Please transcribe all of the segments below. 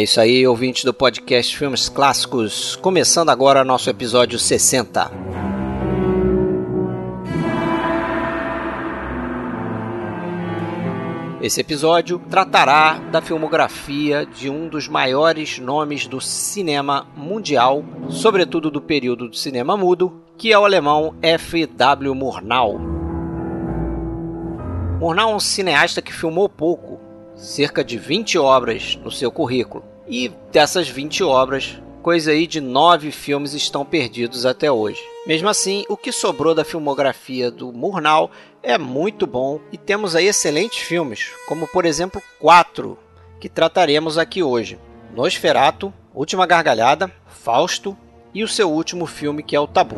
É isso aí, ouvintes do podcast Filmes Clássicos, começando agora nosso episódio 60. Esse episódio tratará da filmografia de um dos maiores nomes do cinema mundial, sobretudo do período do cinema mudo, que é o alemão F. W. Murnau. Murnau é um cineasta que filmou pouco, cerca de 20 obras no seu currículo. E dessas 20 obras, coisa aí de nove filmes estão perdidos até hoje. Mesmo assim, o que sobrou da filmografia do Murnau é muito bom e temos aí excelentes filmes, como por exemplo quatro que trataremos aqui hoje: Nosferato, Última Gargalhada, Fausto e o seu último filme que é o Tabu.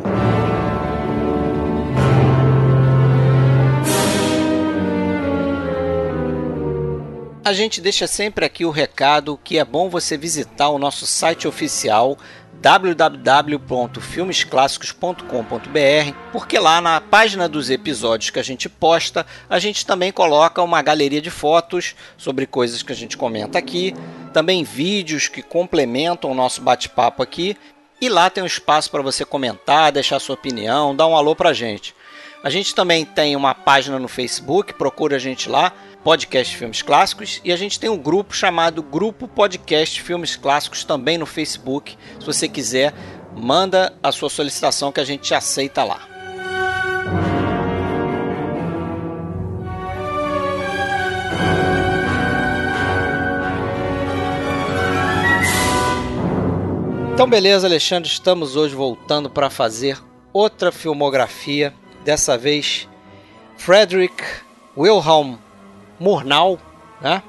A gente deixa sempre aqui o recado que é bom você visitar o nosso site oficial www.filmesclassicos.com.br, porque lá na página dos episódios que a gente posta, a gente também coloca uma galeria de fotos sobre coisas que a gente comenta aqui, também vídeos que complementam o nosso bate-papo aqui, e lá tem um espaço para você comentar, deixar sua opinião, dar um alô pra gente. A gente também tem uma página no Facebook, procura a gente lá Podcast Filmes Clássicos e a gente tem um grupo chamado Grupo Podcast Filmes Clássicos também no Facebook. Se você quiser, manda a sua solicitação que a gente te aceita lá. Então, beleza, Alexandre, estamos hoje voltando para fazer outra filmografia, dessa vez Frederick Wilhelm Murnau, né?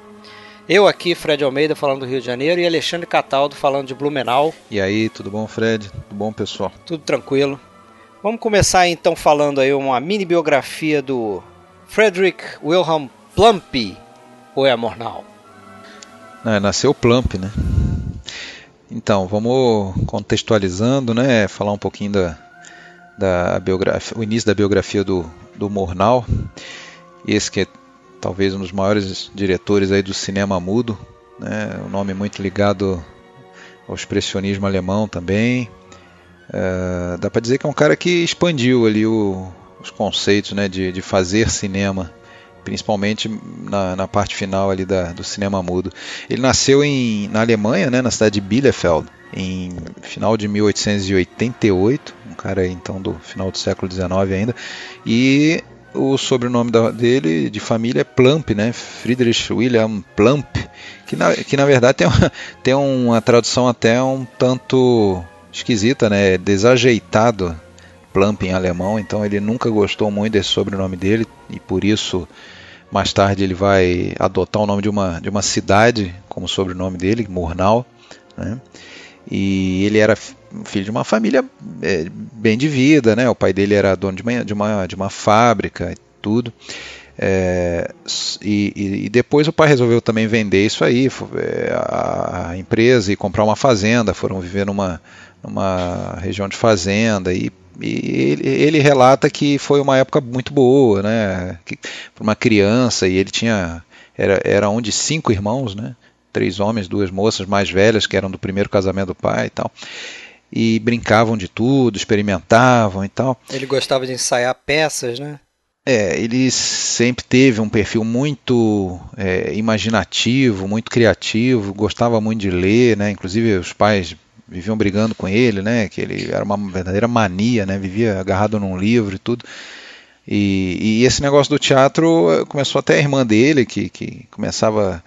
Eu aqui, Fred Almeida, falando do Rio de Janeiro, e Alexandre Cataldo falando de Blumenau. E aí, tudo bom, Fred? Tudo bom, pessoal? Tudo tranquilo. Vamos começar então falando aí uma mini biografia do Frederick Wilhelm Plump, ou é Murnau? É, nasceu Plump, né? Então, vamos contextualizando, né? Falar um pouquinho da, da biografia, o início da biografia do, do Murnau. Esse que é talvez um dos maiores diretores aí do cinema mudo, né? um nome muito ligado ao expressionismo alemão também. É, dá para dizer que é um cara que expandiu ali o, os conceitos né, de, de fazer cinema, principalmente na, na parte final ali da, do cinema mudo. Ele nasceu em, na Alemanha, né, na cidade de Bielefeld, em final de 1888, um cara então do final do século XIX ainda, e o sobrenome da, dele de família é Plump, né? Friedrich William Plump, que na, que na verdade tem uma, tem uma tradução até um tanto esquisita, né? Desajeitado Plump em alemão, então ele nunca gostou muito desse sobrenome dele e por isso mais tarde ele vai adotar o nome de uma, de uma cidade como sobrenome dele, Murnau, né? E ele era filho de uma família é, bem de vida, né? O pai dele era dono de uma, de uma, de uma fábrica e tudo. É, e, e, depois o pai resolveu também vender isso aí, é, a empresa e comprar uma fazenda. Foram viver numa, numa região de fazenda e, e ele, ele, relata que foi uma época muito boa, né? Para uma criança e ele tinha era, era um de cinco irmãos, né? Três homens, duas moças mais velhas que eram do primeiro casamento do pai e tal e brincavam de tudo, experimentavam e tal. Ele gostava de ensaiar peças, né? É, ele sempre teve um perfil muito é, imaginativo, muito criativo, gostava muito de ler, né? Inclusive os pais viviam brigando com ele, né? Que ele era uma verdadeira mania, né? Vivia agarrado num livro e tudo. E, e esse negócio do teatro começou até a irmã dele, que, que começava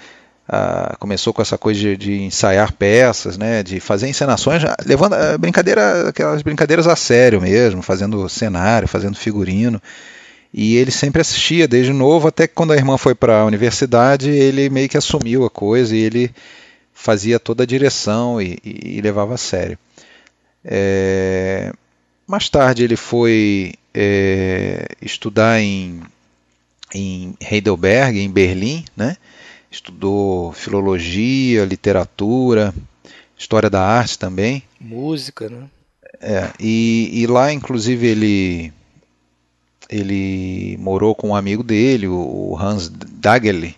ah, começou com essa coisa de, de, ensaiar peças, né, de fazer encenações, levando a brincadeira, aquelas brincadeiras a sério mesmo, fazendo cenário, fazendo figurino. E ele sempre assistia desde novo, até que quando a irmã foi para a universidade, ele meio que assumiu a coisa e ele fazia toda a direção e, e, e levava a sério. É... Mais tarde ele foi é, estudar em, em Heidelberg, em Berlim, né? Estudou filologia, literatura, história da arte também. Música, né? É, e, e lá, inclusive, ele ele morou com um amigo dele, o Hans Dagerli,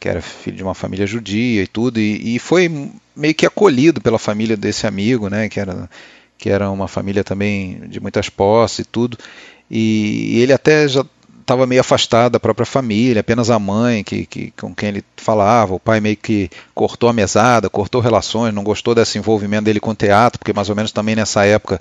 que era filho de uma família judia e tudo, e, e foi meio que acolhido pela família desse amigo, né, que era que era uma família também de muitas posses e tudo. E ele até já estava meio afastado da própria família, apenas a mãe que, que, com quem ele falava, o pai meio que cortou a mesada, cortou relações, não gostou desse envolvimento dele com o teatro, porque mais ou menos também nessa época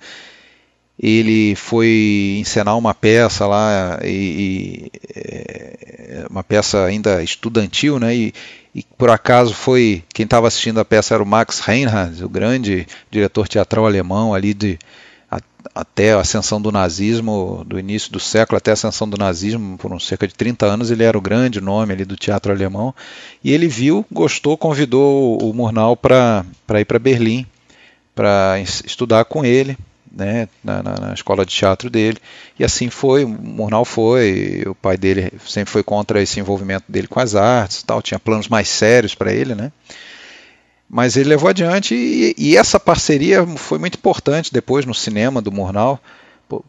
ele foi encenar uma peça lá, e, e é, uma peça ainda estudantil, né? E, e por acaso foi quem estava assistindo a peça era o Max Reinhardt, o grande diretor teatral alemão ali de até a ascensão do nazismo, do início do século até a ascensão do nazismo, por uns cerca de 30 anos, ele era o grande nome ali do teatro alemão. E ele viu, gostou, convidou o Murnau para ir para Berlim, para estudar com ele, né, na, na, escola de teatro dele. E assim foi, o Murnau foi, o pai dele sempre foi contra esse envolvimento dele com as artes, tal, tinha planos mais sérios para ele, né? Mas ele levou adiante e, e, essa parceria foi muito importante depois no cinema do Murnau,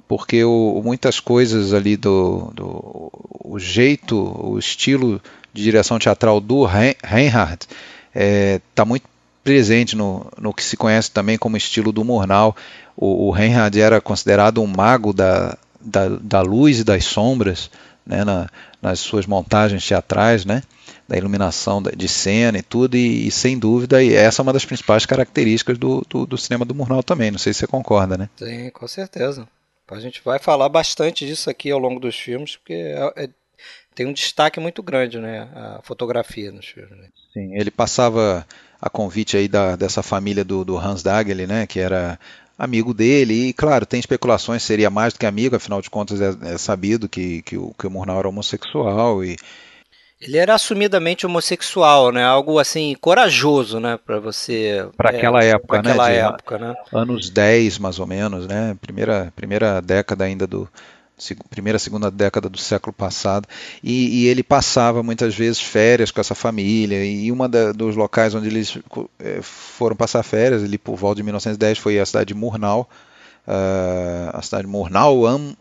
porque o, muitas coisas ali do, do o jeito, o estilo de direção teatral do Reinhardt está é, tá muito presente no, no que se conhece também como estilo do Murnau. O, o Reinhardt era considerado um mago da, da, da luz e das sombras né, na, nas suas montagens teatrais, né? Da iluminação de cena e tudo, e, e, sem dúvida, e essa é uma das principais características do, do, do, cinema do Murnau também, não sei se você concorda, né? Sim, com certeza. A gente vai falar bastante disso aqui ao longo dos filmes, porque é, é, tem um destaque muito grande, né, a fotografia nos filmes. Né? Sim, ele passava a convite aí da, dessa família do, do Hans Dagel, né, que era amigo dele, e claro, tem especulações seria mais do que amigo, afinal de contas é, é sabido que, que, o, que o Murnau era homossexual e ele era assumidamente homossexual, né? Algo assim corajoso, né, para você para é, aquela época, pra aquela né? época, né? Anos 10 mais ou menos, né? Primeira primeira década ainda do primeira segunda década do século passado e, e ele passava muitas vezes férias com essa família e uma da, dos locais onde eles eh, foram passar férias ali por volta de 1910 foi a cidade de Murnau uh, a cidade de Murnau am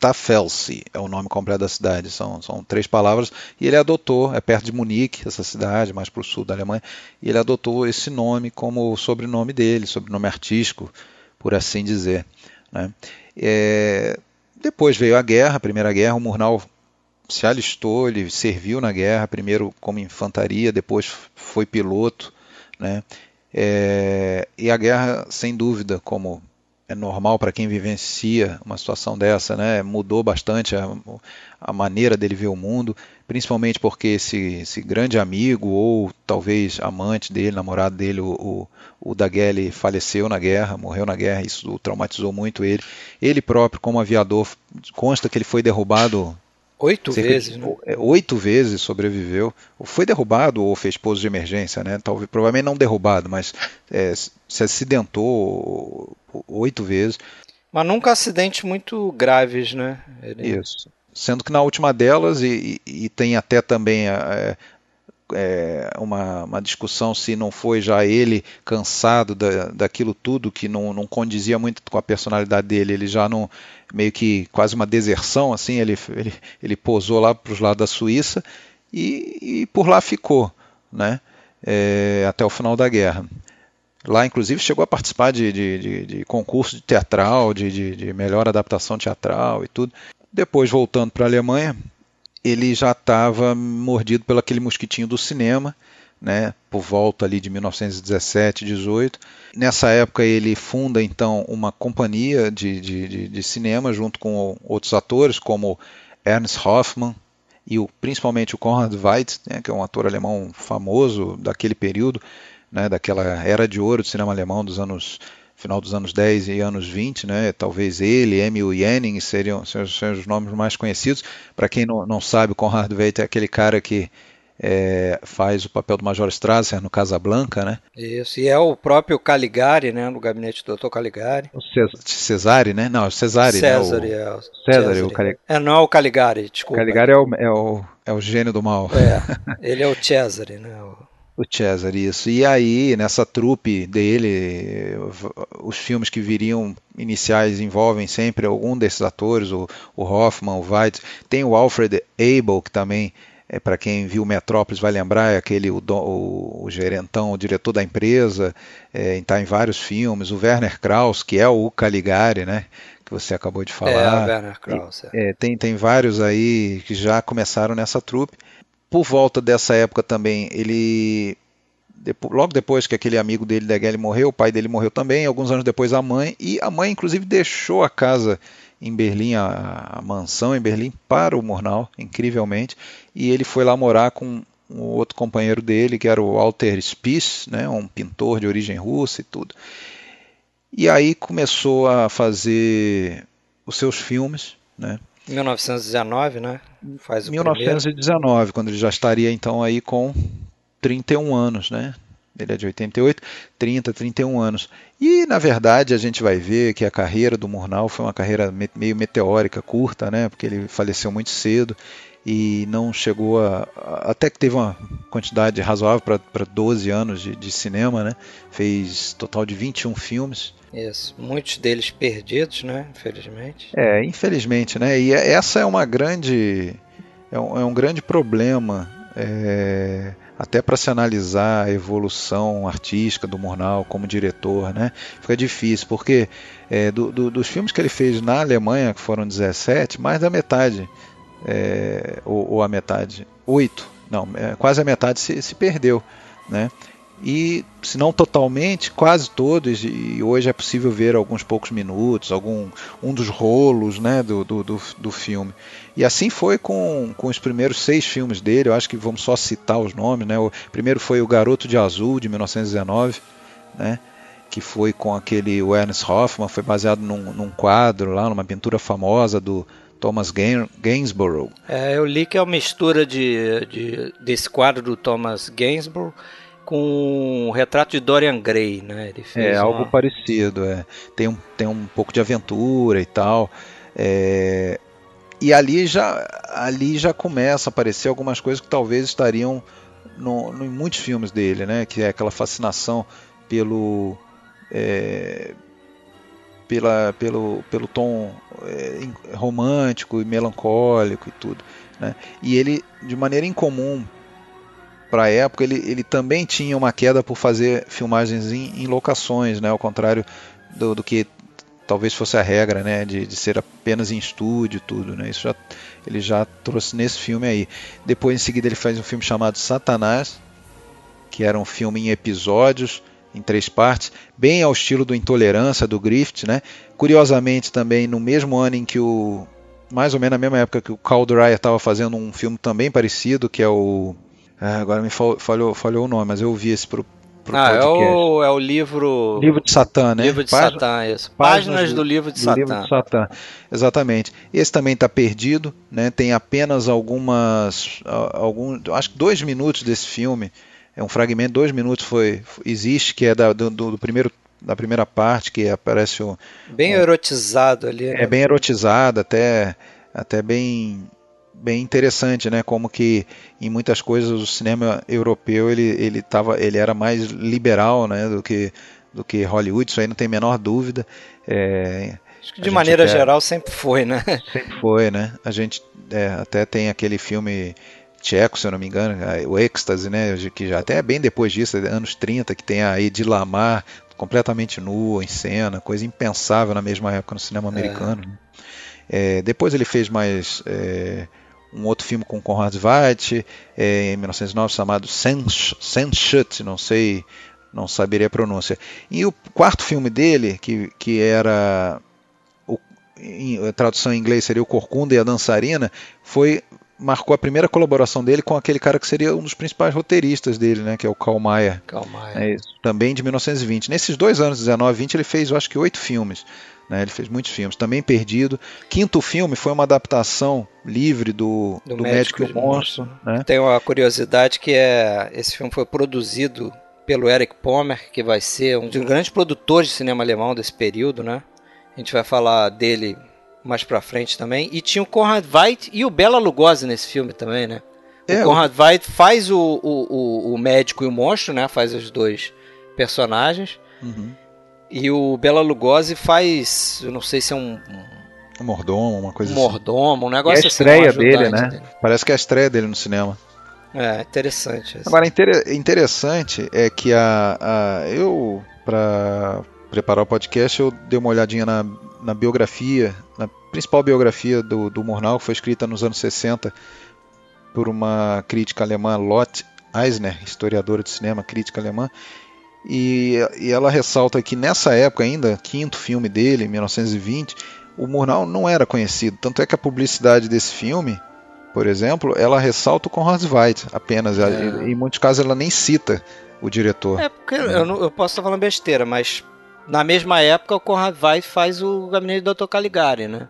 Staffelsee é o nome completo da cidade, são, são três palavras, e ele adotou, é perto de Munique, essa cidade, mais para o sul da Alemanha, e ele adotou esse nome como sobrenome dele, sobrenome artístico, por assim dizer. Né? É, depois veio a guerra, a Primeira Guerra, o Murnau se alistou, ele serviu na guerra, primeiro como infantaria, depois foi piloto, né? É, e a guerra, sem dúvida, como é normal para quem vivencia uma situação dessa, né? Mudou bastante a, a, maneira dele ver o mundo, principalmente porque esse, esse, grande amigo ou talvez amante dele, namorado dele, o, o, o Daguele, faleceu na guerra, morreu na guerra, isso traumatizou muito ele. Ele próprio, como aviador, consta que ele foi derrubado Oito vezes, né? É, oito vezes sobreviveu. Foi derrubado ou fez pouso de emergência, né? Talvez, provavelmente não derrubado, mas é, se acidentou oito vezes. Mas nunca acidentes muito graves, né? Ele... Isso. Sendo que na última delas, e, e, e tem até também é, é, uma, uma, discussão se não foi já ele cansado da, daquilo tudo que não, não condizia muito com a personalidade dele, ele já não meio que quase uma deserção assim, ele, ele, ele posou lá para os lados da Suíça e, e, por lá ficou, né? É, até o final da guerra. Lá, inclusive, chegou a participar de, de, de, de concurso de teatral, de, de melhor adaptação teatral e tudo. Depois, voltando para a Alemanha, ele já estava mordido pelo aquele mosquitinho do cinema, né, por volta ali de 1917, 18. Nessa época ele funda então uma companhia de, de, de, de cinema junto com outros atores como Ernst Hoffmann e o, principalmente o Konrad Veidt, né, que é um ator alemão famoso daquele período, né, daquela era de ouro do cinema alemão dos anos final dos anos 10 e anos 20, né? Talvez ele, Emil Jenning seriam, seriam os nomes mais conhecidos. Para quem não, não sabe, Conrad Veidt é aquele cara que é, faz o papel do Major Strasser no Casablanca, né? Isso, e é o próprio Caligari, né? No gabinete do Dr. Caligari. O Cesare, né? Não, o Cesare, César, né? O... É, o César, o Caligari. É, não é o Caligari, desculpa. O Caligari é o, é o, é o gênio do mal. É, ele é o Cesare, né? O... O Cesar, isso. E aí, nessa trupe dele, os filmes que viriam iniciais envolvem sempre algum desses atores, o, o Hoffman, o Weitz. Tem o Alfred Abel, que também é, para quem viu Metrópolis vai lembrar, é aquele o, o, o gerentão, o diretor da empresa, está é, tá em vários filmes. O Werner Krauss, que é o Caligari, né? Que você acabou de falar. É, o Werner Krauss. É. É, tem, tem vários aí que já começaram nessa trupe. Por volta dessa época também, ele logo depois que aquele amigo dele da Gelli morreu, o pai dele morreu também, alguns anos depois a mãe, e a mãe inclusive deixou a casa em Berlim, a, a mansão em Berlim, para o Murnau, incrivelmente, e ele foi lá morar com um outro companheiro dele, que era o Walter Spies, né, um pintor de origem russa e tudo. E aí começou a fazer os seus filmes, né? 1919, né? Faz o 1919, primeiro. quando ele já estaria então aí com 31 anos, né? Ele é de 88, 30, 31 anos. E, na verdade, a gente vai ver que a carreira do Murnau foi uma carreira meio meteórica, curta, né? Porque ele faleceu muito cedo e não chegou a. Até que teve uma quantidade razoável para 12 anos de, de, cinema, né? Fez total de 21 filmes. Isso, muitos deles perdidos, né? Infelizmente. É, infelizmente, né? E é, essa é uma grande. É um, é um grande problema. É, até para se analisar a evolução artística do Murnau como diretor, né? Fica difícil, porque é, do, do, dos filmes que ele fez na Alemanha, que foram 17, mais da metade, é, ou, ou, a metade, oito, não, é, quase a metade se, se perdeu, né? E se não totalmente, quase todos, e hoje é possível ver alguns poucos minutos, algum um dos rolos né, do, do, do, do, filme. E assim foi com, com os primeiros seis filmes dele, eu acho que vamos só citar os nomes. Né? O primeiro foi O Garoto de Azul, de 1919, né? que foi com aquele Ernest Hoffman, foi baseado num, num quadro lá, numa pintura famosa do, Thomas Gainsborough. É, eu li que é uma mistura de, de, desse quadro do Thomas Gainsborough com o retrato de Dorian Gray, né? é uma... algo parecido, é. Tem um, tem um pouco de aventura e tal. É... E ali já, ali já começa a aparecer algumas coisas que talvez estariam no, no, em muitos filmes dele, né? Que é aquela fascinação pelo é, pela, pelo, pelo tom é, romântico e melancólico e tudo. Né? E ele, de maneira incomum para a época, ele, ele também tinha uma queda por fazer filmagens em, em locações, né? ao contrário do, do, que talvez fosse a regra, né? de, de ser apenas em estúdio tudo. Né? Isso já, ele já trouxe nesse filme aí. Depois, em seguida, ele faz um filme chamado Satanás, que era um filme em episódios, em três partes, bem ao estilo do Intolerância, do Griffith. Né? Curiosamente, também no mesmo ano em que o mais ou menos na mesma época que o Carl Dreyer estava fazendo um filme também parecido, que é o ah, agora me falhou, falhou o nome, mas eu ouvi esse pro, pro ah, é o, é o livro. Livro de Satã, né? Livro de Satã, isso. Páginas, páginas do, do, livro de do Satã. Livro de Satã. Exatamente. Esse também está perdido, né? Tem apenas algumas. Algum, acho que dois minutos desse filme. É um fragmento, dois minutos foi. Existe, que é da, do, do primeiro da primeira parte que aparece o bem um, erotizado ali né? é bem erotizado até até bem bem interessante, né? Como que em muitas coisas o cinema europeu ele ele tava, ele era mais liberal, né? Do que do que Hollywood. Isso aí não tem a menor dúvida. É, Acho que de maneira até, geral sempre foi, né? Sempre foi, né? A gente é, até tem aquele filme tcheco, se eu não me engano, o Ecstasy, né? Que já até é bem depois disso, anos 30, que tem a Edi Lamar completamente nua em cena, coisa impensável na mesma época no cinema é. americano. É. Né? É, depois ele fez mais é, um outro filme com Conrad Veidt, é, em 1909, chamado Senschut, não sei, não saberia a pronúncia. E o quarto filme dele, que, que era o, em, a tradução em inglês seria o Corcunda e a Dançarina, foi marcou a primeira colaboração dele com aquele cara que seria um dos principais roteiristas dele, né, que é o Karl Mayer. Karl Mayer. É, também de 1920. Nesses dois anos, 19 e 20, ele fez, eu acho que oito filmes. Né? Ele fez muitos filmes, também Perdido. Quinto filme foi uma adaptação livre do, do, do Médico, Médico e o Monstro. Né? Tem uma curiosidade que é esse filme foi produzido pelo Eric Pommer, que vai ser um dos grandes produtores de cinema alemão desse período, né? A gente vai falar dele mais pra frente também. E tinha o Conrad Veidt e o Bela Lugosi nesse filme também, né? É, o Conrad o... Veidt faz o, o, o, o, médico e o monstro, né? Faz os dois personagens. Uhum. E o Bela Lugosi faz, eu não sei se é um, mordomo, uma coisa mordomo, assim. um negócio é a assim. estreia dele, né? Dele. Parece que é a estreia dele no cinema. É, interessante. Assim. Agora, interessante é que a, a eu, para preparar o podcast, eu dei uma olhadinha na, na biografia, na principal biografia do, do Murnau, que foi escrita nos anos 60 por uma crítica alemã, Lotte Eisner, historiadora de cinema, crítica alemã, e, e ela ressalta que nessa época ainda, quinto filme dele, 1920, o Murnau não era conhecido. Tanto é que a publicidade desse filme, por exemplo, ela ressalta o Conrad Veidt apenas. É. Em muitos casos ela nem cita o diretor. É, porque eu, não, eu posso estar falando besteira, mas na mesma época o Conrad Veidt faz o gabinete do Dr. Caligari, né?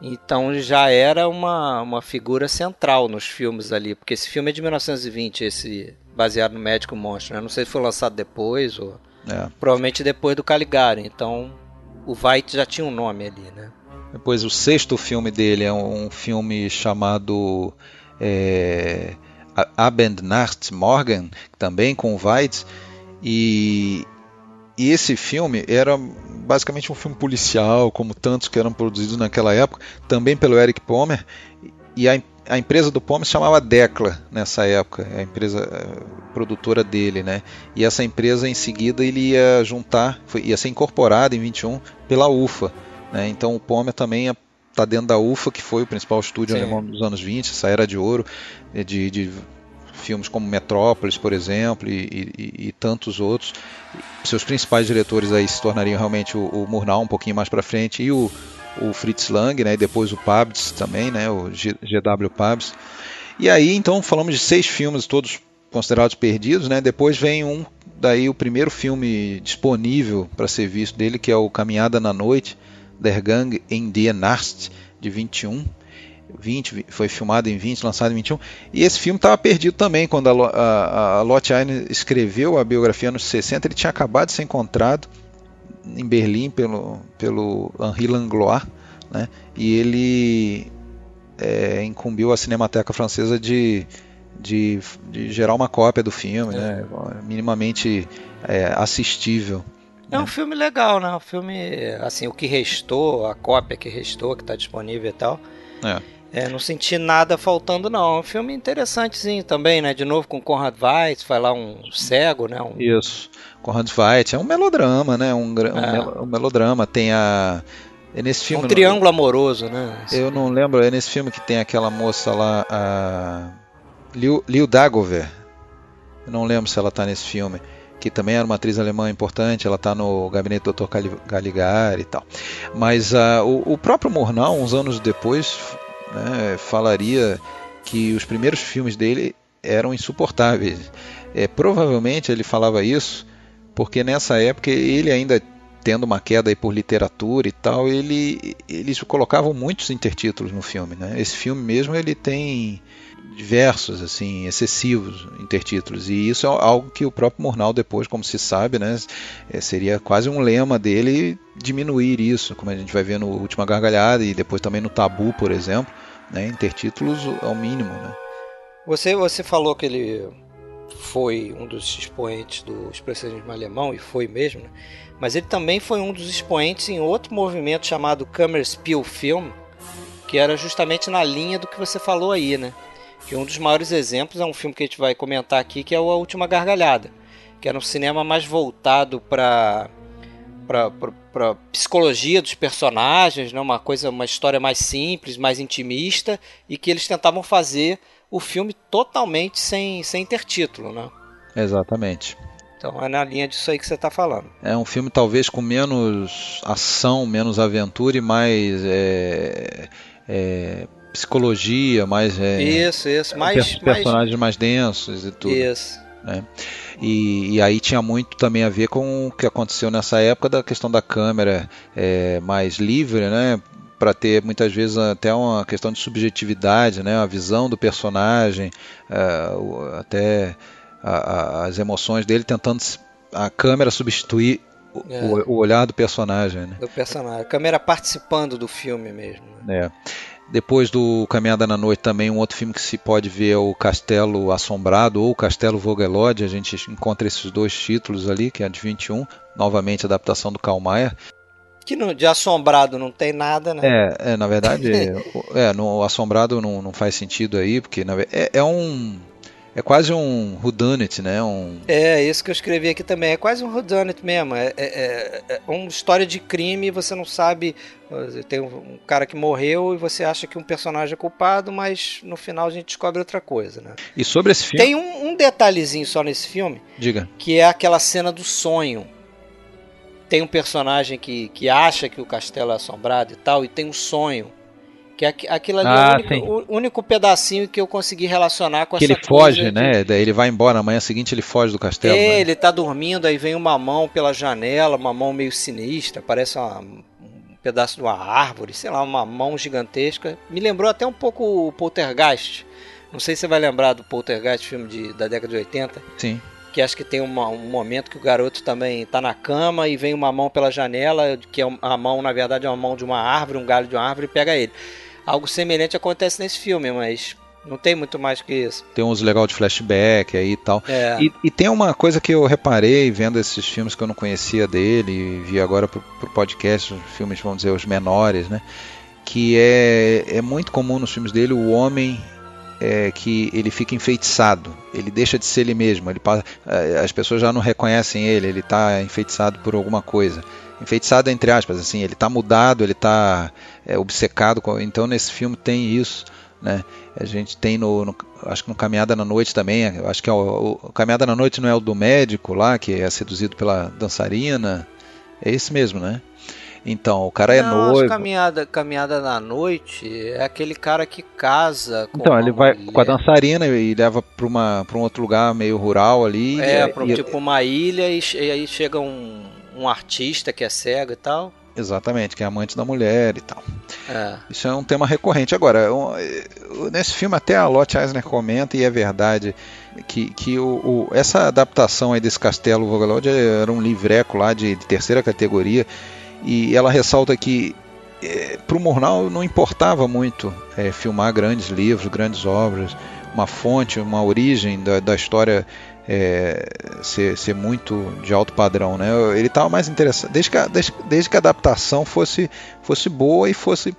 Então já era uma, uma figura central nos filmes ali, porque esse filme é de 1920, esse baseado no Médico Monstro, né? Não sei se foi lançado depois ou é. provavelmente depois do Caligari. Então o White já tinha um nome ali, né? Depois o sexto filme dele é um filme chamado é, Abend Morgan, também com o Weitz, e, e esse filme era basicamente um filme policial, como tantos que eram produzidos naquela época, também pelo Eric Pomer, e a, a empresa do Pomer se chamava Decla nessa época, a empresa a produtora dele, né? E essa empresa em seguida ele ia juntar, foi, ia ser incorporada em 21 pela UFA, né? Então o Pomer também está dentro da UFA, que foi o principal estúdio alemão dos anos 20, essa era de ouro, de, de filmes como Metrópolis, por exemplo, e, e, e, tantos outros. Seus principais diretores aí se tornariam realmente o, o Murnau um pouquinho mais para frente e o, o Fritz Lang, né, e depois o Pabst também, né, o GW Pabst. E aí então falamos de seis filmes, todos considerados perdidos, né? Depois vem um, daí o primeiro filme disponível para ser visto dele, que é o Caminhada na Noite, Der Gang in die Nacht, de 21. 20, foi filmado em 20, lançado em 21. E esse filme estava perdido também quando a, a, a escreveu a biografia nos 60. Ele tinha acabado de ser encontrado em Berlim pelo, pelo Henri Langlois, né? e ele é, incumbiu a Cinemateca Francesa de, de, de, gerar uma cópia do filme, né? é. né? minimamente é, assistível. É um filme legal, né? Um filme, assim, o que restou, a cópia que restou, que está disponível e tal. É. É, não senti nada faltando, não. É um filme interessantezinho também, né? De novo com Conrad Weiss, vai lá um cego, né? Um... Isso. Conrad Weiss é um melodrama, né? Um, é. um melodrama. Tem a. É nesse filme. Um triângulo amoroso, né? Eu não lembro. É nesse filme que tem aquela moça lá, a. Liu, Liu Dagover. Eu não lembro se ela tá nesse filme. Que também era uma atriz alemã importante. Ela tá no gabinete do Dr. Caligari e tal. Mas uh, o, o próprio Murnau, uns anos depois, né, falaria que os primeiros filmes dele eram insuportáveis. É, provavelmente ele falava isso porque nessa época ele ainda tendo uma queda por literatura e tal, ele eles colocavam muitos intertítulos no filme, né? Esse filme mesmo ele tem diversos assim excessivos intertítulos e isso é algo que o próprio Murnau depois, como se sabe, né, é, seria quase um lema dele diminuir isso, como a gente vai ver no Última Gargalhada e depois também no Tabu, por exemplo né? Intertítulos ao mínimo, né? Você, você falou que ele foi um dos expoentes do expressionismo alemão, e foi mesmo, né? mas ele também foi um dos expoentes em outro movimento chamado Kammerspielfilm, que era justamente na linha do que você falou aí, né? Que um dos maiores exemplos é um filme que a gente vai comentar aqui, que é o A Última Gargalhada, que era um cinema mais voltado para para psicologia dos personagens, né? uma coisa, uma história mais simples, mais intimista, e que eles tentavam fazer o filme totalmente sem, sem intertítulo, né? Exatamente. Então é na linha disso aí que você está falando. É um filme talvez com menos ação, menos aventura e mais é, é, psicologia, mais é, isso, isso, mais personagens mais, mais densos e tudo. Isso. Né? E, e, aí tinha muito também a ver com o que aconteceu nessa época da questão da câmera é, mais livre, né? para ter muitas vezes até uma questão de subjetividade, né, a visão do personagem, é, até a, a, as emoções dele tentando a câmera substituir é. o, o, olhar do personagem. Né? Do personagem, a câmera participando do filme mesmo. Né? É. Depois do Caminhada na Noite também um outro filme que se pode ver é o Castelo Assombrado ou Castelo Vogelode. A gente encontra esses dois títulos ali, que é de 21, novamente adaptação do Karl Mayer. Que no, de assombrado não tem nada, né? É, é na verdade, é, no assombrado não, não faz sentido aí, porque na, é, é um é quase um whodunit, né? Um... É, isso que eu escrevi aqui também. É quase um whodunit mesmo. É, é, é, é uma história de crime você não sabe... Tem um cara que morreu e você acha que um personagem é culpado, mas no final a gente descobre outra coisa, né? E sobre esse filme... Tem um, um detalhezinho só nesse filme. Diga. Que é aquela cena do sonho. Tem um personagem que, que acha que o castelo é assombrado e tal, e tem um sonho. Que aquilo ali ah, é o único, o único, pedacinho que eu consegui relacionar com que essa ele foge, né? Ele vai embora, na manhã seguinte ele foge do castelo. É, né? ele tá dormindo, aí vem uma mão pela janela, uma mão meio sinistra, parece uma, um pedaço de uma árvore, sei lá, uma mão gigantesca. Me lembrou até um pouco o Poltergeist. Não sei se você vai lembrar do Poltergeist, filme de, da década de 80. Sim. Que acho que tem uma, um momento que o garoto também tá na cama e vem uma mão pela janela, que é a mão, na verdade, é uma mão de uma árvore, um galho de uma árvore, e pega ele. Algo semelhante acontece nesse filme, mas não tem muito mais que isso. Tem uns legal de flashback aí e tal. É. E, e, tem uma coisa que eu reparei vendo esses filmes que eu não conhecia dele, e vi agora pro, pro podcast, os filmes, vamos dizer, os menores, né? Que é, é muito comum nos filmes dele o homem é, que ele fica enfeitiçado, ele deixa de ser ele mesmo, ele é, as pessoas já não reconhecem ele, ele está enfeitiçado por alguma coisa enfeitiçado entre aspas, assim, ele está mudado, ele está é, obcecado. Com, então nesse filme tem isso, né? A gente tem no, no, acho que no Caminhada na Noite também, acho que é o, o, Caminhada na Noite não é o do médico lá que é seduzido pela dançarina, é esse mesmo, né? Então, o cara não, é noivo. Caminhada, caminhada na noite é aquele cara que casa com Então, ele vai mulher. com a dançarina e leva para uma para um outro lugar meio rural ali. É, e, é tipo uma ilha e, e aí chega um um artista que é cego e tal. Exatamente, que é amante da mulher e tal. É. Isso é um tema recorrente. Agora, um, nesse filme até a Lotte Eisner comenta, e é verdade, que, que o, o, essa adaptação aí desse Castelo Vogelode era um livreco lá de, de terceira categoria, e ela ressalta que é, para o Murnau não importava muito é, filmar grandes livros, grandes obras, uma fonte, uma origem da, da história é, ser, ser, muito de alto padrão, né? Ele estava mais interessado desde que, a, desde, desde, que a adaptação fosse, fosse boa e fosse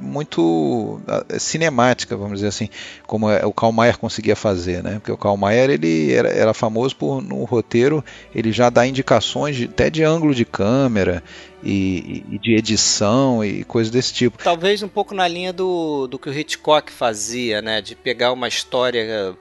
muito cinemática, vamos dizer assim, como é, o Karl Mayer conseguia fazer, né? Porque o Karl Mayer ele era, era famoso por no roteiro ele já dá indicações de, até de ângulo de câmera e, e, de edição e coisas desse tipo. Talvez um pouco na linha do, do que o Hitchcock fazia, né? De pegar uma história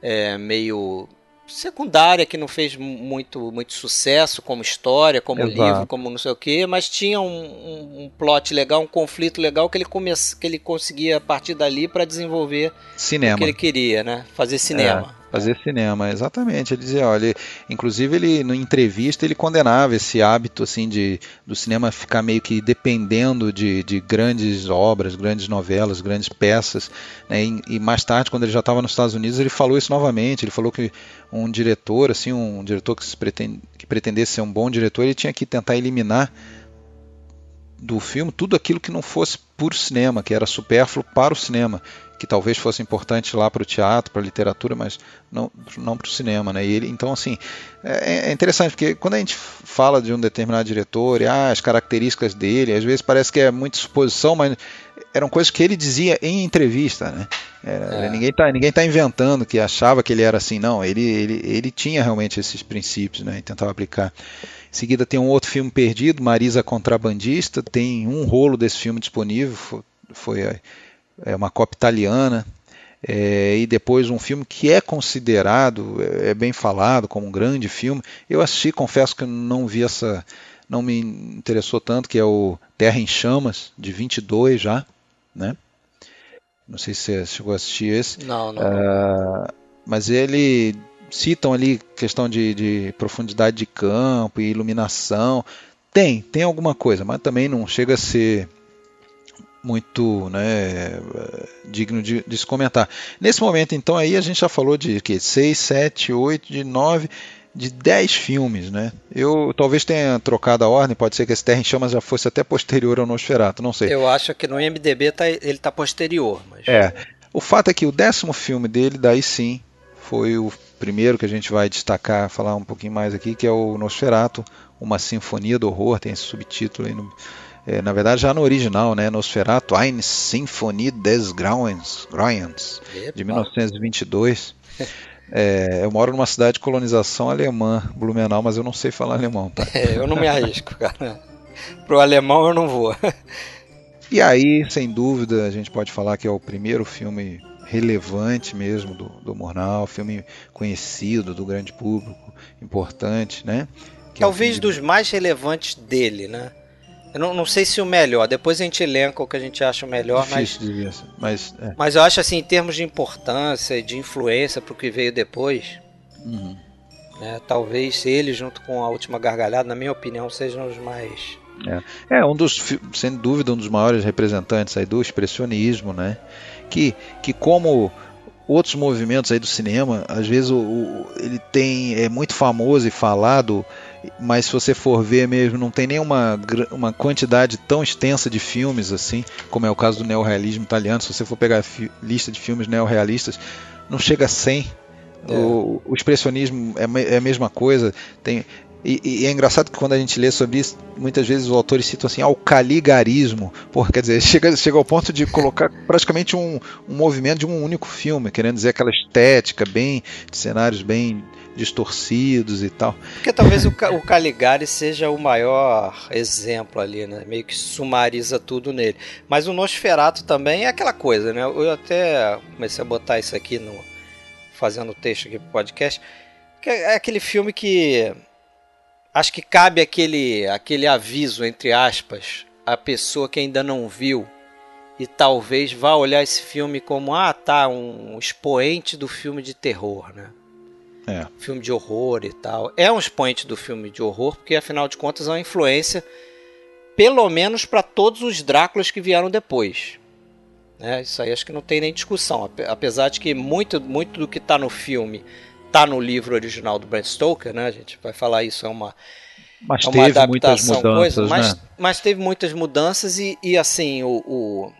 é, meio secundária que não fez muito, muito sucesso como história, como Exato. livro, como não sei o que, mas tinha um, um, um, plot legal, um conflito legal que ele, come, que ele conseguia a partir dali para desenvolver cinema. o que ele queria, né? Fazer cinema. É. Fazer cinema, exatamente. Ele dizia, olha, inclusive ele na entrevista ele condenava esse hábito assim de do cinema ficar meio que dependendo de, de grandes obras, grandes novelas, grandes peças. Né? E, e, mais tarde, quando ele já estava nos Estados Unidos, ele falou isso novamente. Ele falou que um diretor, assim, um diretor que, pretende, que pretendesse ser um bom diretor, ele tinha que tentar eliminar do filme tudo aquilo que não fosse puro cinema, que era supérfluo para o cinema que talvez fosse importante lá para o teatro, para a literatura, mas não, não para o cinema, né? E ele, então assim é, é, interessante porque quando a gente fala de um determinado diretor e ah, as características dele, às vezes parece que é muita suposição, mas eram coisas que ele dizia em entrevista, né? É. Ninguém está ninguém tá inventando que achava que ele era assim, não. Ele, ele, ele tinha realmente esses princípios, né? E tentava aplicar. Em seguida tem um outro filme perdido, Marisa Contrabandista. Tem um rolo desse filme disponível. Foi, foi é uma cópia italiana, é, e depois um filme que é considerado, é, é bem falado como um grande filme. Eu assisti, confesso que não vi essa, não me interessou tanto, que é o Terra em Chamas, de 22 já, né? Não sei se você chegou a assistir esse. Não, não. Uh, mas ele citam ali questão de, de profundidade de campo e iluminação. Tem, tem alguma coisa, mas também não chega a ser muito né, digno de, de, se comentar. Nesse momento, então, aí a gente já falou de que 6, 7, 8, de 9, de 10 filmes. Né? Eu talvez tenha trocado a ordem, pode ser que esse Terra em Chamas já fosse até posterior ao Nosferatu, não sei. Eu acho que no IMDB tá, ele está posterior. Mas... É. O fato é que o décimo filme dele, daí sim, foi o primeiro que a gente vai destacar, falar um pouquinho mais aqui, que é o Nosferatu, uma sinfonia do horror, tem esse subtítulo aí no, é, na verdade já no original, né, Nosferatu, Eine Sinfonie des Grauens, Grauens de 1922. É, eu moro numa cidade de colonização alemã, Blumenau, mas eu não sei falar alemão, tá? É, eu não me arrisco, cara. Pro alemão eu não vou. E aí, sem dúvida, a gente pode falar que é o primeiro filme relevante mesmo do, do Murnau, filme conhecido do grande público, importante, né? Que Talvez é um dos mais relevantes dele, né? Eu não, não, sei se o melhor, depois a gente elenca o que a gente acha o melhor, Difícil mas, mas, é. mas eu acho assim, em termos de importância e de influência para o que veio depois, uhum. né, talvez ele junto com a última gargalhada, na minha opinião, sejam os mais é. é um dos, sem dúvida, um dos maiores representantes aí do expressionismo, né? Que, que como outros movimentos aí do cinema, às vezes o, o, ele tem é muito famoso e falado, mas se você for ver mesmo, não tem nenhuma uma quantidade tão extensa de filmes assim, como é o caso do neorrealismo italiano. Se você for pegar a lista de filmes neorrealistas, não chega a 100. É. O, o, expressionismo é, é a mesma coisa. Tem, e, e, é engraçado que quando a gente lê sobre isso, muitas vezes os autores citam assim, ao caligarismo. Porra, quer dizer, chega, chega ao ponto de colocar praticamente um, um movimento de um único filme, querendo dizer aquela estética bem, de cenários bem distorcidos e tal. Porque talvez o, o Caligari seja o maior exemplo ali, né? Meio que sumariza tudo nele. Mas o Nosferatu também é aquela coisa, né? Eu até comecei a botar isso aqui no fazendo o texto aqui pro podcast, que é aquele filme que acho que cabe aquele, aquele aviso, entre aspas, a pessoa que ainda não viu e talvez vá olhar esse filme como, ah, tá, um expoente do filme de terror, né? É. Filme de horror e tal. É um expoente do filme de horror, porque afinal de contas é uma influência, pelo menos para todos os Dráculas que vieram depois. Né? Isso aí acho que não tem nem discussão. Apesar de que muito, muito do que está no filme tá no livro original do Bram Stoker, né? A gente vai falar isso, é uma, mas é uma teve muitas mudanças, coisa, mas, né? mas teve muitas mudanças e, e assim, o, o,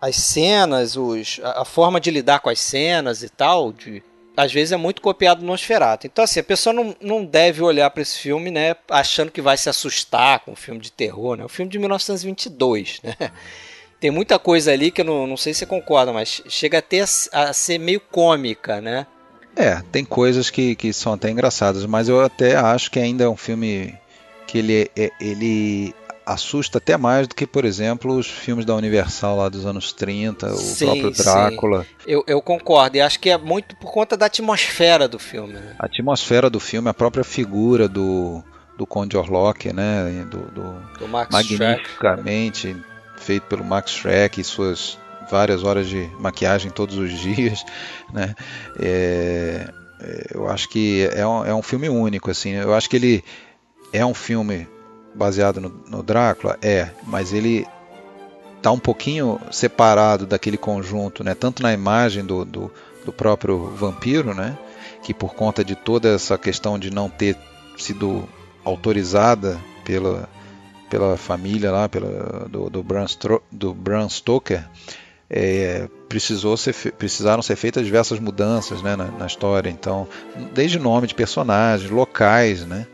as cenas, os, a, a, forma de lidar com as cenas e tal, de, às vezes é muito copiado no Nosferatu. Então, assim, a pessoa não, não deve olhar para esse filme, né, achando que vai se assustar com um filme de terror, né? Um filme de 1922, né? Tem muita coisa ali que eu não, não sei se você concorda, mas chega até a, a ser meio cômica, né? É, tem coisas que, que são até engraçadas, mas eu até acho que ainda é um filme que ele, é, ele assusta até mais do que, por exemplo, os filmes da Universal lá dos anos 30, o sim, próprio Drácula. Eu, eu, concordo, e acho que é muito por conta da atmosfera do filme. Né? A atmosfera do filme, a própria figura do, do Conde Orlok, né? Do, do, do magnificamente feito pelo Max Schreck e suas várias horas de maquiagem todos os dias, né? É, é, eu acho que é um, é um filme único, assim. Eu acho que ele é um filme baseado no, no Drácula, é, mas ele está um pouquinho separado daquele conjunto, né? Tanto na imagem do, do, do próprio vampiro, né? Que por conta de toda essa questão de não ter sido autorizada pela, pela família lá, pela, do, do, Bram, do Bram Stoker, é, precisou ser, precisaram ser feitas diversas mudanças né, na, na, história. Então, desde nome de personagens, locais, né?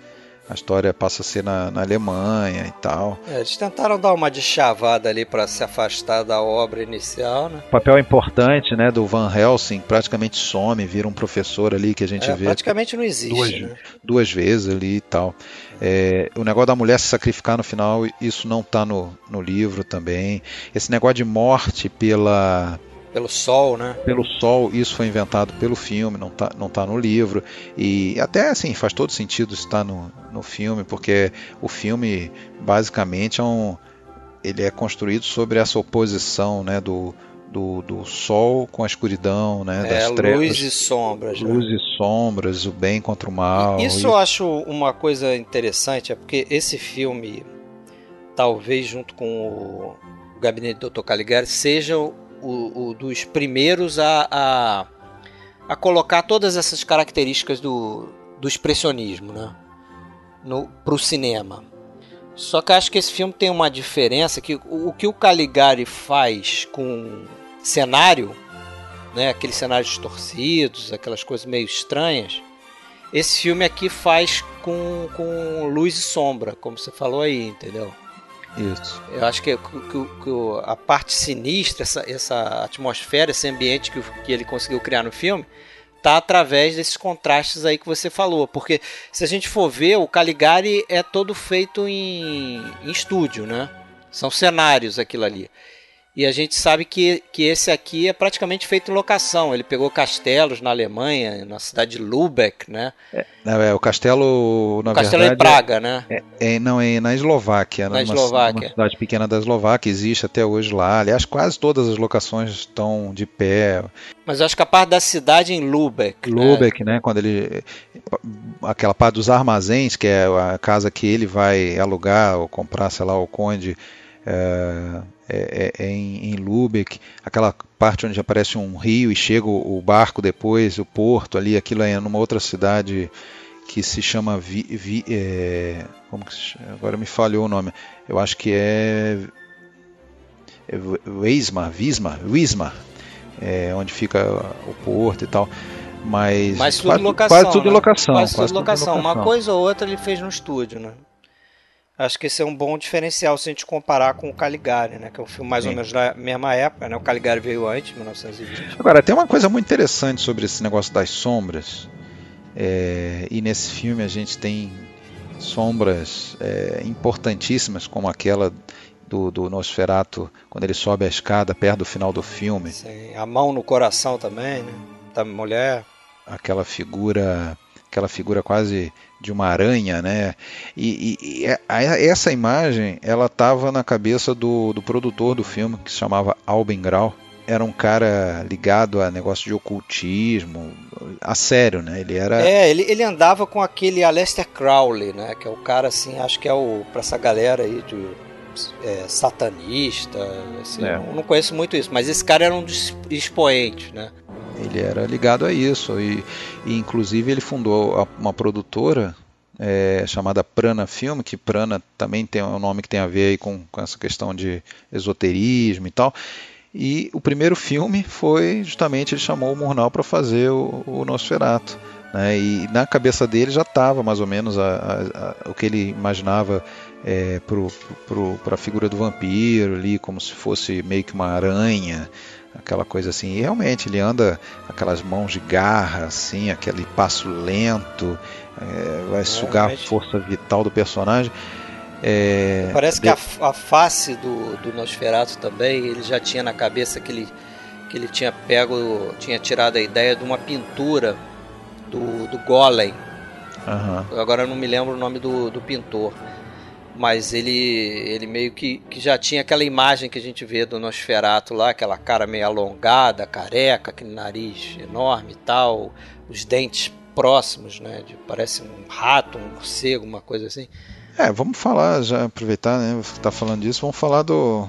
A história passa a ser na, na Alemanha e tal. É, eles tentaram dar uma deschavada ali para se afastar da obra inicial, né? O papel importante, né, do Van Helsing praticamente some, vira um professor ali que a gente é, vê. Praticamente não existe, duas, né? duas vezes ali e tal. É, o negócio da mulher se sacrificar no final, isso não está no, no livro também. Esse negócio de morte pela, pelo sol, né? Pelo sol, isso foi inventado pelo filme, não está não tá no livro. E até assim, faz todo sentido estar no, no filme, porque o filme basicamente é um. Ele é construído sobre essa oposição né, do, do, do sol com a escuridão, né? É, das trevas, luz e sombras. Luz né? e sombras, o bem contra o mal. Isso e... eu acho uma coisa interessante, é porque esse filme, talvez junto com o Gabinete do Dr. Caligari, seja o, o dos primeiros a, a, a, colocar todas essas características do, do expressionismo, né? Para o cinema. Só que acho que esse filme tem uma diferença que o, o que o Caligari faz com cenário, né, aqueles cenários distorcidos, aquelas coisas meio estranhas, esse filme aqui faz com, com luz e sombra, como você falou aí, entendeu? Isso. Eu acho que, que, que a parte sinistra, essa, essa atmosfera, esse ambiente que, que ele conseguiu criar no filme, tá através desses contrastes aí que você falou. Porque se a gente for ver, o Caligari é todo feito em, em estúdio, né? São cenários aquilo ali. E a gente sabe que, que esse aqui é praticamente feito em locação. Ele pegou castelos na Alemanha, na cidade de Lubeck, né? É, é o castelo, na o castelo verdade, de Praga, né? É, é, não, é na Eslováquia. Na numa, Eslováquia. Uma cidade pequena da Eslováquia, existe até hoje lá. Aliás, quase todas as locações estão de pé. Mas eu acho que a parte da cidade é em Lubeck. Lubeck, né? né? Quando ele. Aquela parte dos armazéns, que é a casa que ele vai alugar ou comprar, sei lá, o conde. É, é, é, é em, em Lubeck, aquela parte onde aparece um rio e chega o, o, barco depois, o porto ali, aquilo é numa outra cidade que se chama Vi, Vi, é, como que se, agora me falhou o nome, eu acho que é, é Weismar, Wismar, Wismar, é, onde fica o porto e tal. Mas, Mas tudo quase, locação. Quase tudo né? locação. Quase, quase tudo locação. locação. Uma coisa ou outra ele fez no estúdio, né? Acho que esse é um bom diferencial se a gente comparar com o Caligari, né? Que é um filme mais Sim. ou menos da mesma época, né? O Caligari veio antes, 1920. Agora, tem uma coisa muito interessante sobre esse negócio das sombras. É, e nesse filme a gente tem sombras é, importantíssimas, como aquela do, do Nosferatu, quando ele sobe a escada perto do final do filme. Sim, a mão no coração também, né? Da mulher. Aquela figura, aquela figura quase de uma aranha, né? E, e, e a, essa imagem, ela estava na cabeça do, do produtor do filme, que se chamava Alben Grau. Era um cara ligado a negócio de ocultismo, a sério, né? Ele era. É, ele, ele andava com aquele Aleister Crowley, né? Que é o cara, assim, acho que é o. pra essa galera aí de. É, satanista, assim, É. não conheço muito isso, mas esse cara era um dos expoentes, né? Ele era ligado a isso e, e inclusive ele fundou uma produtora é, chamada Prana Film, que Prana também tem um nome que tem a ver com, com essa questão de esoterismo e tal. E o primeiro filme foi justamente ele chamou o Murnau para fazer o, o. Né? E na cabeça dele já estava mais ou menos a- a- a- o que ele imaginava é, para a figura do vampiro ali, como se fosse meio que uma aranha, aquela coisa assim. E realmente ele anda com aquelas mãos de garra, assim, aquele passo lento, é, vai sugar a realmente. força vital do personagem. É, Parece que de- a, a face do, do Nosferatu também, ele já tinha na cabeça que ele, que ele tinha pego, tinha tirado a ideia de uma pintura do, do Golem. Aham. Agora eu não me lembro o nome do, do pintor. Mas ele, ele meio que, que já tinha aquela imagem que a gente vê do Nosferatu lá, aquela cara meio alongada, careca, aquele nariz enorme e tal, os dentes próximos, né? De, parece um rato, um morcego, uma coisa assim. É, vamos falar, já aproveitar, né? Você tá falando disso, vamos falar do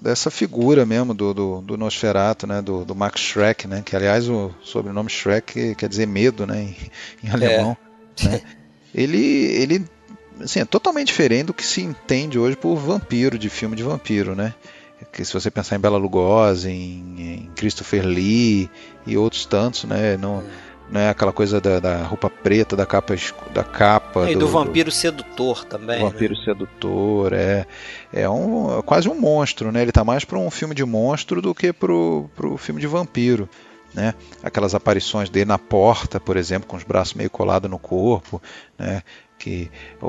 dessa figura mesmo do, do, do Nosferatu, né? Do, do Max Schreck, né? Que aliás o sobrenome Schreck quer dizer medo, né? Em, em alemão. né? Ele, ele assim, é totalmente diferente do que se entende hoje por vampiro, de filme de vampiro, né? Que se você pensar em Bela Lugosi, em, em Christopher Lee e outros tantos, né? Não, não é aquela coisa da, da roupa preta, da capa, da capa e do, vampiro sedutor também. o né? vampiro sedutor, é, é, um, é quase um monstro, né? Ele tá mais para um filme de monstro do que pro, pro filme de vampiro, né? Aquelas aparições dele na porta, por exemplo, com os braços meio colados no corpo, né? Que o,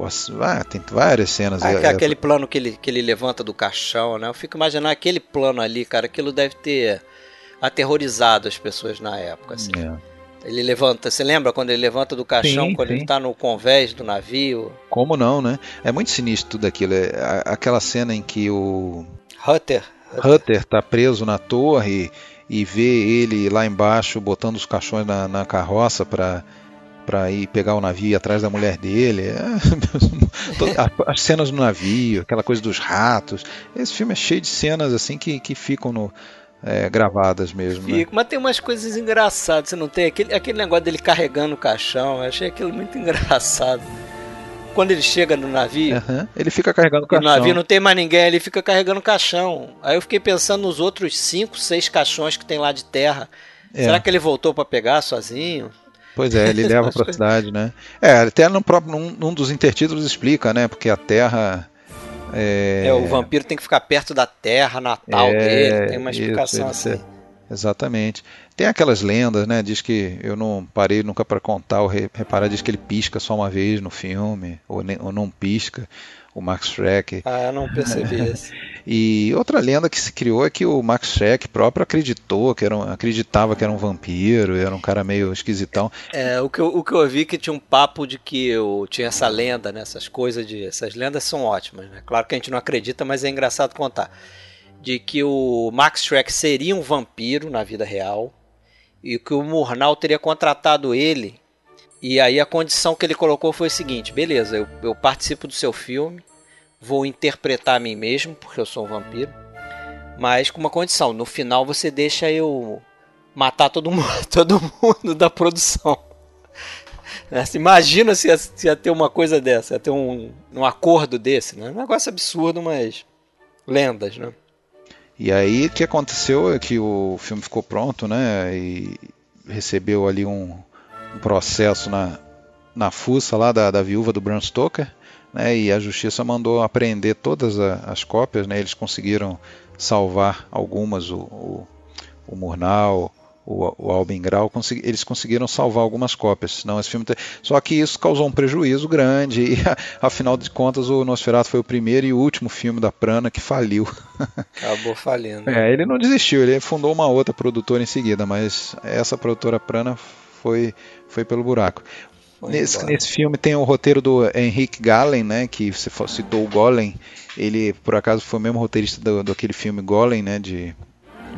o- as- ah, tem várias cenas. Ah, é- que- é- aquele plano que ele, que ele levanta do caixão, né? Eu fico imaginando aquele plano ali, cara, aquilo deve ter aterrorizado as pessoas na época. Assim. é. Ele levanta, você lembra quando ele levanta do caixão, Sim, quando sim. ele tá no convés do navio? Como não, né? É muito sinistro tudo aquilo. É, aquela cena em que o Hutter. Hutter tá preso na torre e vê ele lá embaixo botando os caixões na, na carroça para para ir pegar o navio e ir atrás da mulher dele. É, As cenas no navio, aquela coisa dos ratos. Esse filme é cheio de cenas assim que, que ficam no, é, gravadas mesmo. né? Mas tem umas coisas engraçadas, você não tem? Aquele, aquele negócio dele carregando o caixão, eu achei aquilo muito engraçado. Quando ele chega no navio, Aham, Ele fica carregando o e no caixão. navio não tem mais ninguém, ele fica carregando o caixão. Aí eu fiquei pensando nos outros cinco, seis caixões que tem lá de terra. É. Será que ele voltou para pegar sozinho? Pois é, ele leva para a cidade, né? É, até no próprio, num, num, dos intertítulos explica, né? Porque a Terra. É... é... o vampiro tem que ficar perto da Terra natal é, dele, tem uma explicação isso, assim. Exatamente. Tem aquelas lendas, né? Diz que eu não parei nunca para contar ou reparar, diz que ele pisca só uma vez no filme, ou, nem, ou não pisca o Max Schreck. Ah, eu não percebi isso. e outra lenda que se criou é que o Max Schreck próprio acreditou que era um, acreditava que era um vampiro, era um cara meio esquisitão. É, o que eu, o que eu ouvi que tinha um papo de que eu tinha essa lenda, né, essas coisas de essas lendas são ótimas, né? Claro que a gente não acredita, mas é engraçado contar. De que o Max Schreck seria um vampiro na vida real e que o Murnau teria contratado ele e aí a condição que ele colocou foi o seguinte: beleza, eu, eu participo do seu filme, vou interpretar a mim mesmo, porque eu sou um vampiro, mas com uma condição: no final você deixa eu matar todo mundo, todo mundo da produção. Imagina se ia, se ia, ter uma coisa dessa, ia ter um, um acordo desse, né? Um negócio absurdo, mas lendas, né? E aí o que aconteceu é que o filme ficou pronto, né? E recebeu ali um, um processo na, na fuça lá da, da viúva do Bram Stoker, né, e a justiça mandou apreender todas a, as cópias, né, eles conseguiram salvar algumas, o, o, o Murnau, o, o Albin Grau, consegui, eles conseguiram salvar algumas cópias, senão esse filme... Te... Só que isso causou um prejuízo grande e, afinal de contas, o Nosferatu foi o primeiro e último filme da Prana que faliu. Acabou falindo. É, ele não desistiu, ele fundou uma outra produtora em seguida, mas essa produtora Prana foi, foi pelo buraco. Nesse, nesse, filme tem o roteiro do Henrique Gallen, né, que você citou o Golem. Ele, por acaso, foi o mesmo roteirista do, daquele filme Golem, né, de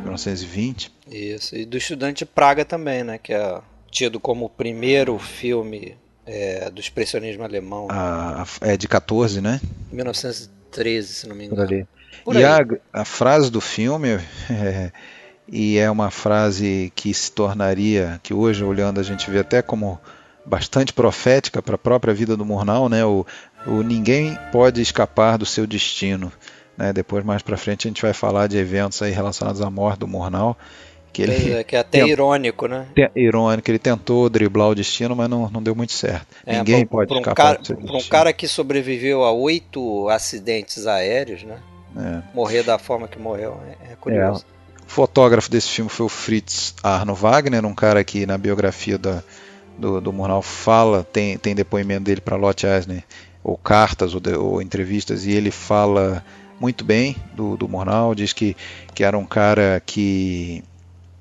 1920. Isso, e do Estudante de Praga também, né, que é tido como o primeiro filme é, do expressionismo alemão. Ah, é de 14, né? 1913, se não me engano. Por ali. Por e a, a, frase do filme é, e é uma frase que se tornaria, que hoje olhando a gente vê até como bastante profética para a própria vida do Murnau, né? O, o ninguém pode escapar do seu destino. Né? Depois mais para frente a gente vai falar de eventos aí relacionados à morte do Murnau. Que, ele é, que é até irônico, né? Irônico, ele tentou driblar o destino, mas não, não deu muito certo. É, Ninguém pra, pode pra um escapar cara, do seu destino. um cara que sobreviveu a oito acidentes aéreos, né? É. Morrer da forma que morreu, é, é curioso. É. Fotógrafo desse filme foi o Fritz Arno Wagner, um cara que na biografia da, do, do Murnau fala, tem, tem depoimento dele para Lotte Eisner, ou cartas, ou, de, ou, entrevistas, e ele fala muito bem do, do Murnau, diz que, que era um cara que.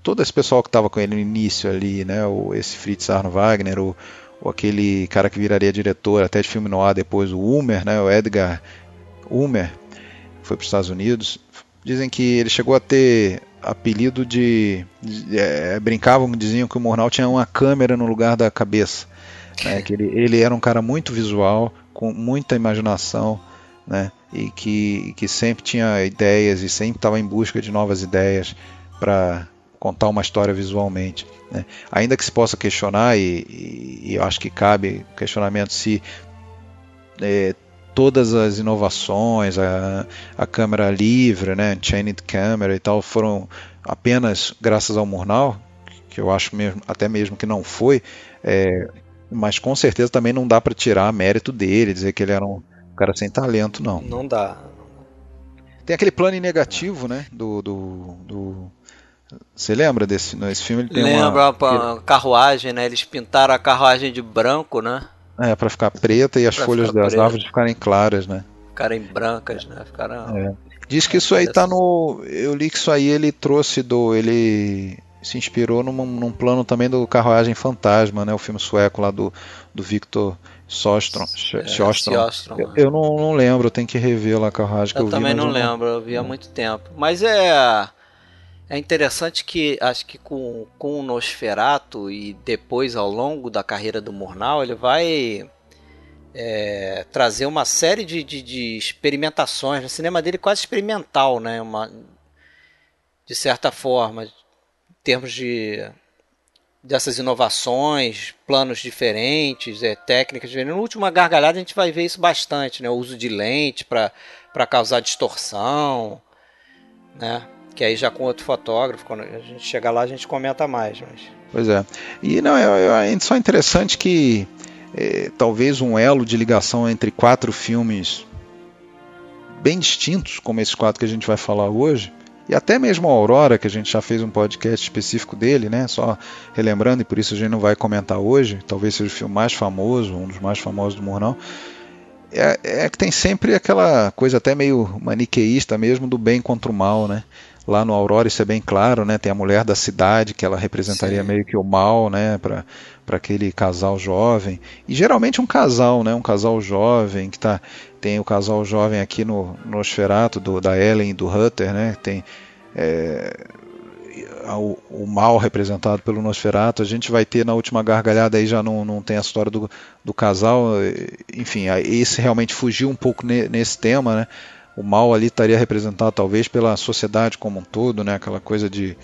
Todo esse pessoal que estava com ele no início ali, né, o, esse Fritz Arno Wagner, o, o aquele cara que viraria diretor até de filme no ar depois, o Ulmer, né, o Edgar Ulmer, foi para os Estados Unidos. Dizem que ele chegou a ter apelido de. de é, brincavam, diziam que o Murnau tinha uma câmera no lugar da cabeça. Né, que ele, ele era um cara muito visual, com muita imaginação, né, e que, que sempre tinha ideias e sempre estava em busca de novas ideias para contar uma história visualmente. Né. Ainda que se possa questionar, e, e, e eu acho que cabe questionamento se é, todas as inovações, a, a câmera livre, né, chained camera e tal, foram apenas graças ao Murnau, que eu acho mesmo, até mesmo que não foi, é, mas com certeza também não dá para tirar mérito dele, dizer que ele era um cara sem talento, não. Não dá. Tem aquele plano negativo, né, do, do, do... Você lembra desse nesse filme? Ele tem Lembra uma... a carruagem, né? Eles pintaram a carruagem de branco, né? É, para ficar preta e as pra folhas das preta. árvores ficarem claras, né? Ficarem brancas, né? Ficaram... É. Diz que isso aí tá no. Eu li que isso aí ele trouxe do. Ele se inspirou num, num plano também do Carruagem Fantasma, né? O filme sueco lá do, do Victor Sostrom. É, Sostrom. Eu, eu não, não, lembro, eu tenho que rever lá a carruagem que eu, eu também vi, não lembro, eu vi há muito tempo. Mas é. É interessante que acho que com, com o Nosferato e depois ao longo da carreira do Murnau, ele vai é, trazer uma série de, de, de, experimentações. O cinema dele é quase experimental, né? Uma, de certa forma, em termos de dessas inovações, planos diferentes, é, técnicas diferentes. No último Gargalhada a gente vai ver isso bastante, né? O uso de lente para causar distorção, né? Que aí já com outro fotógrafo, quando a gente chegar lá a gente comenta mais. Mas... Pois é. E não, é, é só interessante que é, talvez um elo de ligação entre quatro filmes bem distintos, como esses quatro que a gente vai falar hoje, e até mesmo a Aurora, que a gente já fez um podcast específico dele, né? Só relembrando, e por isso a gente não vai comentar hoje, talvez seja o filme mais famoso, um dos mais famosos do Murnau. É, é que tem sempre aquela coisa até meio maniqueísta mesmo do bem contra o mal, né? Lá no Aurora isso é bem claro, né? Tem a mulher da cidade que ela representaria Sim. meio que o mal, né? Para para aquele casal jovem e geralmente um casal, né? Um casal jovem que tá tem o casal jovem aqui no Nosferatu do, da Ellen e do Hutter, né? Tem é, o, o, mal representado pelo Nosferatu. A gente vai ter na última gargalhada aí já não, não tem a história do, do casal. Enfim, esse realmente fugiu um pouco ne, nesse tema, né? O mal ali estaria representado talvez pela sociedade como um todo, né? Aquela coisa de,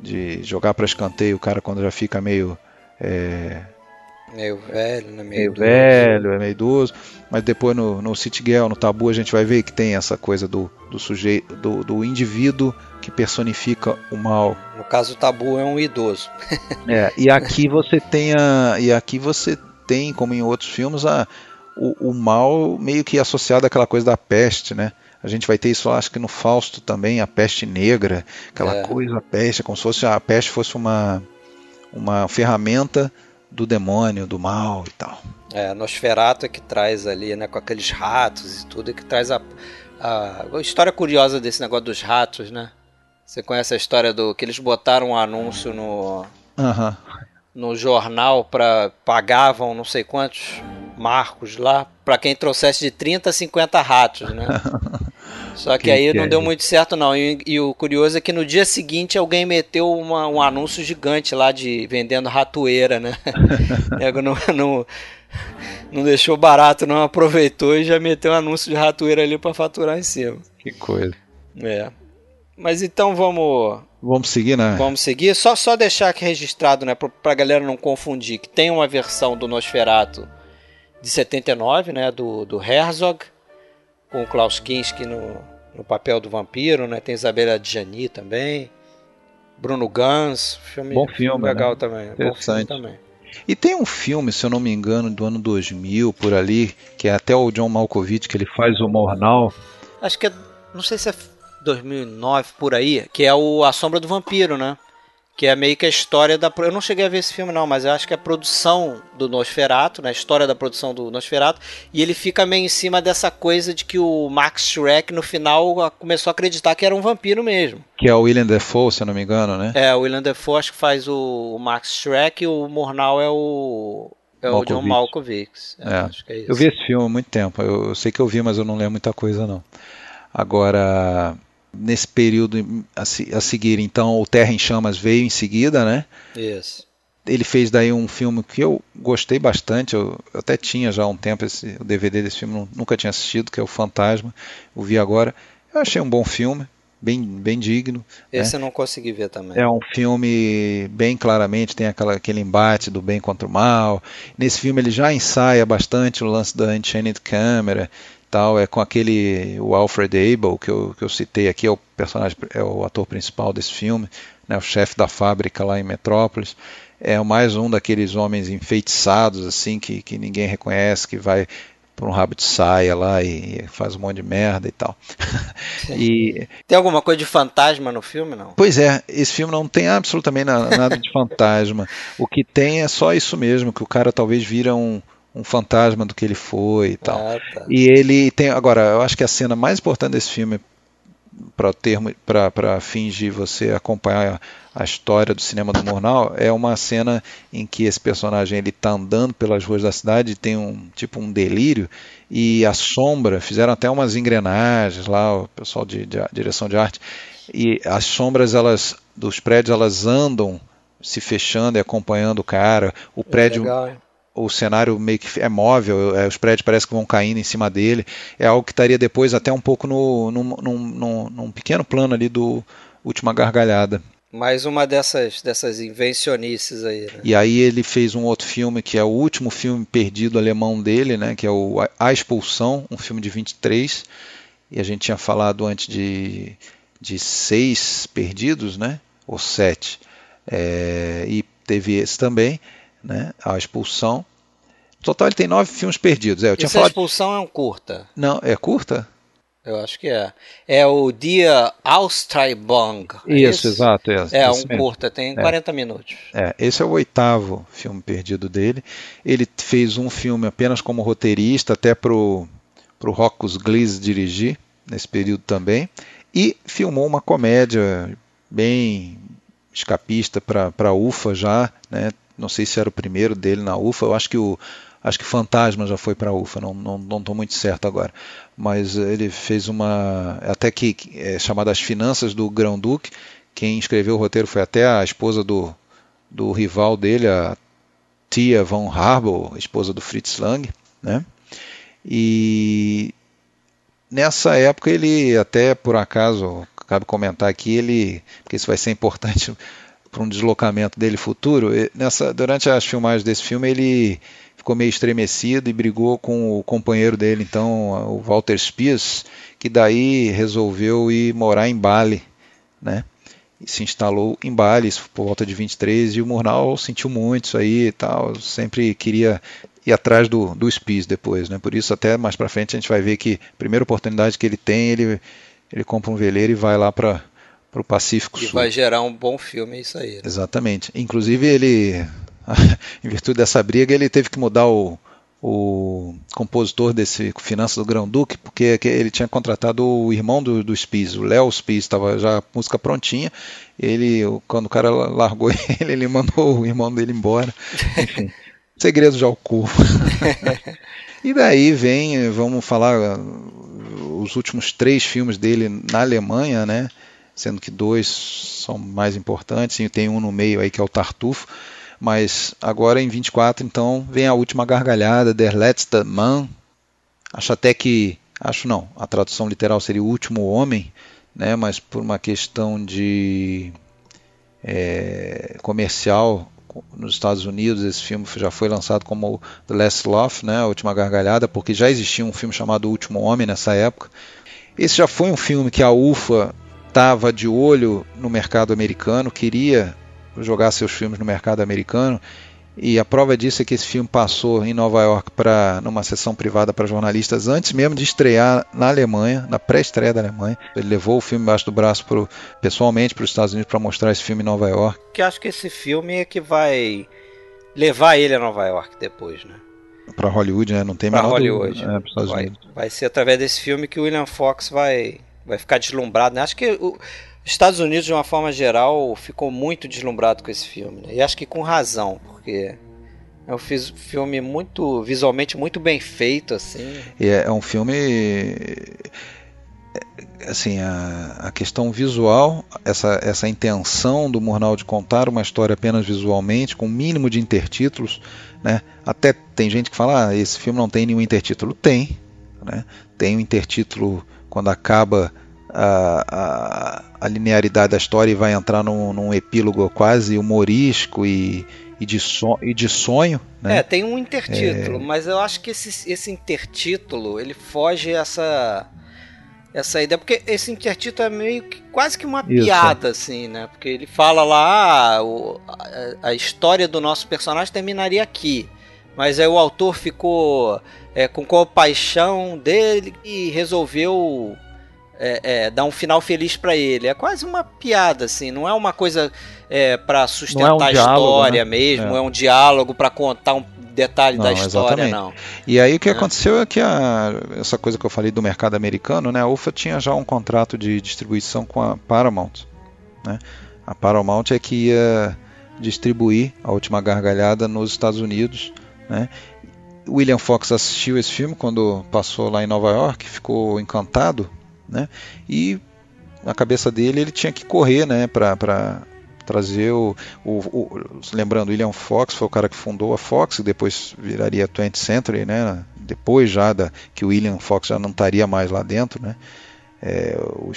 de jogar para escanteio o cara quando já fica meio é, Meio velho, né? Meio, meio velho, é meio idoso. Mas depois no, no City Girl, no Tabu, a gente vai ver que tem essa coisa do, do sujeito, do, do indivíduo que personifica o mal. No caso, o Tabu é um idoso. é, e aqui você tem a, e aqui você tem, como em outros filmes, a, o, o mal meio que associado àquela coisa da peste, né? A gente vai ter isso, acho que no Fausto também, a peste negra, aquela é. coisa, a peste, como se fosse a peste fosse uma, uma ferramenta do demônio, do mal e tal. É, Nosferatu é que traz ali, né, com aqueles ratos e tudo, é que traz a, a, a história curiosa desse negócio dos ratos, né? Você conhece a história do que eles botaram um anúncio no uhum. no jornal para pagavam não sei quantos marcos lá para quem trouxesse de 30 a 50 ratos, né? Só que, que aí que não é deu muito certo não. E, e, o curioso é que no dia seguinte alguém meteu uma, um anúncio gigante lá de vendendo ratoeira, né? não, não, não deixou barato, não aproveitou e já meteu um anúncio de ratoeira ali para faturar em cima. Que coisa. É. Mas então vamos Vamos seguir, né? Vamos seguir. Só, só deixar aqui registrado, né? Pra, pra galera não confundir, que tem uma versão do Nosferatu de 79, né? Do, do Herzog, com o Klaus Kinski no, no papel do vampiro, né? Tem Isabela Adjani também. Bruno Gans, filme, bom filme, legal né? também. Interessante. Também. E tem um filme, se eu não me engano, do ano 2000, por ali, que é até o John Malkovich, que ele faz o Mornal. Acho que é, não sei se é 2009, por aí, que é o A Sombra do Vampiro, né? Que é meio que a história da. Eu não cheguei a ver esse filme, não, mas eu acho que é a produção do Nosferatu, né? A história da produção do Nosferatu. E ele fica meio em cima dessa coisa de que o Max Shrek, no final, começou a acreditar que era um vampiro mesmo. Que é o William Defoe, se eu não me engano, né? É, o William Defoe acho que faz o Max Shrek e o Mornal é o. É o John Malkovich. É, é. Acho que é isso. Eu vi esse filme há muito tempo. Eu, eu sei que eu vi, mas eu não lembro muita coisa, não. Agora nesse período a, seguir, então, o Terra em Chamas veio em seguida, né? Isso. Ele fez daí um filme que eu gostei bastante, eu, até tinha já há um tempo esse, o DVD desse filme, nunca tinha assistido, que é o Fantasma, o vi agora. Eu achei um bom filme, bem, bem digno. Esse né? eu não consegui ver também. É um filme bem claramente, tem aquela, aquele embate do bem contra o mal. Nesse filme ele já ensaia bastante o lance da Enchanted Camera, tal, é com aquele o Alfred Abel que eu, que eu citei aqui, é o personagem, é o ator principal desse filme, né, o chefe da fábrica lá em Metrópolis. É mais um daqueles homens enfeitiçados assim que, que ninguém reconhece, que vai por um rabo de saia lá e faz um monte de merda e tal. e... Tem alguma coisa de fantasma no filme, não? Pois é, esse filme não tem absolutamente nada de fantasma. o que tem é só isso mesmo, que o cara talvez vira um, um fantasma do que ele foi e tal. Ah, tá. E ele tem. Agora, eu acho que a cena mais importante desse filme, para fingir você acompanhar a história do cinema do Murnau, é uma cena em que esse personagem ele está andando pelas ruas da cidade, tem um tipo um delírio, e a sombra, fizeram até umas engrenagens lá, o pessoal de, de direção de arte, e as sombras elas dos prédios elas andam se fechando e acompanhando o cara. O é prédio, legal, o cenário meio que é móvel, é, os prédios parecem que vão caindo em cima dele. É algo que estaria depois até um pouco no, num, num, num pequeno plano ali do Última Gargalhada. Mais uma dessas, dessas invencionices aí. Né? E aí ele fez um outro filme que é o último filme perdido alemão dele, né, que é o A Expulsão, um filme de 23. E a gente tinha falado antes de de seis perdidos, né? Ou sete. É, e teve esse também, né? A expulsão. No total ele tem nove filmes perdidos. É, eu tinha Essa falado... expulsão é um curta. Não, é curta? Eu acho que é. É o Dia Austreibung. É isso, exato. É, é um mesmo. curta, tem 40 é. minutos. É, esse é o oitavo filme perdido dele. Ele fez um filme apenas como roteirista, até pro, pro Rockus Gliese dirigir, nesse período também. E filmou uma comédia bem escapista para UFA já, né? Não sei se era o primeiro dele na UFA. Eu acho que o acho que Fantasma já foi para a UFA, não não não muito certo agora. Mas ele fez uma até que é chamada As Finanças do Grão Duque. Quem escreveu o roteiro foi até a esposa do do rival dele, a Tia von Harbour, esposa do Fritz Lang, né? E nessa época ele até por acaso cabe comentar aqui ele porque isso vai ser importante para um deslocamento dele futuro nessa durante as filmagens desse filme ele ficou meio estremecido e brigou com o companheiro dele então o Walter Spies que daí resolveu ir morar em Bali né e se instalou em Bali por volta de 23 e o Murnau sentiu muito isso aí e tal sempre queria ir atrás do, do Spies depois, né? Por isso até mais para frente a gente vai ver que a primeira oportunidade que ele tem, ele ele compra um veleiro e vai lá para para o Pacífico e Sul. vai gerar um bom filme isso aí. Né? Exatamente. Inclusive ele, em virtude dessa briga, ele teve que mudar o, o compositor desse Finanças do Grão Duque, porque ele tinha contratado o irmão do, do Spies, o Léo Spies, estava já a música prontinha. Ele, quando o cara largou ele, ele mandou o irmão dele embora. Enfim. Segredos de Alcova. e daí vem, vamos falar os últimos três filmes dele na Alemanha, né? Sendo que dois são mais importantes e tem um no meio aí que é o Tartufo. Mas agora em 24, então, vem a última gargalhada, Der letzte Mann. Acho até que, acho não, a tradução literal seria o último homem, né? Mas por uma questão de é, comercial nos Estados Unidos esse filme já foi lançado como The Last Laugh, né, a última gargalhada, porque já existia um filme chamado O Último Homem nessa época. Esse já foi um filme que a UFA estava de olho no mercado americano, queria jogar seus filmes no mercado americano e a prova disso é que esse filme passou em Nova York para numa sessão privada para jornalistas antes mesmo de estrear na Alemanha, na pré-estreia da Alemanha. Ele levou o filme embaixo do braço pro, pessoalmente para os Estados Unidos para mostrar esse filme em Nova York. Que acho que esse filme é que vai levar ele a Nova York depois, né? Para Hollywood, né? Não tem menor Hollywood. Dúvida, é, vai, vai ser através desse filme que o William Fox vai, vai ficar deslumbrado. Né? Acho que o, Estados Unidos, de uma forma geral, ficou muito deslumbrado com esse filme. Né? E acho que com razão, porque é um filme muito visualmente muito bem feito, assim. E é, é um filme é, assim a, a, questão visual, essa, essa intenção do Murnau de contar uma história apenas visualmente, com o mínimo de intertítulos, né? Até tem gente que fala, ah, esse filme não tem nenhum intertítulo. Tem, né? Tem um intertítulo quando acaba a, a, a, linearidade da história e vai entrar num, num epílogo quase humorístico e, e, de, so, e de sonho. Né? É, tem um intertítulo, é... mas eu acho que esse, esse intertítulo ele foge essa essa ideia, porque esse intertítulo é meio que quase que uma Isso. piada, assim, né? Porque ele fala lá, ah, o, a, a, história do nosso personagem terminaria aqui. Mas aí o autor ficou é, com compaixão dele e resolveu é, é, dar um final feliz para ele. É quase uma piada, assim, não é uma coisa é, para sustentar é um a diálogo, história né? mesmo, é. é. um diálogo para contar um detalhe não, da história, exatamente. não. E aí o que é. aconteceu é que a, essa coisa que eu falei do mercado americano, né, a UFA tinha já um contrato de distribuição com a Paramount. Né? A Paramount é que ia distribuir a última gargalhada nos Estados Unidos. Né? William Fox assistiu esse filme quando passou lá em Nova York, ficou encantado né? E na cabeça dele ele tinha que correr, né, para trazer o, o, o, lembrando William Fox foi o cara que fundou a Fox e depois viraria a 20th Century né depois já da que o William Fox já não estaria mais lá dentro né é, o,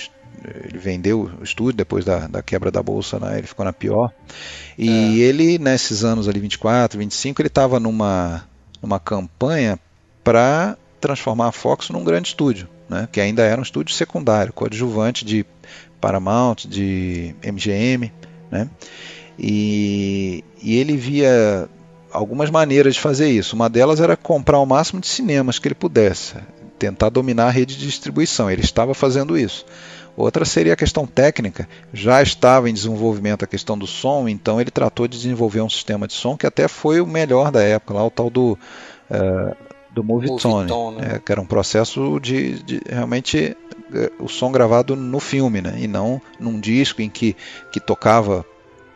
ele vendeu o estúdio depois da, da quebra da bolsa né ele ficou na pior e é. ele nesses anos ali 24 25 ele estava numa numa campanha para transformar a Fox num grande estúdio, né? que ainda era um estúdio secundário, coadjuvante de Paramount, de MGM. Né? E, e ele via algumas maneiras de fazer isso. Uma delas era comprar o máximo de cinemas que ele pudesse, tentar dominar a rede de distribuição. Ele estava fazendo isso. Outra seria a questão técnica. Já estava em desenvolvimento a questão do som, então ele tratou de desenvolver um sistema de som que até foi o melhor da época, lá o tal do, uh, do Movietone, Movie né? é, que era um processo de, de realmente uh, o som gravado no filme, né? e não num disco em que, que tocava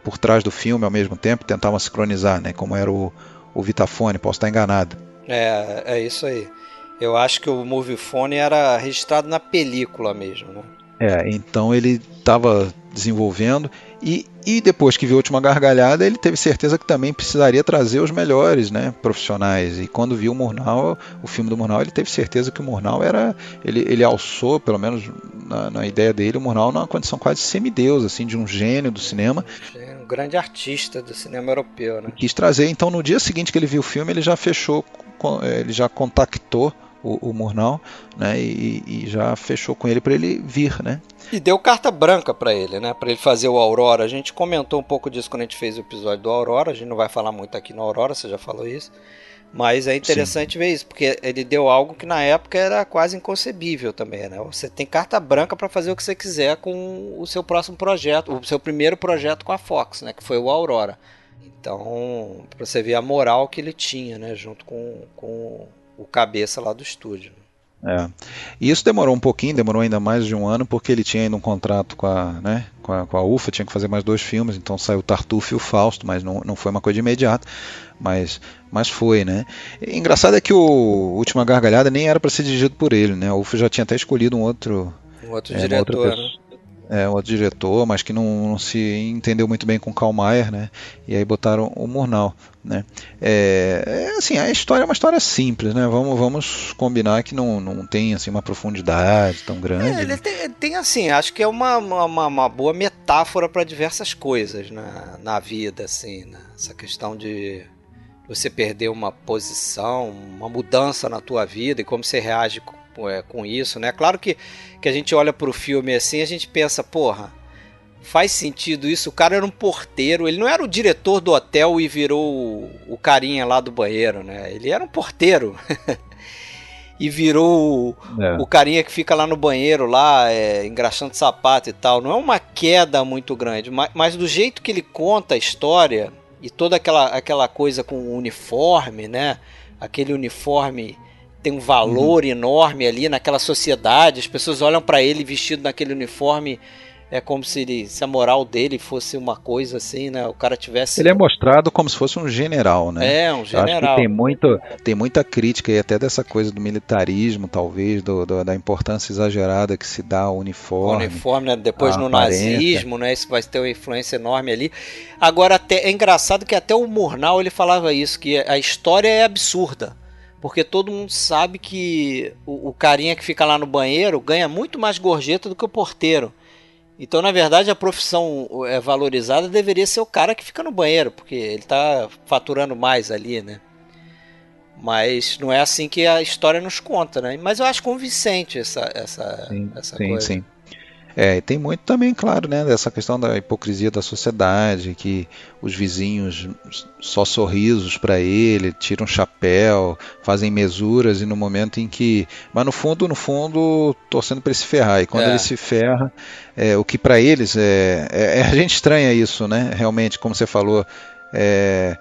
por trás do filme ao mesmo tempo, tentava sincronizar, né? como era o, o Vitafone, posso estar enganado. É, é isso aí. Eu acho que o Moviefone era registrado na película mesmo, né? É, então ele estava desenvolvendo e, e depois que viu a última gargalhada, ele teve certeza que também precisaria trazer os melhores né, profissionais. E quando viu o Murnau, o filme do Murnau, ele teve certeza que o Murnau era. Ele, ele alçou, pelo menos na, na ideia dele, o Murnau numa condição quase semideus, assim, de um gênio do cinema. Um grande artista do cinema europeu, né? Quis trazer. Então, no dia seguinte que ele viu o filme, ele já fechou, ele já contactou o, o Murnau, né? E, e, já fechou com ele para ele vir, né? E deu carta branca para ele, né? Para ele fazer o Aurora. A gente comentou um pouco disso quando a gente fez o episódio do Aurora. A gente não vai falar muito aqui no Aurora, você já falou isso. Mas é interessante Sim. ver isso, porque ele deu algo que na época era quase inconcebível também, né? Você tem carta branca para fazer o que você quiser com o seu próximo projeto, o seu primeiro projeto com a Fox, né? Que foi o Aurora. Então, para você ver a moral que ele tinha, né? Junto com, com o cabeça lá do estúdio. É. E isso demorou um pouquinho, demorou ainda mais de um ano, porque ele tinha ainda um contrato com a, né, com a, com a UFA, tinha que fazer mais dois filmes, então saiu o Tartufo e o Fausto, mas não, não foi uma coisa de imediato, mas, mas foi, né. E, engraçado é que o Última Gargalhada nem era para ser dirigido por ele, né, a UFA já tinha até escolhido um outro... Um outro é, diretor, é, outro diretor, mas que não, não, se entendeu muito bem com Karl Mayer, né? E aí botaram o Murnau, né? É, é, assim, a história é uma história simples, né? Vamos, vamos combinar que não, não tem assim uma profundidade tão grande. É, ele tem, tem, assim, acho que é uma, uma, uma boa metáfora para diversas coisas na, na vida, assim, né? essa questão de você perder uma posição, uma mudança na tua vida e como você reage é, com isso, né? Claro que, que a gente olha pro filme assim, a gente pensa, porra, faz sentido isso. O cara era um porteiro, ele não era o diretor do hotel e virou o, carinha lá do banheiro, né? Ele era um porteiro. e virou o, é. o, carinha que fica lá no banheiro, lá, é, engraxando sapato e tal. Não é uma queda muito grande, mas, mas, do jeito que ele conta a história e toda aquela, aquela coisa com o uniforme, né? Aquele uniforme tem um valor uhum. enorme ali naquela sociedade. As pessoas olham para ele vestido naquele uniforme é como se, ele, se a moral dele fosse uma coisa assim, né? O cara tivesse. Ele é mostrado como se fosse um general, né? É, um general. tem, muito, tem muita crítica aí até dessa coisa do militarismo, talvez, do, do da importância exagerada que se dá ao uniforme. O uniforme, né? Depois no aparência. nazismo, né? Isso vai ter uma influência enorme ali. Agora, até, é engraçado que até o Murnau ele falava isso, que a história é absurda. Porque todo mundo sabe que o, o, carinha que fica lá no banheiro ganha muito mais gorjeta do que o porteiro. Então, na verdade, a profissão é valorizada deveria ser o cara que fica no banheiro, porque ele está faturando mais ali, né? Mas não é assim que a história nos conta, né? Mas eu acho convincente essa, essa, sim, essa sim, coisa. Sim. É, e tem muito também, claro, né, dessa questão da hipocrisia da sociedade, que os vizinhos só sorrisos para ele, tiram chapéu, fazem mesuras e no momento em que, mas no fundo, no fundo, torcendo para ele se ferrar. E quando é. ele se ferra, é, o que para eles é, é, é, a gente estranha isso, né? Realmente, como você falou, é,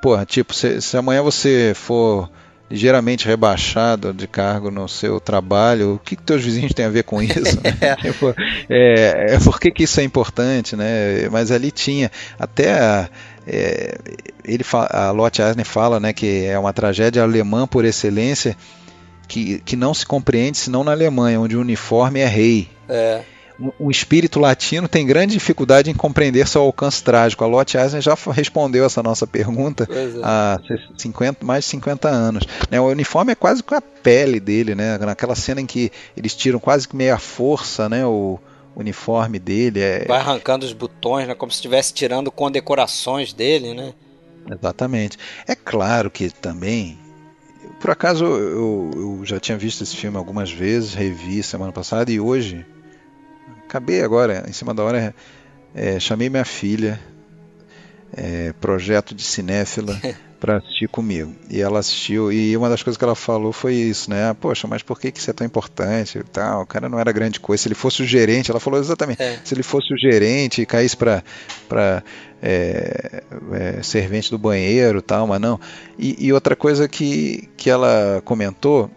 porra, tipo, se, se amanhã você for ligeiramente rebaixado de cargo no seu trabalho, o que, que teus vizinhos têm a ver com isso? Tipo, é, é, por que, que isso é importante, né? Mas ali tinha até a, é, ele a Lotte Eisner fala, né, que é uma tragédia alemã por excelência que, que não se compreende senão na Alemanha, onde o uniforme é rei. É o espírito latino tem grande dificuldade em compreender seu alcance trágico. A Lotte Eisner já respondeu essa nossa pergunta é. há 50, mais de 50 anos. Né, o uniforme é quase com a pele dele, né? naquela cena em que eles tiram quase que meia força né? o uniforme dele. É... Vai arrancando os botões, né? como se estivesse tirando condecorações dele. Né? Exatamente. É claro que também por acaso eu, eu, já tinha visto esse filme algumas vezes, revi semana passada e hoje acabei agora em cima da hora é, chamei minha filha é, projeto de cinéfila para assistir comigo. E ela assistiu, e uma das coisas que ela falou foi isso, né? Ah, Poxa, mas por que, que isso é tão importante e tal? O cara não era grande coisa. Se ele fosse o gerente, ela falou exatamente, é. se ele fosse o gerente e caísse para é, é, servente do banheiro tal, mas não. E, e outra coisa que, que ela comentou,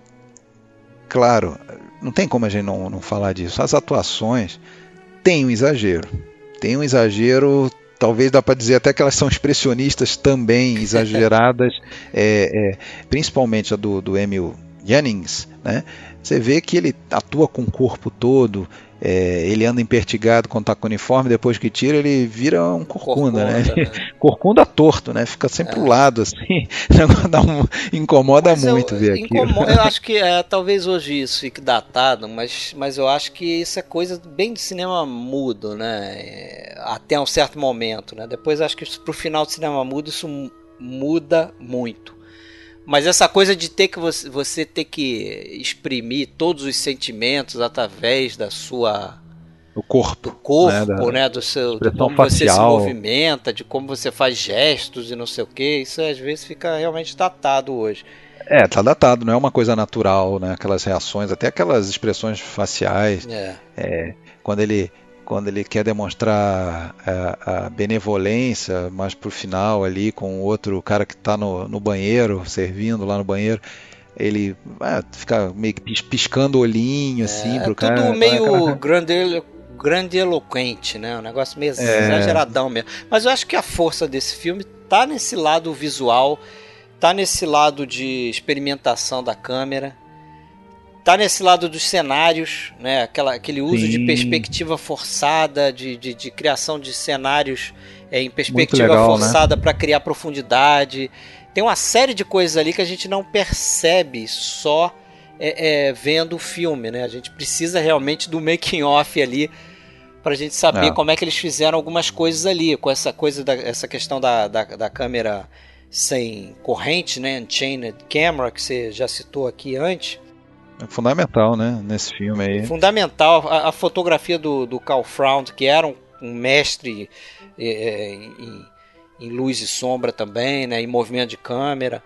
claro, não tem como a gente não, não falar disso. As atuações têm um exagero. Tem um exagero talvez dá para dizer até que elas são expressionistas também, exageradas, é, é, principalmente a do, do Emil Jennings, né? Você vê que ele atua com o corpo todo, é, ele anda empertigado quando está com o uniforme, depois que tira ele vira um corcunda, né? corcunda né? né? corcunda torto, né? Fica sempre é. pro lado, assim, um, incomoda mas muito eu, ver aquilo. Eu acho que é, talvez hoje isso fique datado, mas, mas eu acho que isso é coisa bem de cinema mudo, né? É, até um certo momento, né? Depois acho que pro final do cinema mudo isso muda muito. Mas essa coisa de ter que você, você ter que exprimir todos os sentimentos através da sua o corpo, do corpo, né, da, né do seu, de como facial. você se movimenta, de como você faz gestos e não sei o que, isso às vezes fica realmente datado hoje. É, tá datado, não é uma coisa natural, né? Aquelas reações, até aquelas expressões faciais. É. É, quando ele quando ele quer demonstrar a, a benevolência, mas pro final ali com o outro cara que está no, no banheiro, servindo lá no banheiro, ele ah, fica meio que piscando o olhinho assim é, pro tudo cara. Tudo meio grande, grande eloquente, né? Um negócio meio é. exageradão mesmo. Mas eu acho que a força desse filme tá nesse lado visual, tá nesse lado de experimentação da câmera tá nesse lado dos cenários, né? Aquela, aquele uso Sim. de perspectiva forçada, de, de, de, criação de cenários é, em perspectiva legal, né? forçada né? para criar profundidade. Tem uma série de coisas ali que a gente não percebe só é, é, vendo o filme, né? A gente precisa realmente do making off ali para a gente saber é. como é que eles fizeram algumas coisas ali, com essa coisa da essa questão da, da, da câmera sem corrente, né? Unchained camera que você já citou aqui antes é fundamental, né, nesse filme aí. Fundamental. A, a fotografia do, do Carl Fround, que era um, um mestre é, é, em, em, luz e sombra também, né, em movimento de câmera.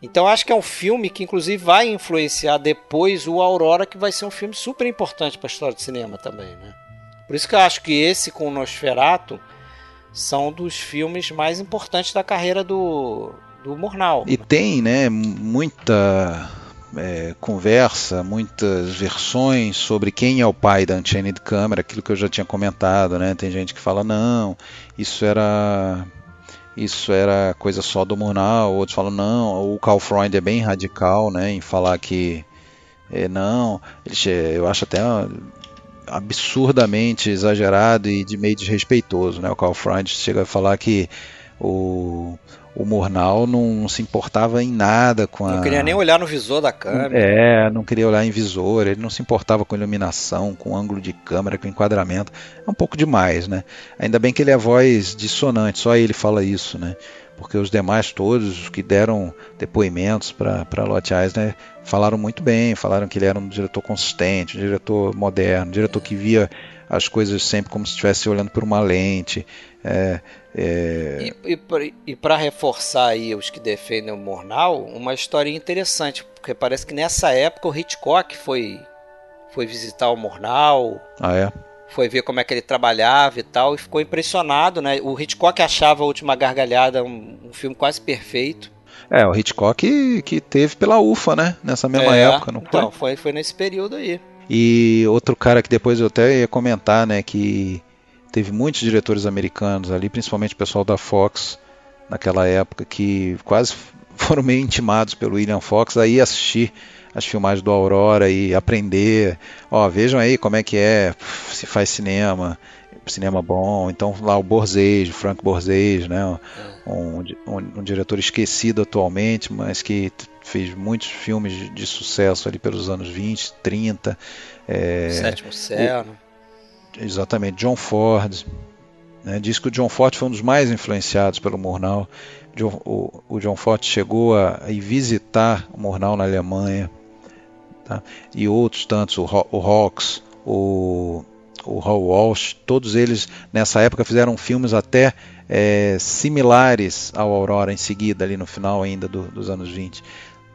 Então acho que é um filme que inclusive vai influenciar depois o Aurora, que vai ser um filme super importante para a história do cinema também, né? Por isso que eu acho que esse com o Nosferatu são dos filmes mais importantes da carreira do, do Murnau. E tem, né, muita é, conversa, muitas versões sobre quem é o pai da Unchained Camera, aquilo que eu já tinha comentado, né? Tem gente que fala não, isso era isso era coisa só do Murnau, outros falam não, o Carl Freund é bem radical, né, em falar que é, não, ele, eu acho até absurdamente exagerado e de meio desrespeitoso, né? O Carl Freund chega a falar que o o Murnau não se importava em nada com a. Não queria nem olhar no visor da câmera. É, não queria olhar em visor, ele não se importava com iluminação, com ângulo de câmera, com enquadramento. É um pouco demais, né? Ainda bem que ele é voz dissonante, só ele fala isso, né? Porque os demais todos que deram depoimentos para Lot Eisner falaram muito bem, falaram que ele era um diretor consistente, um diretor moderno, um diretor que via as coisas sempre como se estivesse olhando por uma lente. É, é... E, e para reforçar aí os que defendem o Murnau, uma história interessante, porque parece que nessa época o Hitchcock foi, foi visitar o Murnau. Ah, é? Foi ver como é que ele trabalhava e tal, e ficou impressionado, né? O Hitchcock achava a Última Gargalhada um, um filme quase perfeito. É, o Hitchcock que, que teve pela UFA, né? Nessa mesma é, época, não foi? Então, foi, foi nesse período aí. E outro cara que depois eu até ia comentar, né, que teve muitos diretores americanos ali, principalmente o pessoal da Fox naquela época, que quase foram meio intimados pelo William Fox a ir assistir as filmagens do Aurora e aprender. Ó, vejam aí como é que é, se faz cinema, cinema bom. Então lá o Borzejo, Frank Borzejo, né, um, um, um, diretor esquecido atualmente, mas que fez muitos filmes de, de sucesso ali pelos anos 20, 30. É, Sétimo Céu. Exatamente, John Ford. Né? Diz que o John Ford foi um dos mais influenciados pelo Murnau. O, o, John Ford chegou a, a visitar o Murnau na Alemanha. Tá? E outros tantos, o, o Hawks, o, o Hal Walsh, todos eles nessa época fizeram filmes até é, similares ao Aurora em seguida, ali no final ainda do, dos anos 20.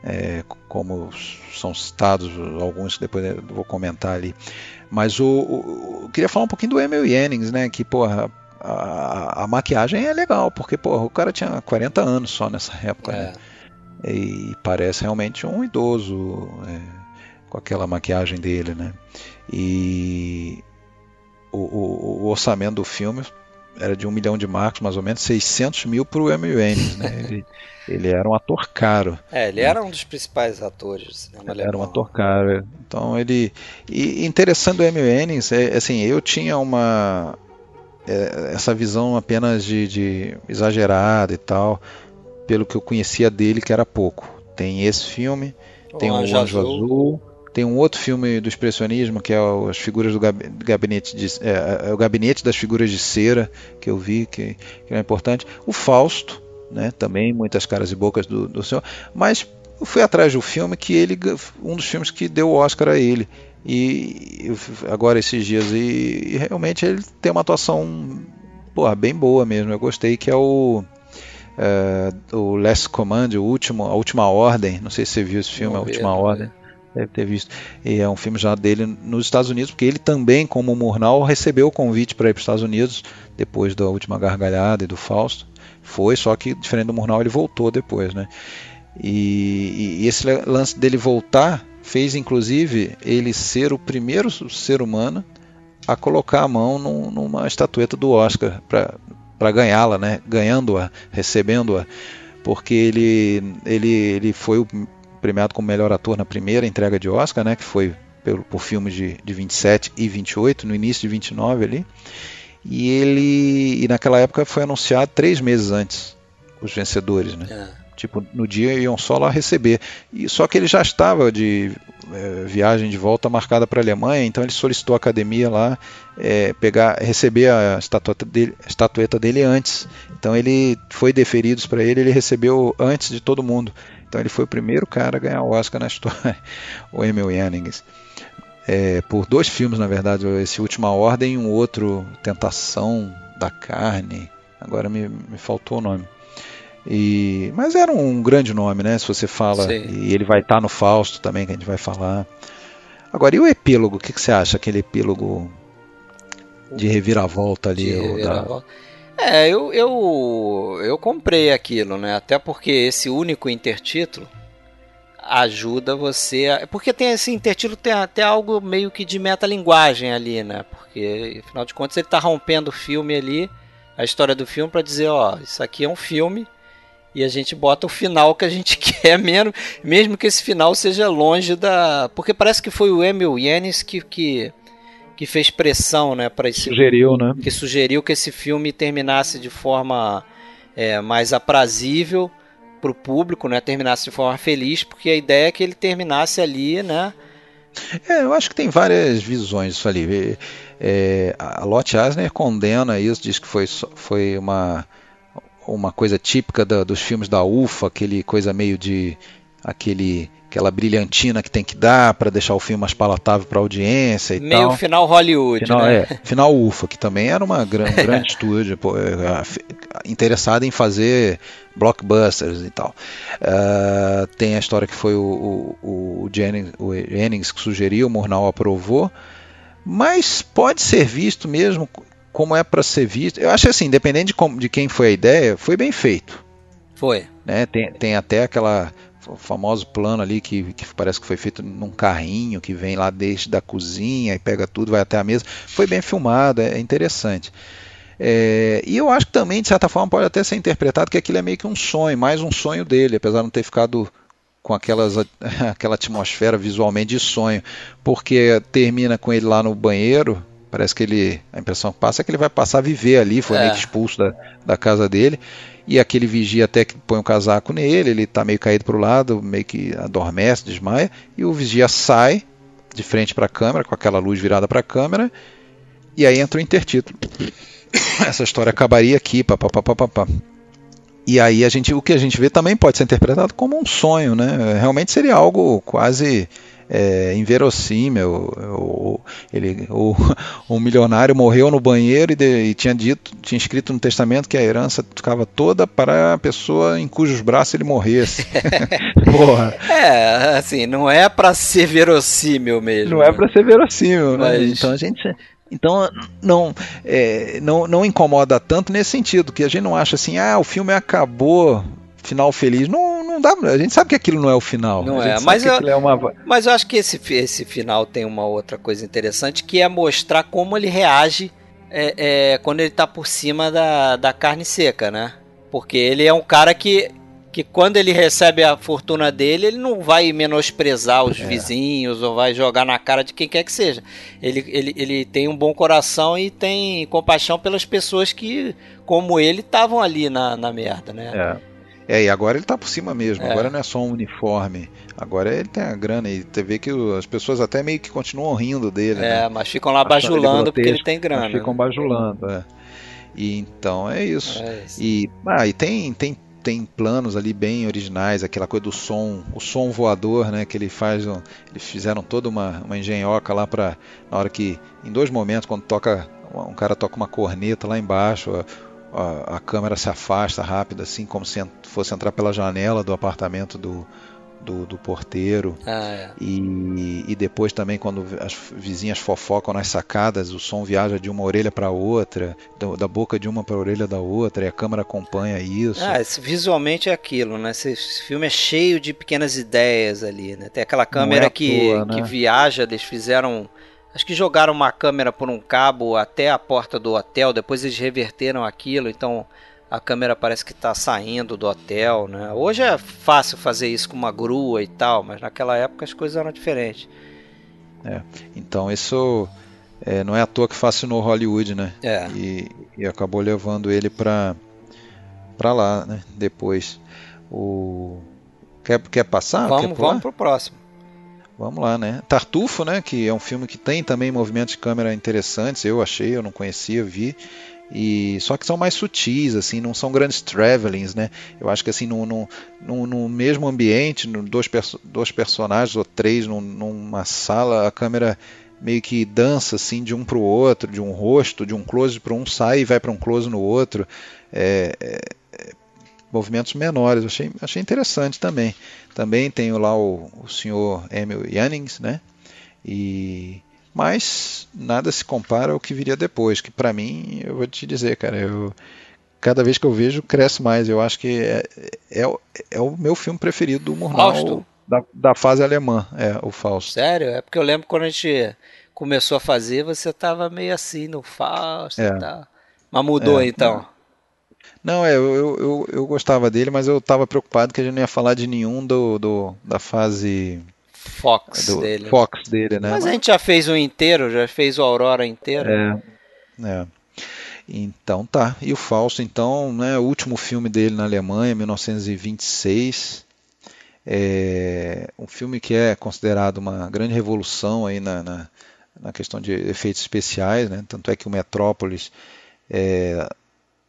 É, como são citados alguns que depois eu vou comentar ali. Mas o, o, eu queria falar um pouquinho do Emil Jennings, né? Que, porra, a, a, maquiagem é legal, porque porra, o cara tinha 40 anos só nessa época, né? é. né? E parece realmente um idoso é, com aquela maquiagem dele, né? E o, o, o, orçamento do filme era de um milhão de marcos, mais ou menos 600 mil para o Jennings, né? Ele, ele, era um ator caro. É, ele né? era um dos principais atores do cinema ele Era um ator caro. Então ele e interessante do Emil Jennings é assim, eu tinha uma é, essa visão apenas de, de, exagerada e tal, pelo que eu conhecia dele, que era pouco. Tem esse filme, o tem o Anjo, Anjo Azul. Azul. Tem um outro filme do expressionismo que é as figuras do gabinete de, é, é, o gabinete das figuras de cera que eu vi que, que é importante. O Fausto, né, também muitas caras e bocas do, do senhor, mas eu fui atrás do filme que ele um dos filmes que deu o Oscar a ele e agora esses dias e, e realmente ele tem uma atuação porra, bem boa mesmo. Eu gostei que é o uh, o Last Command, o último, a última ordem. Não sei se você viu esse filme, a última ordem. Deve ter visto. E é um filme já dele nos Estados Unidos, porque ele também, como Murnau, recebeu o convite para ir para os Estados Unidos depois da última gargalhada e do Fausto. Foi, só que diferente do Murnau, ele voltou depois, né? E, e esse lance dele voltar fez inclusive ele ser o primeiro ser humano a colocar a mão num, numa estatueta do Oscar para ganhá-la, né? ganhando-a, recebendo-a, porque ele, ele, ele foi o premiado como melhor ator na primeira entrega de Oscar, né? que foi pelo, por filmes de, de 27 e 28, no início de 29 ali. E ele, e naquela época foi anunciado três meses antes os vencedores, né? É. Tipo, no dia iam só lá receber. E só que ele já estava de é, viagem de volta marcada para a Alemanha, então ele solicitou a academia lá é, pegar, receber a estatueta dele, a estatueta dele antes. Então ele foi deferidos para ele, ele recebeu antes de todo mundo. Então ele foi o primeiro cara a ganhar o Oscar na história, o Emil Jennings. É, por dois filmes, na verdade, esse Última Ordem e um outro, Tentação da Carne. Agora me, me faltou o nome. E, mas era um grande nome, né? Se você fala. Sim. E ele vai estar tá no Fausto também, que a gente vai falar. Agora, e o epílogo? O que, que você acha? Aquele epílogo de reviravolta ali? De reviravolta. Da... É, eu, eu, eu comprei aquilo, né? Até porque esse único intertítulo ajuda você. A... Porque tem esse intertítulo, tem até algo meio que de metalinguagem ali, né? Porque, afinal de contas, ele está rompendo o filme ali, a história do filme, para dizer: ó, isso aqui é um filme e a gente bota o final que a gente quer, mesmo, mesmo que esse final seja longe da. Porque parece que foi o Emil Yennis que, que, que fez pressão, né, para esse. Sugeriu, né? Que sugeriu que esse filme terminasse de forma é, mais aprazível para o público, né? Terminasse de forma feliz, porque a ideia é que ele terminasse ali, né? É, eu acho que tem várias visões isso ali. É, a Lotte Asner condena isso, diz que foi, foi uma uma coisa típica da, dos filmes da UFA, aquele coisa meio de aquele aquela brilhantina que tem que dar para deixar o filme mais palatável para a audiência e meio tal. Meio final Hollywood, final, né? É, final UFA, que também era uma gran, grande estúdio pô, é, interessada em fazer blockbusters e tal. Uh, tem a história que foi o, o, o, Jennings, o Jennings que sugeriu, o Murnau aprovou, mas pode ser visto mesmo como é para ser visto. Eu acho assim, independente de, como, de, quem foi a ideia, foi bem feito. Foi. Né? Tem, tem até aquela famoso plano ali que, que, parece que foi feito num carrinho que vem lá desde da cozinha e pega tudo, vai até a mesa. Foi bem filmado, é, interessante. É, e eu acho que também, de certa forma, pode até ser interpretado que aquilo é meio que um sonho, mais um sonho dele, apesar de não ter ficado com aquelas, aquela atmosfera visualmente de sonho, porque termina com ele lá no banheiro, Parece que ele. A impressão que passa é que ele vai passar a viver ali, foi é. meio que expulso da, da casa dele. E aquele vigia até que põe um casaco nele, ele está meio caído para o lado, meio que adormece, desmaia, e o vigia sai de frente para a câmera, com aquela luz virada para a câmera, e aí entra o intertítulo. essa história acabaria aqui, papapá. E aí a gente, o que a gente vê também pode ser interpretado como um sonho, né? Realmente seria algo quase é, inverossímil. O, ele, o, o, milionário morreu no banheiro e, de, e, tinha dito, tinha escrito no testamento que a herança ficava toda para a pessoa em cujos braços ele morresse. Porra. É, assim, não é para ser verossímil mesmo. Não é para ser verossímil, né? Mas... né? Então a gente então não, é, não, não incomoda tanto nesse sentido, que a gente não acha assim, ah, o filme acabou, final feliz. Não, não dá, a gente sabe que aquilo não é o final. Não é, mas eu, é uma... mas eu acho que esse, esse final tem uma outra coisa interessante, que é mostrar como ele reage é, é, quando ele está por cima da, da carne seca, né? Porque ele é um cara que que quando ele recebe a fortuna dele, ele não vai menosprezar os é. vizinhos ou vai jogar na cara de quem quer que seja. Ele, ele, ele tem um bom coração e tem compaixão pelas pessoas que, como ele, estavam ali na, na merda, né? É. É, e agora ele tá por cima mesmo. É. Agora não é só um uniforme. Agora ele tem a grana e você vê que as pessoas até meio que continuam rindo dele. É, né? mas ficam lá bajulando porque ele tem grana. ficam né? bajulando, é. E então é isso. É isso. E, ah, e tem, tem tem planos ali bem originais, aquela coisa do som, o som voador, né, que ele faz, um, eles fizeram toda uma, uma engenhoca lá para na hora que em dois momentos quando toca um cara toca uma corneta lá embaixo, a, câmera se afasta rápido assim como se fosse entrar pela janela do apartamento do do, do porteiro. Ah, é. e, e depois também, quando as vizinhas fofocam nas sacadas, o som viaja de uma orelha para outra, da, boca de uma para a orelha da outra, e a câmera acompanha isso. Ah, visualmente é aquilo, né? Esse, esse, filme é cheio de pequenas ideias ali, né? Tem aquela câmera é que, toa, né? que viaja, eles fizeram. Acho que jogaram uma câmera por um cabo até a porta do hotel, depois eles reverteram aquilo, então a câmera parece que está saindo do hotel, né? Hoje é fácil fazer isso com uma grua e tal, mas naquela época as coisas eram diferentes. É, então isso é, não é à toa que fascinou Hollywood, né? É. E, e acabou levando ele para para lá, né? Depois o quer quer passar? Vamos, quer vamos pro próximo. Vamos lá, né? Tartufo, né? Que é um filme que tem também movimentos de câmera interessantes. Eu achei, eu não conhecia, vi. E só que são mais sutis, assim, não são grandes travelings, né? Eu acho que assim no, no, no, no mesmo ambiente, no, dois, perso dois personagens ou três num, numa sala, a câmera meio que dança assim de um para o outro, de um rosto, de um close para um sai e vai para um close no outro. É, é, é, movimentos menores, achei, achei interessante também. Também tenho lá o, o senhor Emil Jannings, né? E mas nada se compara ao que viria depois, que para mim, eu vou te dizer, cara, eu cada vez que eu vejo cresce mais. Eu acho que é, é, é o meu filme preferido do Murnau da, da fase alemã, é o Fausto. Sério? É porque eu lembro quando a gente começou a fazer, você tava meio assim no Fausto é. e tal. Mas mudou é, então. Não, é, eu, eu, eu, gostava dele, mas eu estava preocupado que a gente não ia falar de nenhum do, do da fase Fox do dele. Fox dele, né? Mas a gente já fez o inteiro, já fez o Aurora inteiro. É. é. Então tá. E o Fausto, então, né, o último filme dele na Alemanha, 1926. É um filme que é considerado uma grande revolução aí na, na, na questão de efeitos especiais, né? Tanto é que o Metrópolis é,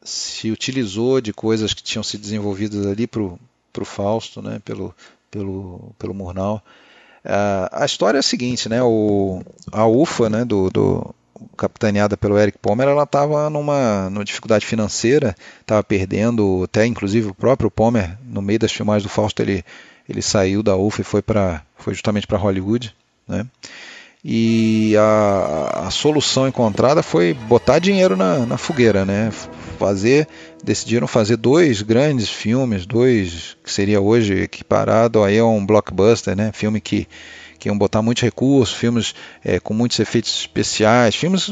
se utilizou de coisas que tinham sido desenvolvidas ali para o Fausto, né? Pelo, pelo, pelo Murnau. Uh, a história é a seguinte, né? O, a UFA, né, do, do capitaneada pelo Eric Palmer, ela estava numa, numa dificuldade financeira, estava perdendo, até inclusive o próprio Palmer, no meio das filmagens do Fausto, ele, ele saiu da UFA e foi, pra, foi justamente para Hollywood, né? E a, a, solução encontrada foi botar dinheiro na, na fogueira, né? Fazer, decidiram fazer dois grandes filmes, dois que seria hoje equiparado aí a um blockbuster, né? Filme que, que iam botar muitos recursos, filmes é, com muitos efeitos especiais, filmes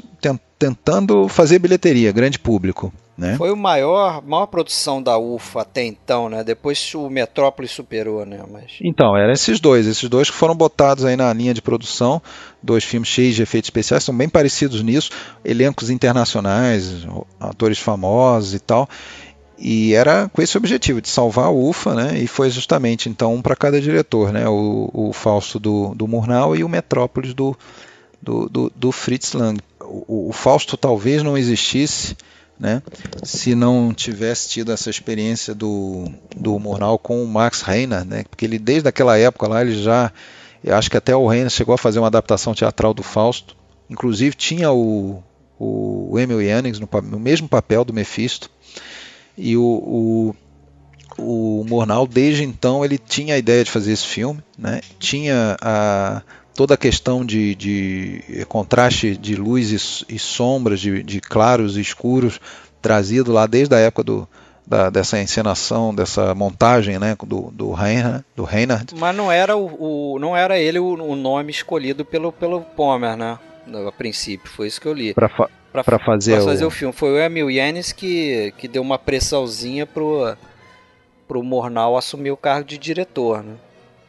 tentando fazer bilheteria, grande público. Né? Foi o maior, maior produção da UFA até então, né? Depois o Metrópolis superou, né? Mas... Então, eram esses dois, esses dois que foram botados aí na linha de produção, dois filmes cheios de efeitos especiais, são bem parecidos nisso, elencos internacionais, atores famosos e tal. E era com esse objetivo de salvar a UFA, né? E foi justamente então um para cada diretor, né? O, o Fausto do, do Murnau e o Metrópolis do, do, do, do Fritz Lang. O, o Fausto talvez não existisse né? Se não tivesse tido essa experiência do, do Murnau com o Max Reiner, né? Porque ele desde aquela época lá ele já, eu acho que até o Reiner chegou a fazer uma adaptação teatral do Fausto. Inclusive tinha o, o Emil Jannings no, no mesmo papel do Mephisto e o, o, o Murnau desde então ele tinha a ideia de fazer esse filme, né? Tinha a toda a questão de, de contraste de luz e, sombras, de, de, claros e escuros, trazido lá desde a época do, da, dessa encenação, dessa montagem né, do, do, Reinhard, do Reinhard. Mas não era, o, o não era ele o, o, nome escolhido pelo, pelo Pomer, né? A princípio, foi isso que eu li. Para fa fazer, pra fazer o... o... filme. Foi o Emil Yanis que, que deu uma pressãozinha pro, pro Mornal assumir o cargo de diretor, né?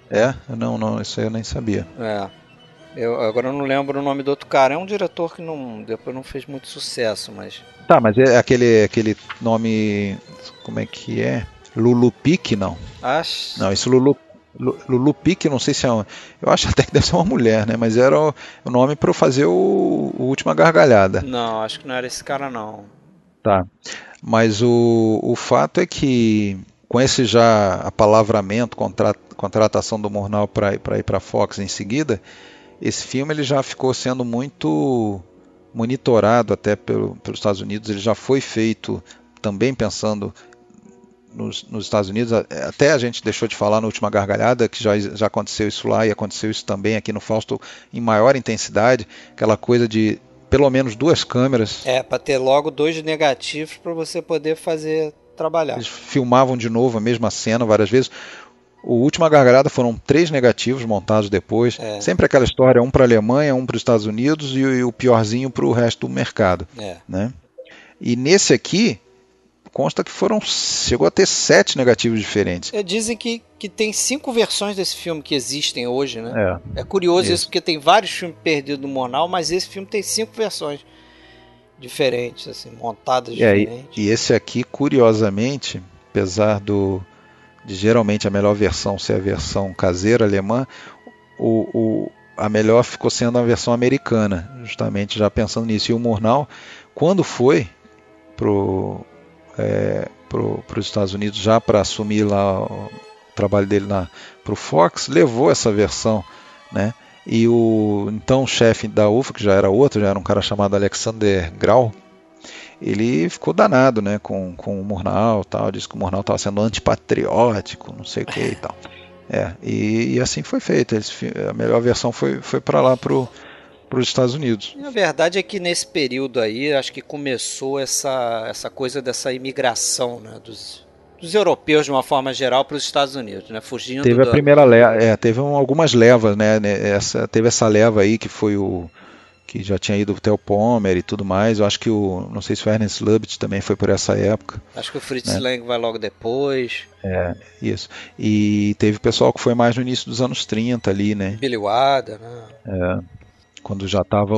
É? Não, não, isso aí eu nem sabia. É. Eu, agora eu não lembro o nome do outro cara. É um diretor que não, depois não fez muito sucesso, mas. Tá, mas é aquele, aquele nome. Como é que é? Lulu Pique, não? Acho. Não, esse Lulu, Lulu Pique, não sei se é uma, Eu acho até que deve ser uma mulher, né? Mas era o, o nome para fazer o, o Última Gargalhada. Não, acho que não era esse cara, não. Tá. Mas o, o fato é que com esse já apalavramento, contra, contratação do Mornal para ir para a Fox em seguida, esse filme ele já ficou sendo muito monitorado até pelo, pelos Estados Unidos. Ele já foi feito também pensando nos, nos, Estados Unidos. Até a gente deixou de falar na última gargalhada que já, já aconteceu isso lá e aconteceu isso também aqui no Fausto em maior intensidade. Aquela coisa de pelo menos duas câmeras. É, para ter logo dois negativos para você poder fazer trabalhar. Eles filmavam de novo a mesma cena várias vezes. O Última Gargalhada foram três negativos montados depois. É. Sempre aquela história, um para a Alemanha, um para os Estados Unidos e, e o piorzinho para o resto do mercado. É. Né? E nesse aqui, consta que foram chegou a ter sete negativos diferentes. É, dizem que, que tem cinco versões desse filme que existem hoje, né? É, é curioso isso. isso. porque tem vários filmes perdidos no Monal, mas esse filme tem cinco versões diferentes, assim, montadas é, diferentes. E, e esse aqui, curiosamente, apesar do de geralmente a melhor versão ser a versão caseira alemã, o, o, a melhor ficou sendo a versão americana, justamente já pensando nisso. E o Murnau, quando foi pro é, para os Estados Unidos já para assumir lá o trabalho dele para o Fox, levou essa versão, né? E o então chefe da UFA, que já era outro, já era um cara chamado Alexander Grau, ele ficou danado né, com, com o Murnau, tal, disse que o Murnau estava sendo antipatriótico, não sei o que e tal. É, e, e, assim foi feito. A melhor versão foi, foi para lá pro para os Estados Unidos. A verdade é que nesse período aí, acho que começou essa, essa coisa dessa imigração né, dos, dos europeus de uma forma geral para os Estados Unidos, né? Fugindo. Teve a primeira leva, é, teve um, algumas levas, né? né? Essa, teve essa leva aí que foi o que já tinha ido o Theo Pomer e tudo mais. Eu acho que o, não sei se o Ernest Lubitsch também foi por essa época. Acho que o Fritz né? Lang vai logo depois. É, isso. E teve pessoal que foi mais no início dos anos 30 ali, né? Billy Wilder, né? É quando já estava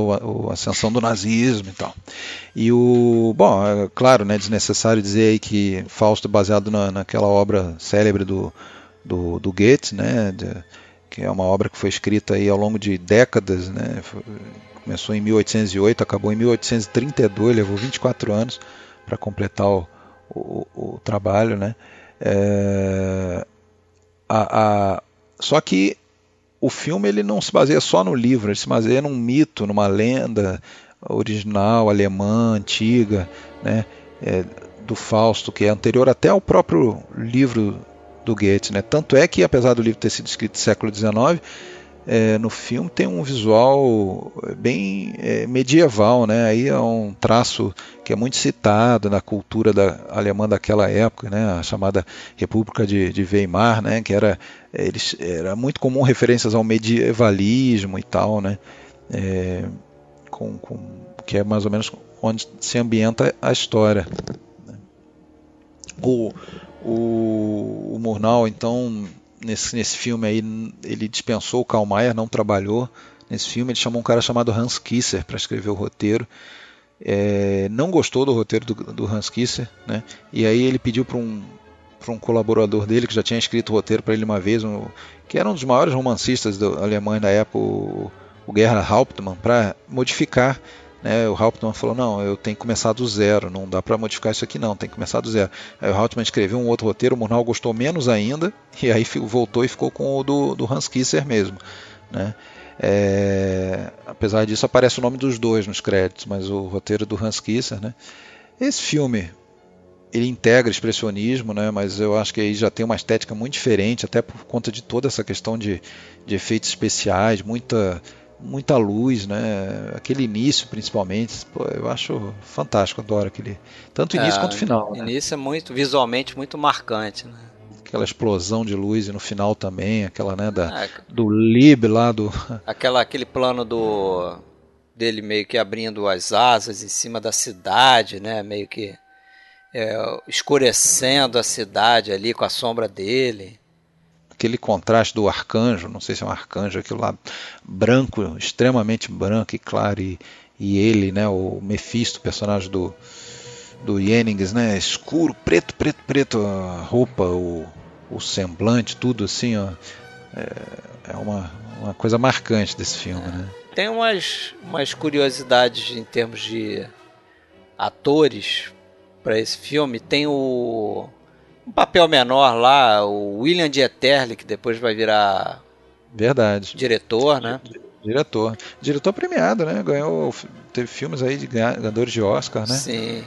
a ascensão do nazismo e tal. E o, bom, é claro, né, desnecessário dizer aí que Fausto é baseado na, naquela obra célebre do, do, do Goethe, né, de, que é uma obra que foi escrita aí ao longo de décadas, né, foi, começou em 1808, acabou em 1832, levou 24 anos para completar o, o, o, trabalho, né. É, a, a, só que o filme ele não se baseia só no livro, ele se baseia num mito, numa lenda original, alemã, antiga, né, é, do Fausto, que é anterior até ao próprio livro do Goethe. Né? Tanto é que, apesar do livro ter sido escrito no século XIX, é, no filme tem um visual bem é, medieval, né? Aí é um traço que é muito citado na cultura da alemã daquela época, né? A chamada República de, de Weimar, né? Que era eles era muito comum referências ao medievalismo e tal, né? É, com, com, que é mais ou menos onde se ambienta a história. Né? O, o, o Murnau, então nesse, nesse filme aí, ele dispensou o Karl Mayer, não trabalhou nesse filme. Ele chamou um cara chamado Hans Kisser para escrever o roteiro. É, não gostou do roteiro do, do, Hans Kisser, né? E aí ele pediu para um, um colaborador dele que já tinha escrito o roteiro para ele uma vez, um, que era um dos maiores romancistas do, alemães da época, o, o Gerhard Hauptmann, para modificar Né? O Hauptmann falou: não, eu tenho que começar do zero, não dá para modificar isso aqui, não, tem que começar do zero. Aí o Hauptmann escreveu um outro roteiro, o Murnau gostou menos ainda, e aí voltou e ficou com o do, do Hans Kisser mesmo. Né? É, apesar disso, aparece o nome dos dois nos créditos, mas o roteiro do Hans Kisser. Né? Esse filme ele integra expressionismo, né, mas eu acho que aí já tem uma estética muito diferente, até por conta de toda essa questão de, de efeitos especiais, muita, muita luz, né? Aquele início, principalmente, pô, eu acho fantástico, adoro aquele tanto início é, quanto final. Né? Início é muito visualmente muito marcante, né? Aquela explosão de luz e no final também, aquela né da, é, do lib lá do aquela aquele plano do dele meio que abrindo as asas em cima da cidade, né? Meio que é, escurecendo a cidade ali com a sombra dele. Aquele contraste do arcanjo, não sei se é um arcanjo, aquilo lá branco, extremamente branco e claro, e, e ele, né, o Mephisto, personagem do, do Jennings, né, escuro, preto, preto, preto, a roupa, o, o semblante, tudo assim, ó, é, é uma, uma coisa marcante desse filme, é. né. Tem umas, umas curiosidades em termos de atores para esse filme. Tem o um papel menor lá, o William Dieterle, que depois vai virar verdade diretor, né? Diretor, diretor premiado, né? Ganhou, teve filmes aí de ganhadores de Oscar, né? Sim.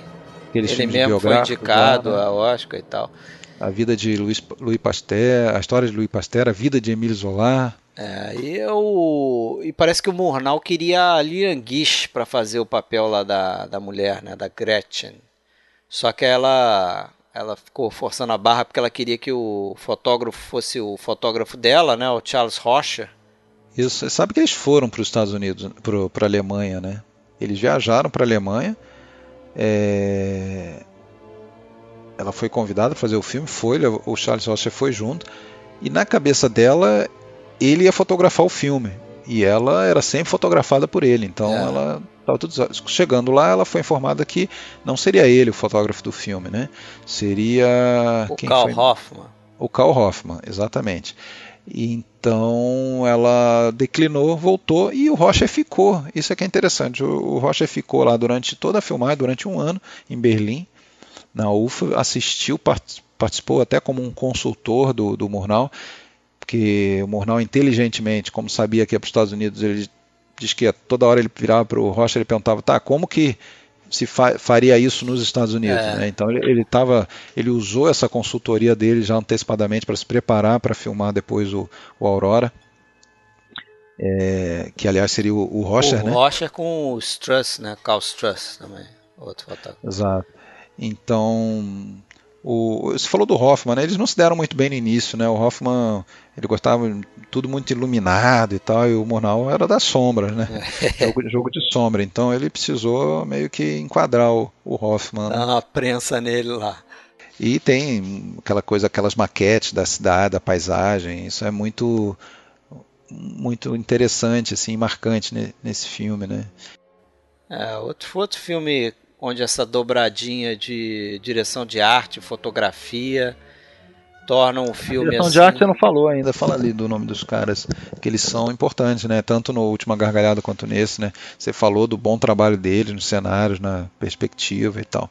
Aqueles Ele mesmo foi indicado lá, né? a Oscar e tal. A vida de Louis, Louis Pasteur, a história de Louis Pasteur, a vida de Emile Zola. É, e, eu, e parece que o Murnau queria a Lilian Gish para fazer o papel lá da, da mulher, né, da Gretchen. Só que ela ela ficou forçando a barra porque ela queria que o fotógrafo fosse o fotógrafo dela, né, o Charles Rocha. Isso, sabe que eles foram para os Estados Unidos, para a Alemanha, né? Eles viajaram para a Alemanha. É... Ela foi convidada para fazer o filme, foi, o Charles Rocha foi junto. E na cabeça dela, ele ia fotografar o filme. E ela era sempre fotografada por ele. Então é. ela Tava tudo chegando lá, ela foi informada que não seria ele o fotógrafo do filme, né? Seria o quem Carl foi? Hoffman. O Carl Hoffman, exatamente. Então ela declinou, voltou e o Rocha ficou. Isso é que é interessante. O Rocha ficou lá durante toda a filmagem, durante um ano em Berlim, na UFA, assistiu, participou até como um consultor do, do Murnau, porque o Murnau inteligentemente, como sabia que ia para os Estados Unidos, ele diz que toda hora ele virava para o Rocha e perguntava, tá, como que se fa faria isso nos Estados Unidos? É. Né? Então ele, ele, tava, ele usou essa consultoria dele já antecipadamente para se preparar para filmar depois o, o Aurora. É, que aliás seria o, o Rocher, o né? O Rocher com o Struss, né? Carl Struss também, outro fotógrafo. Exato. Então, o, você falou do Hoffman, né? Eles não se deram muito bem no início, né? O Hoffman, ele gostava de tudo muito iluminado e tal, e o Murnau era das sombras, né? jogo, jogo, de sombra. Então ele precisou meio que enquadrar o, o Hoffman. Dar uma prensa nele lá. E tem aquela coisa, aquelas maquetes da cidade, da paisagem. Isso é muito muito interessante, assim, marcante nesse filme, né? É, outro, outro filme onde essa dobradinha de direção de arte, fotografia torna um filme direção assim... de arte você não falou ainda, fala ali do nome dos caras, que eles são importantes, né? Tanto no Última Gargalhada quanto nesse, né? Você falou do bom trabalho deles nos cenários, na perspectiva e tal.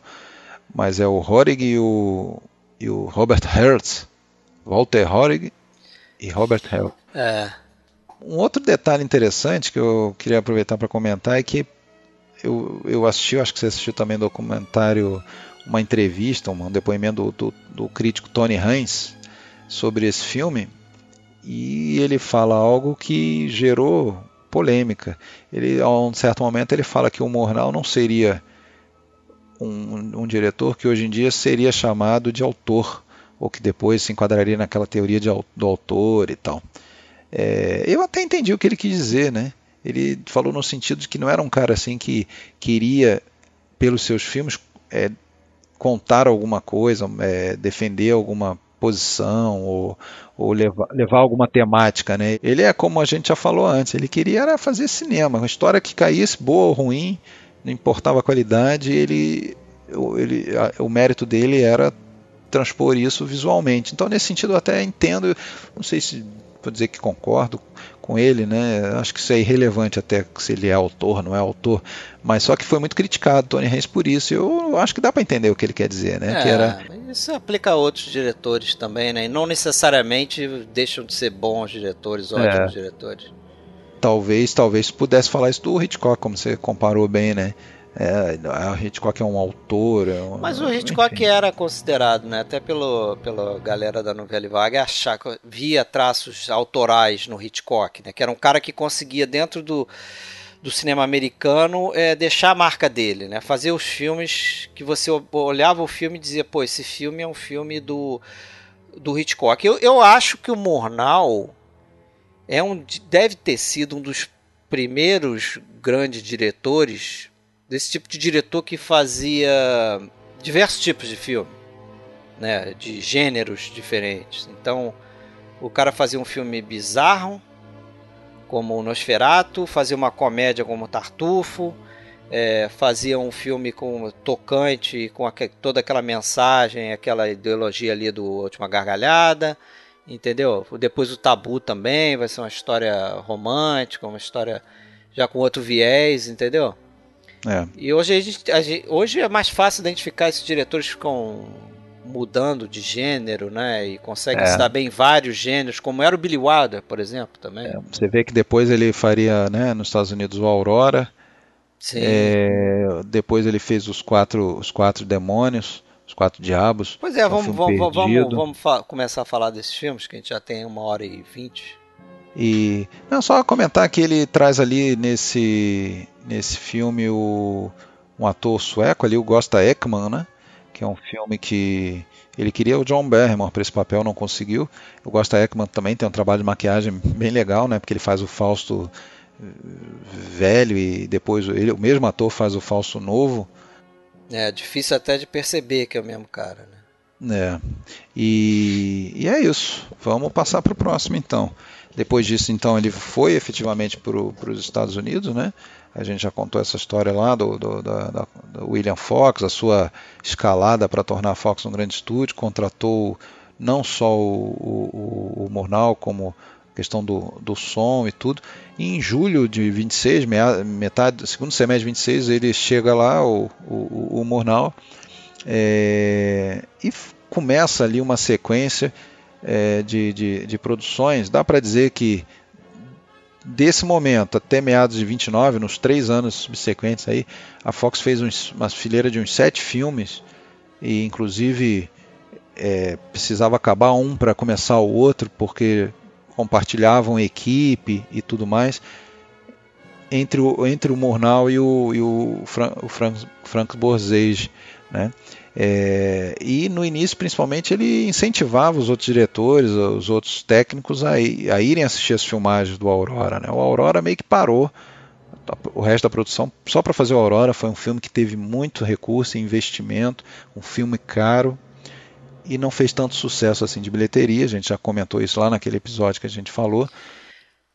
Mas é o Horig e o, e o Robert Hertz, Walter Horig e Robert Hertz. É. Um outro detalhe interessante que eu queria aproveitar para comentar é que eu, eu assisti, acho que você assistiu também documentário, uma entrevista, um depoimento do, do, do crítico Tony Hines sobre esse filme e ele fala algo que gerou polêmica. Ele, a um certo momento, ele fala que o Mornal não seria um, um, diretor que hoje em dia seria chamado de autor, ou que depois se enquadraria naquela teoria de, do autor e tal. É, eu até entendi o que ele quis dizer, né? ele falou no sentido de que não era um cara assim que queria, pelos seus filmes, é, contar alguma coisa, é, defender alguma posição ou, ou levar, levar, alguma temática, né? Ele é como a gente já falou antes, ele queria era fazer cinema, uma história que caísse boa ou ruim, não importava a qualidade, ele, ele o mérito dele era transpor isso visualmente. Então nesse sentido eu até entendo, não sei se vou dizer que concordo com ele, né? Acho que isso é irrelevante até se ele é autor, não é autor, mas só que foi muito criticado Tony Haynes por isso. Eu acho que dá para entender o que ele quer dizer, né? É, que era... Isso aplica a outros diretores também, né? E não necessariamente deixam de ser bons diretores, ótimos é. diretores. Talvez, talvez pudesse falar isso do Hitchcock, como você comparou bem, né? É, o Hitchcock é um autor. É um, Mas o Hitchcock enfim. era considerado, né, até pelo, pela galera da novela vaga, achar que via traços autorais no Hitchcock, né, que era um cara que conseguia dentro do, do cinema americano é, deixar a marca dele, né, fazer os filmes que você olhava o filme e dizia, pô, esse filme é um filme do, do Hitchcock. Eu, eu acho que o Murnau é um, deve ter sido um dos primeiros grandes diretores desse tipo de diretor que fazia diversos tipos de filme, né, de gêneros diferentes. Então, o cara fazia um filme bizarro, como o Nosferatu, fazia uma comédia como Tartufo, é, fazia um filme com tocante, com toda aquela mensagem, aquela ideologia ali do Última Gargalhada, entendeu? Depois o Tabu também vai ser uma história romântica, uma história já com outro viés, entendeu? É. E hoje, a gente, a gente, hoje é mais fácil identificar esses diretores que ficam mudando de gênero, né? E conseguem é. se dar bem em vários gêneros, como era o Billy Wilder, por exemplo, também. É, você vê que depois ele faria, né, nos Estados Unidos o Aurora. Sim. É, depois ele fez os quatro, os quatro demônios, os quatro diabos. Pois é, vamos, vamos, vamos, vamos começar a falar desses filmes, que a gente já tem uma hora e vinte. E não só comentar que ele traz ali nesse nesse filme o, um ator sueco ali, o Gosta Ekman, né? Que é um filme que ele queria o John Barrymore para esse papel, não conseguiu. O Gosta Ekman também tem um trabalho de maquiagem bem legal, né? Porque ele faz o Fausto eh, velho e depois ele, o mesmo ator faz o Fausto novo. É difícil até de perceber que é o mesmo cara, né? É. E, e é isso. Vamos passar para o próximo então. Depois disso, então, ele foi efetivamente para os Estados Unidos, né? A gente já contou essa história lá do, do, da, do William Fox, a sua escalada para tornar a Fox um grande estúdio, contratou não só o, o, o Murnau, como questão do, do som e tudo. E em julho de 26, metade, segundo semestre de 26, ele chega lá, o, o, o Murnau, é, e começa ali uma sequência é, de, de, de produções. Dá para dizer que desse momento até meados de 29, nos três anos subsequentes aí, a Fox fez uns, uma fileira de uns sete filmes e inclusive é, precisava acabar um para começar o outro porque compartilhavam equipe e tudo mais. Entre o, entre o Murnau e o, e o, Fran, o Frank, Frank Borzage, né? É, e no início, principalmente, ele incentivava os outros diretores, os outros técnicos a, a irem assistir as filmagens do Aurora. Né? O Aurora meio que parou o resto da produção só para fazer o Aurora. Foi um filme que teve muito recurso e investimento, um filme caro e não fez tanto sucesso assim de bilheteria. A gente já comentou isso lá naquele episódio que a gente falou.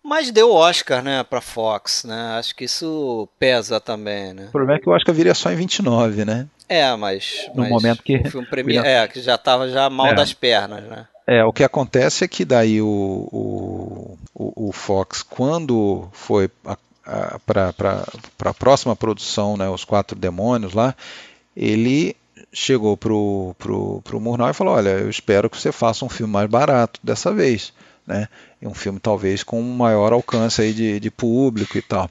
Mas deu Oscar, né, pra Fox, né? Acho que isso pesa também, né? O problema é que o Oscar viria só em 29, né? É, mas. No mas momento que. O filme premi... É, que já tava já mal é. das pernas, né? É, o que acontece é que daí o, o, o, o Fox, quando foi para a próxima produção, né, Os Quatro Demônios lá, ele chegou pro, pro, pro Murnau e falou, olha, eu espero que você faça um filme mais barato dessa vez né? Um filme talvez com um maior alcance aí de, de público e tal.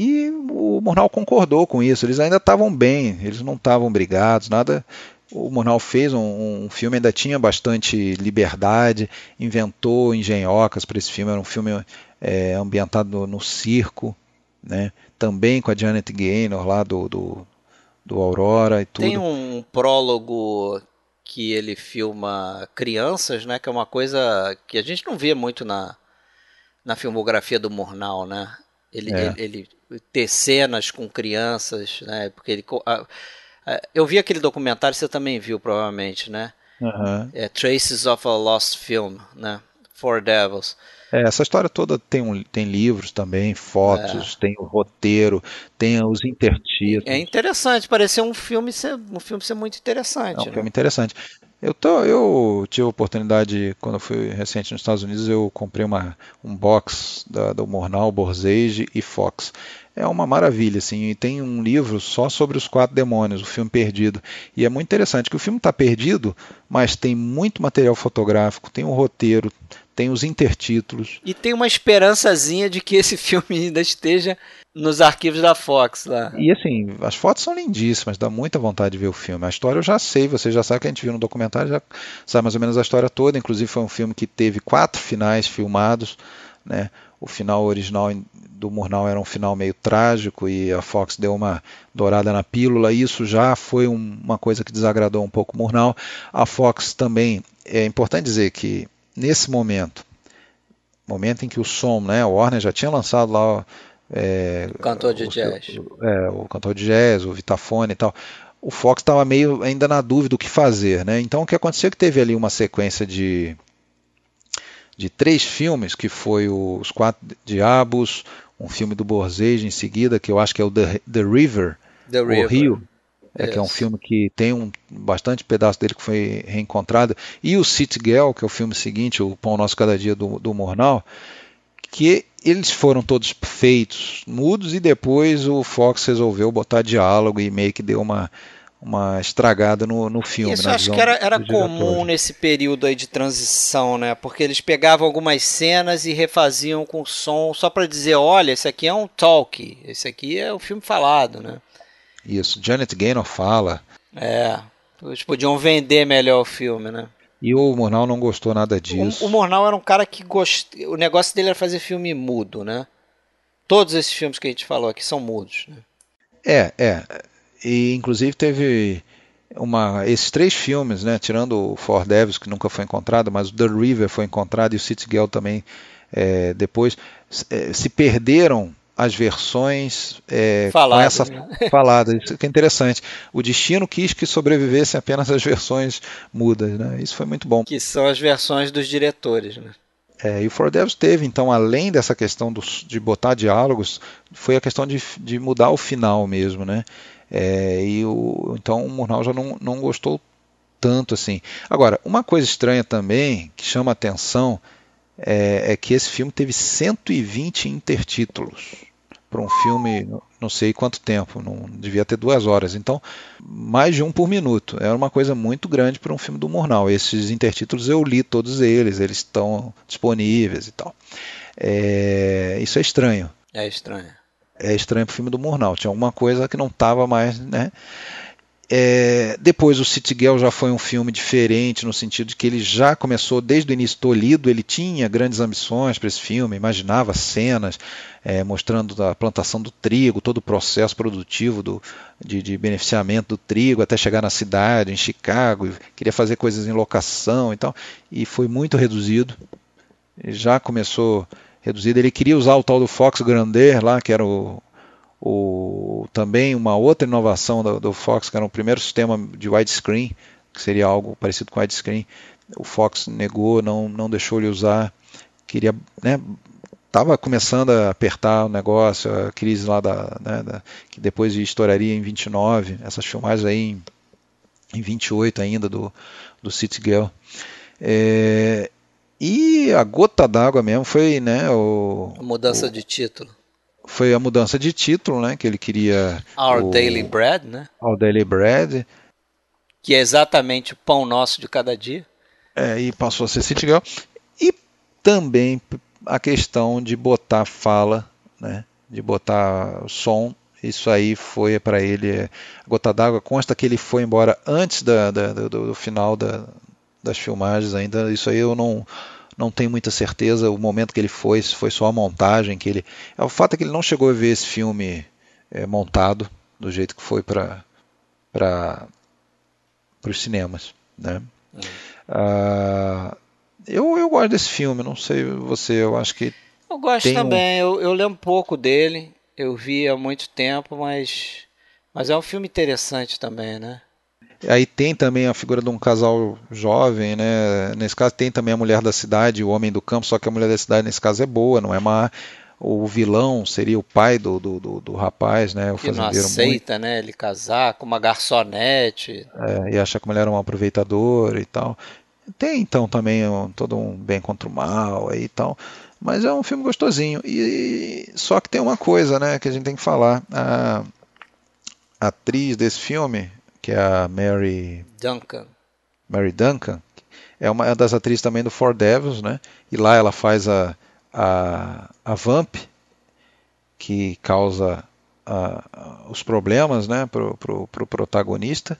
E o Murnau concordou com isso. Eles ainda estavam bem, eles não estavam brigados, nada. O Murnau fez um, um, filme, ainda tinha bastante liberdade, inventou engenhocas para esse filme. Era um filme é, ambientado no, no, circo, né? também com a Janet Gaynor lá do, do, do Aurora e tudo. Tem um prólogo que ele filma crianças, né? Que é uma coisa que a gente não vê muito na, na filmografia do Murnau, né? Ele, é. ele, ele, ter cenas com crianças, né? Porque ele a, a, eu vi aquele documentário, você também viu provavelmente, né? Uhum. É Traces of a Lost Film, né? Four Devils. É, essa história toda tem, um, tem livros também, fotos, é. tem o roteiro, tem os intertítulos. É interessante, pareceu um filme ser, um filme ser muito interessante. É um né? filme interessante. Eu, tô, eu tive a oportunidade, quando fui recente nos Estados Unidos, eu comprei uma, um box da, do Mornal, Borzage e Fox. É uma maravilha, assim, e tem um livro só sobre os quatro demônios, o filme perdido. E é muito interessante que o filme está perdido, mas tem muito material fotográfico, tem um roteiro, tem os intertítulos. E tem uma esperançazinha de que esse filme ainda esteja nos arquivos da Fox lá. E assim, as fotos são lindíssimas, dá muita vontade de ver o filme. A história eu já sei, você já sabe que a gente viu no documentário, já sabe mais ou menos a história toda. Inclusive foi um filme que teve quatro finais filmados, né? O final original do Murnau era um final meio trágico e a Fox deu uma dourada na pílula. Isso já foi um, uma coisa que desagradou um pouco o Murnau. A Fox também, é importante dizer que nesse momento, momento em que o som, né, o Warner já tinha lançado lá é, o cantor de o, jazz, é, o cantor de jazz, o Vitafone e tal. O Fox estava meio ainda na dúvida do que fazer, né? Então o que aconteceu é que teve ali uma sequência de de três filmes, que foi Os Quatro Diabos, um filme do Borzage em seguida, que eu acho que é o The, The River, The River. o Rio, é, que é um filme que tem um bastante pedaço dele que foi reencontrado, e o City Girl, que é o filme seguinte, o Pão Nosso Cada Dia do, do Mornal, que eles foram todos feitos mudos e depois o Fox resolveu botar diálogo e meio que deu uma, uma estragada no, no filme. Isso acho que era, era comum nesse período aí de transição, né? Porque eles pegavam algumas cenas e refaziam com som só para dizer, olha, esse aqui é um talk, esse aqui é o um filme falado, né? Isso, Janet Gaynor fala. É, eles podiam vender melhor o filme, né? E o Murnau não gostou nada disso. O, o Murnau era um cara que gost... o negócio dele era fazer filme mudo, né? Todos esses filmes que a gente falou aqui são mudos, né? É, é. E inclusive teve uma, esses três filmes, né, tirando o For Devils, que nunca foi encontrado, mas o The River foi encontrado e o City Girl também é, depois, é, se perderam as versões é, com essa né? falada. Isso que é interessante. O destino quis que sobrevivessem apenas as versões mudas. Né? Isso foi muito bom. Que são as versões dos diretores. Né? É, e o For Devils teve, então, além dessa questão do, de botar diálogos, foi a questão de, de mudar o final mesmo. Né? É, e o, então o Murnau já não, não gostou tanto assim. Agora, uma coisa estranha também, que chama atenção, é, é que esse filme teve 120 intertítulos para um filme, não sei quanto tempo, não devia ter duas horas. Então, mais de um por minuto. Era uma coisa muito grande para um filme do Murnau. Esses intertítulos eu li todos eles, eles estão disponíveis e tal. É, isso é estranho. É estranho. É estranho para o filme do Murnau. Tinha alguma coisa que não estava mais, né? É, depois o City Girl já foi um filme diferente no sentido de que ele já começou desde o início tolhido, ele tinha grandes ambições para esse filme, imaginava cenas é, mostrando a plantação do trigo, todo o processo produtivo do, de, de, beneficiamento do trigo até chegar na cidade, em Chicago, queria fazer coisas em locação e tal, e foi muito reduzido. Já começou reduzido. Ele queria usar o tal do Fox Grandeur lá, que era o, o, também uma outra inovação do, do, Fox, que era o primeiro sistema de widescreen, que seria algo parecido com widescreen. O Fox negou, não, não deixou ele usar. Queria, né, estava começando a apertar o negócio, a crise lá da, né, da, que depois estouraria em 29, essas filmagens aí em, em 28 ainda do, do City Girl. É, e a gota d'água mesmo foi né, o, a mudança o, de título. Foi a mudança de título, né? Que ele queria. Our o, Daily Bread, né? Our Daily Bread. Que é exatamente o pão nosso de cada dia. É, e passou a ser City Girl. E também a questão de botar fala, né? De botar som. Isso aí foi para ele. É, gota d'água consta que ele foi embora antes da, da do, do, final da, das filmagens ainda. Isso aí eu não não tenho muita certeza o momento que ele foi, se foi só a montagem que ele. O fato é que ele não chegou a ver esse filme é, montado do jeito que foi para para os cinemas, né? Hum. Ah, eu, eu gosto desse filme, não sei você, eu acho que. Eu gosto também, um... eu, eu lembro pouco dele, eu vi há muito tempo, mas, mas é um filme interessante também, né? Aí tem também a figura de um casal jovem, né? Nesse caso tem também a mulher da cidade, o homem do campo, só que a mulher da cidade nesse caso é boa, não é má. o vilão seria o pai do, do, do, do rapaz, né? O que não aceita, muito. né? Ele casar com uma garçonete. É, e acha que a mulher é uma aproveitadora e tal. Tem então também um, todo um bem contra o mal aí e tal. Mas é um filme gostosinho. E, só que tem uma coisa, né, que a gente tem que falar. A, a atriz desse filme, que é a Mary Duncan. Mary Duncan, é uma das atrizes também do Four Devils, né? E lá ela faz a, a, a Vamp, que causa a, a, os problemas, né, pro, pro, pro protagonista,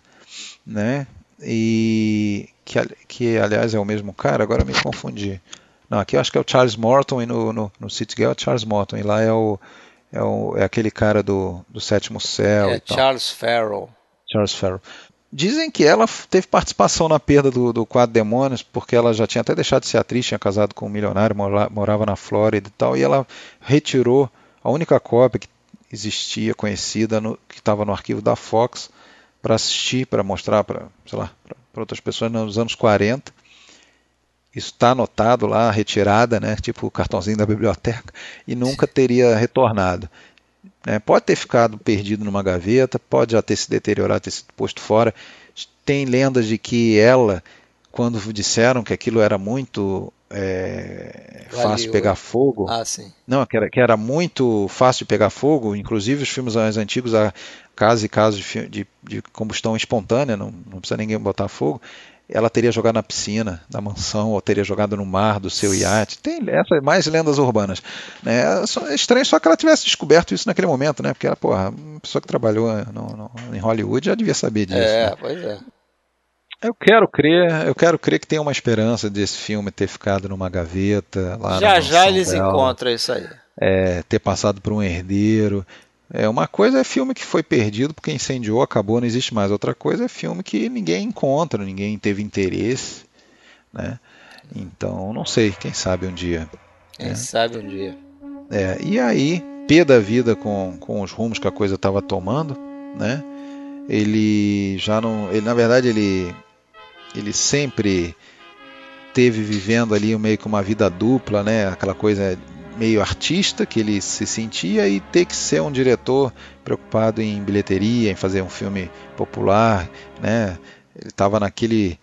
né? E que, que aliás é o mesmo cara, agora me confundi. Não, aqui eu acho que é o Charles Morton e no, no, no City Girl é o Charles Morton, e lá é o, é, o, é aquele cara do, do Sétimo Céu. É Charles Farrell. Charles Farrell. Dizem que ela teve participação na perda do, do quadro Demônios, porque ela já tinha até deixado de ser atriz, tinha casado com um milionário, morava na Flórida e tal, e ela retirou a única cópia que existia conhecida, no, que estava no arquivo da Fox, para assistir, para mostrar para, outras pessoas nos anos 40. Isso está anotado lá, retirada, né, tipo o cartãozinho da biblioteca, e nunca teria retornado. Né? Pode ter ficado perdido numa gaveta, pode já ter se deteriorado, ter sido posto fora. Tem lendas de que ela, quando disseram que aquilo era muito é, fácil de pegar fogo. Ah, sim. Não, que era, que era muito fácil de pegar fogo, inclusive os filmes mais antigos, a casos e casos de, de, de, combustão espontânea, não, não precisa ninguém botar fogo ela teria jogado na piscina da mansão ou teria jogado no mar do seu iate. Tem essas mais lendas urbanas. Né? É estranho só que ela tivesse descoberto isso naquele momento, né? Porque ela, porra, uma pessoa que trabalhou no, no, em Hollywood já devia saber disso. É, né? pois é. Eu quero crer, eu quero crer que tem uma esperança desse filme ter ficado numa gaveta lá Já já eles dela, encontram isso aí. É, ter passado por um herdeiro. É, uma coisa é filme que foi perdido porque incendiou, acabou, não existe mais. Outra coisa é filme que ninguém encontra, ninguém teve interesse, né? Então, não sei, quem sabe um dia. Quem né? sabe um dia. É, e aí, pé da vida com, com os rumos que a coisa estava tomando, né? Ele já não, ele na verdade ele ele sempre teve vivendo ali meio que uma vida dupla, né? Aquela coisa meio artista que ele se sentia e ter que ser um diretor preocupado em bilheteria, em fazer um filme popular, né? Ele estava naquele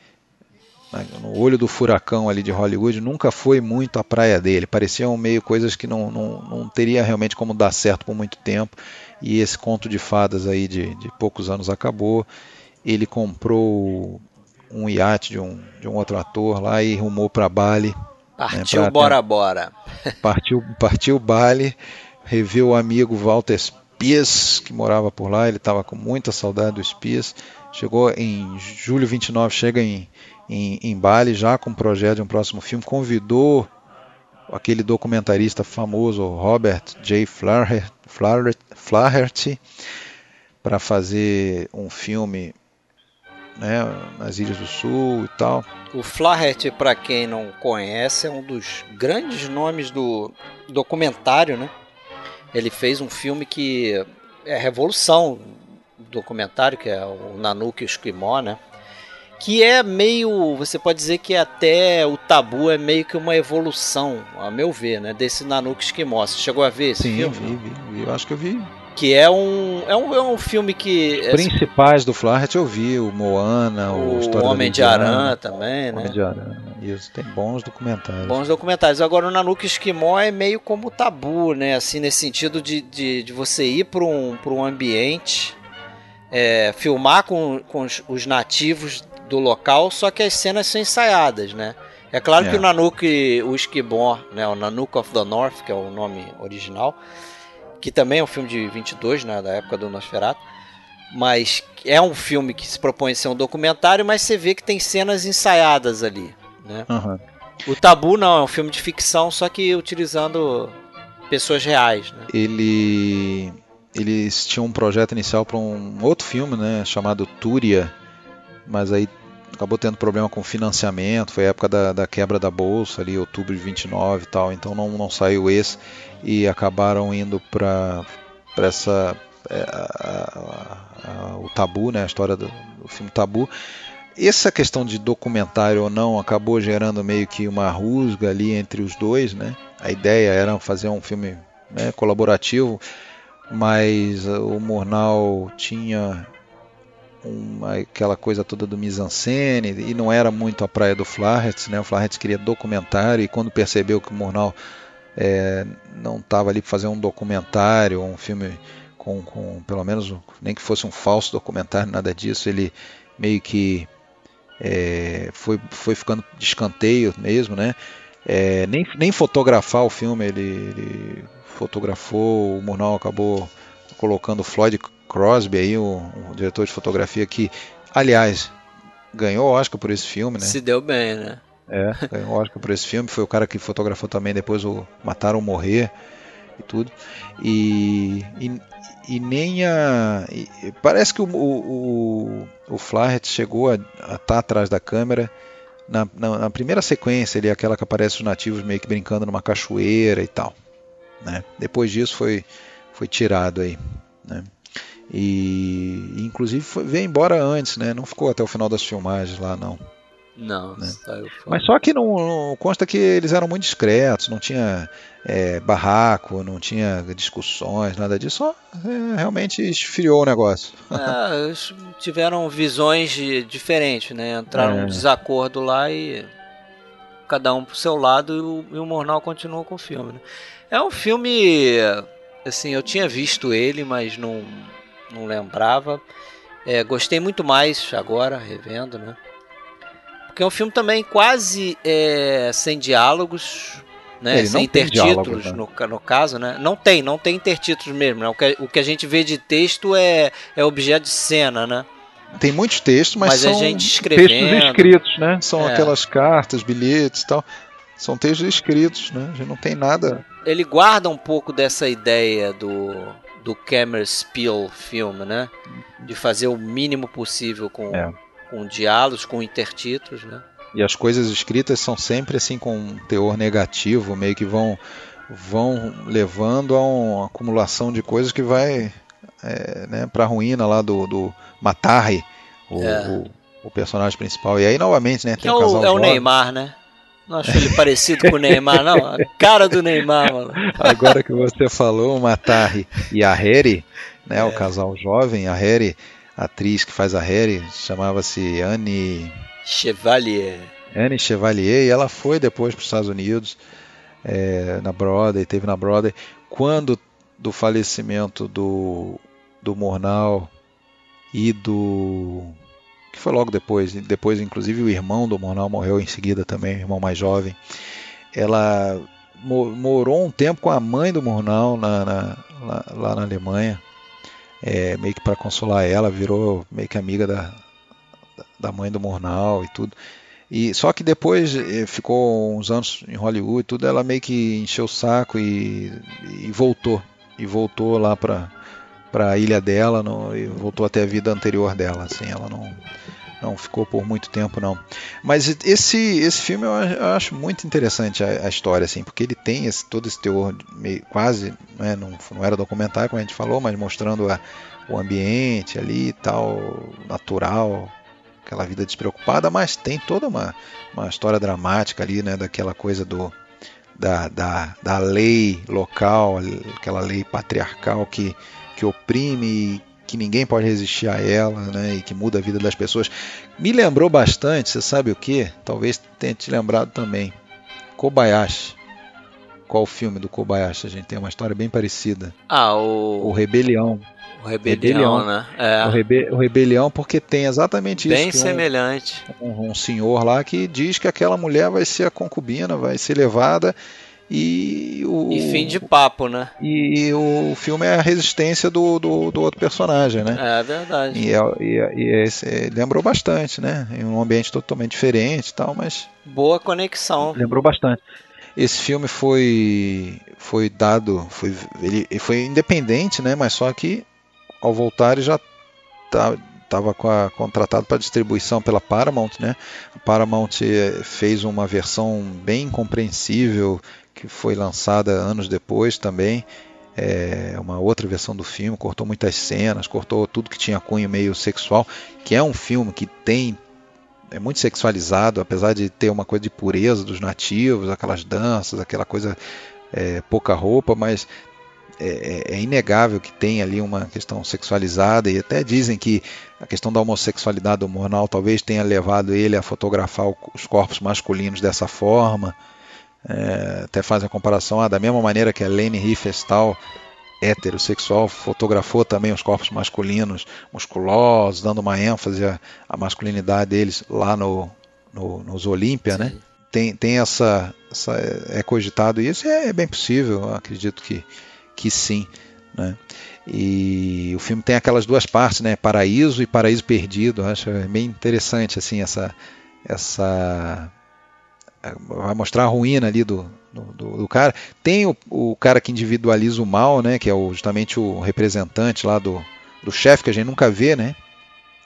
no olho do furacão ali de Hollywood, nunca foi muito a praia dele. Pareciam meio coisas que não, não, não teria realmente como dar certo por muito tempo. E esse conto de fadas aí de, de poucos anos acabou. Ele comprou um iate de um, de um outro ator lá e rumou para Bali Partiu né, Bora Bora. Partiu, partiu Bali, reviu o amigo Walter Spies, que morava por lá, ele estava com muita saudade do Spies. Chegou em julho 29, chega em, em, em Bali já com o projeto de um próximo filme, convidou aquele documentarista famoso Robert J. Flaherty para fazer um filme né, nas Ilhas do Sul e tal. O Flaherty, para quem não conhece, é um dos grandes nomes do documentário, né? Ele fez um filme que é revolução documentário, que é o Nanook Esquimó, né? Que é meio, você pode dizer que até o tabu é meio que uma evolução, a meu ver, né? Desse Nanook Esquimó. Você chegou a ver esse Sim, filme? Sim, vi, vi, vi, eu acho que eu vi que é um, é um, é um filme que... Os principais do Flaherty eu vi, o Moana, o, o Homem de Aranha também, né? Homem de Aranha, isso, tem bons documentários. Bons documentários. Agora o Nanuki Esquimó é meio como tabu, né? Assim, nesse sentido de, de, de você ir para um, um ambiente, é, filmar com, com os, os nativos do local, só que as cenas são ensaiadas, né? É claro é. que o Nanuki, o Esquimó, né, o Nanook of the North, que é o nome original, que também é um filme de 22, né, da época do Nosferatu, mas é um filme que se propõe a ser um documentário, mas você vê que tem cenas ensaiadas ali, né? Uhum. O Tabu não, é um filme de ficção, só que utilizando pessoas reais, né? Ele eles tinham um projeto inicial para um outro filme, né, chamado Túria, mas aí acabou tendo problema com financiamento, foi a época da, da quebra da bolsa ali, outubro de 29 e tal, então não, não saiu esse e acabaram indo para essa é, a, a, o tabu, né, a história do, do, filme Tabu. Essa questão de documentário ou não acabou gerando meio que uma rusga ali entre os dois, né? A ideia era fazer um filme né, colaborativo, mas o Murnau tinha uma, aquela coisa toda do mise-en-scène e não era muito a praia do Flaherty, né? O Flaherty queria documentário e quando percebeu que o Murnau é, não estava ali para fazer um documentário, um filme com, com, pelo menos nem que fosse um falso documentário, nada disso, ele meio que é, foi, foi ficando de escanteio mesmo, né? É, nem, nem fotografar o filme ele, ele fotografou, o Murnau acabou colocando Floyd Crosby aí, o, o, diretor de fotografia que, aliás, ganhou Oscar por esse filme, né? Se deu bem, né? É, ganhou Oscar por esse filme, foi o cara que fotografou também depois o Mataram Morrer e tudo. E, e, e nem a. E, parece que o, o, o Flaherty chegou a estar tá atrás da câmera. Na, na, na, primeira sequência, ele é aquela que aparece os nativos meio que brincando numa cachoeira e tal. Né? Depois disso foi, foi tirado aí. Né? E inclusive foi, veio embora antes, né? Não ficou até o final das filmagens lá, não. Não, né? Mas só que não, não, consta que eles eram muito discretos, não tinha é, barraco, não tinha discussões, nada disso, só é, realmente esfriou o negócio. É, eles tiveram visões diferentes, né? Entraram é. desacordo lá e cada um pro seu lado e o, e o Mornal continuou com o filme. Né? É um filme, assim, eu tinha visto ele, mas não não lembrava. É, gostei muito mais agora, revendo, né? Porque é um filme também quase é, sem diálogos, né? Ele sem intertítulos, né? no, no caso, né? Não tem, não tem intertítulos mesmo. Né? O, que, o que a gente vê de texto é, é objeto de cena, né? Tem muitos textos, mas, mas são textos escritos, né? São é. aquelas cartas, bilhetes e tal. São textos escritos, né? Já não tem nada. Ele guarda um pouco dessa ideia do do Cameron Spiel filme, né? De fazer o mínimo possível com, é. com diálogos, com intertítulos, né? E as coisas escritas são sempre assim com um teor negativo, meio que vão vão levando a uma acumulação de coisas que vai é, né, para a ruína lá do, do Matarri, o, é. o, o, personagem principal. E aí novamente, né, tem é o, casal É o Neymar, né? Não acho ele parecido com o Neymar, não. A cara do Neymar, mano. Agora que você falou, o Matari e a Harry, né, é. o casal jovem, a Harry, a atriz que faz a Harry, chamava-se Anne Chevalier. Anne Chevalier, e ela foi depois para os Estados Unidos, é, na Broadway, teve na Broadway. Quando do falecimento do, do Mornal e do que foi logo depois. Depois, inclusive, o irmão do Monal morreu em seguida também, o irmão mais jovem. Ela morou um tempo com a mãe do Murnau na, na, lá, lá, na Alemanha, é, meio que para consolar ela, virou meio que amiga da, da mãe do Murnau e tudo. E só que depois eh, ficou uns anos em Hollywood e tudo, ela meio que encheu o saco e, e voltou e voltou lá para para a ilha dela no, e voltou até a vida anterior dela. Assim, ela não, não ficou por muito tempo não. Mas esse esse filme eu acho muito interessante a, a história assim, porque ele tem esse, todo esse teor meio, quase, né, não, não era documentário como a gente falou, mas mostrando a, o ambiente ali e tal, natural, aquela vida despreocupada, mas tem toda uma, uma história dramática ali, né, daquela coisa do da, da, da lei local, aquela lei patriarcal que que oprime e que ninguém pode resistir a ela, né, e que muda a vida das pessoas. Me lembrou bastante, você sabe o que? Talvez tenha te lembrado também. Kobayashi. Qual o filme do Kobayashi? A gente tem uma história bem parecida. Ah, o. O Rebelião. O Rebelião, Rebelião né? É. O, rebe... o, Rebelião, porque tem exatamente isso. Bem semelhante. Um, um, um senhor lá que diz que aquela mulher vai ser a concubina, vai ser levada e o e fim de papo, né? E, o filme é a resistência do, do, do outro personagem, né? É verdade. E, é, e, é, e é lembrou bastante, né? Em um ambiente totalmente diferente, e tal, mas boa conexão. Lembrou bastante. Esse filme foi foi dado, foi ele foi independente, né? Mas só que ao voltar ele já tá, estava contratado para distribuição pela Paramount, né? A Paramount eh, fez uma versão bem compreensível que foi lançada anos depois também. É uma outra versão do filme, cortou muitas cenas, cortou tudo que tinha cunho meio sexual, que é um filme que tem é muito sexualizado, apesar de ter uma coisa de pureza dos nativos, aquelas danças, aquela coisa é, pouca roupa, mas é, é, inegável que tem ali uma questão sexualizada e até dizem que a questão da homossexualidade hormonal talvez tenha levado ele a fotografar os corpos masculinos dessa forma. É, até fazem a comparação ah, da mesma maneira que a Lene Riefenstahl heterossexual fotografou também os corpos masculinos musculosos, dando uma ênfase à, à masculinidade deles lá no, no, nos Olímpia, né? Tem, tem essa, essa, é cogitado isso, é, é bem possível, acredito que, que sim, né? E o filme tem aquelas duas partes, né? Paraíso e Paraíso Perdido. Acho bem interessante assim essa essa vai mostrar a ruína ali do, do, do cara. Tem o, o, cara que individualiza o mal, né? Que é o, justamente o representante lá do, do chefe que a gente nunca vê, né?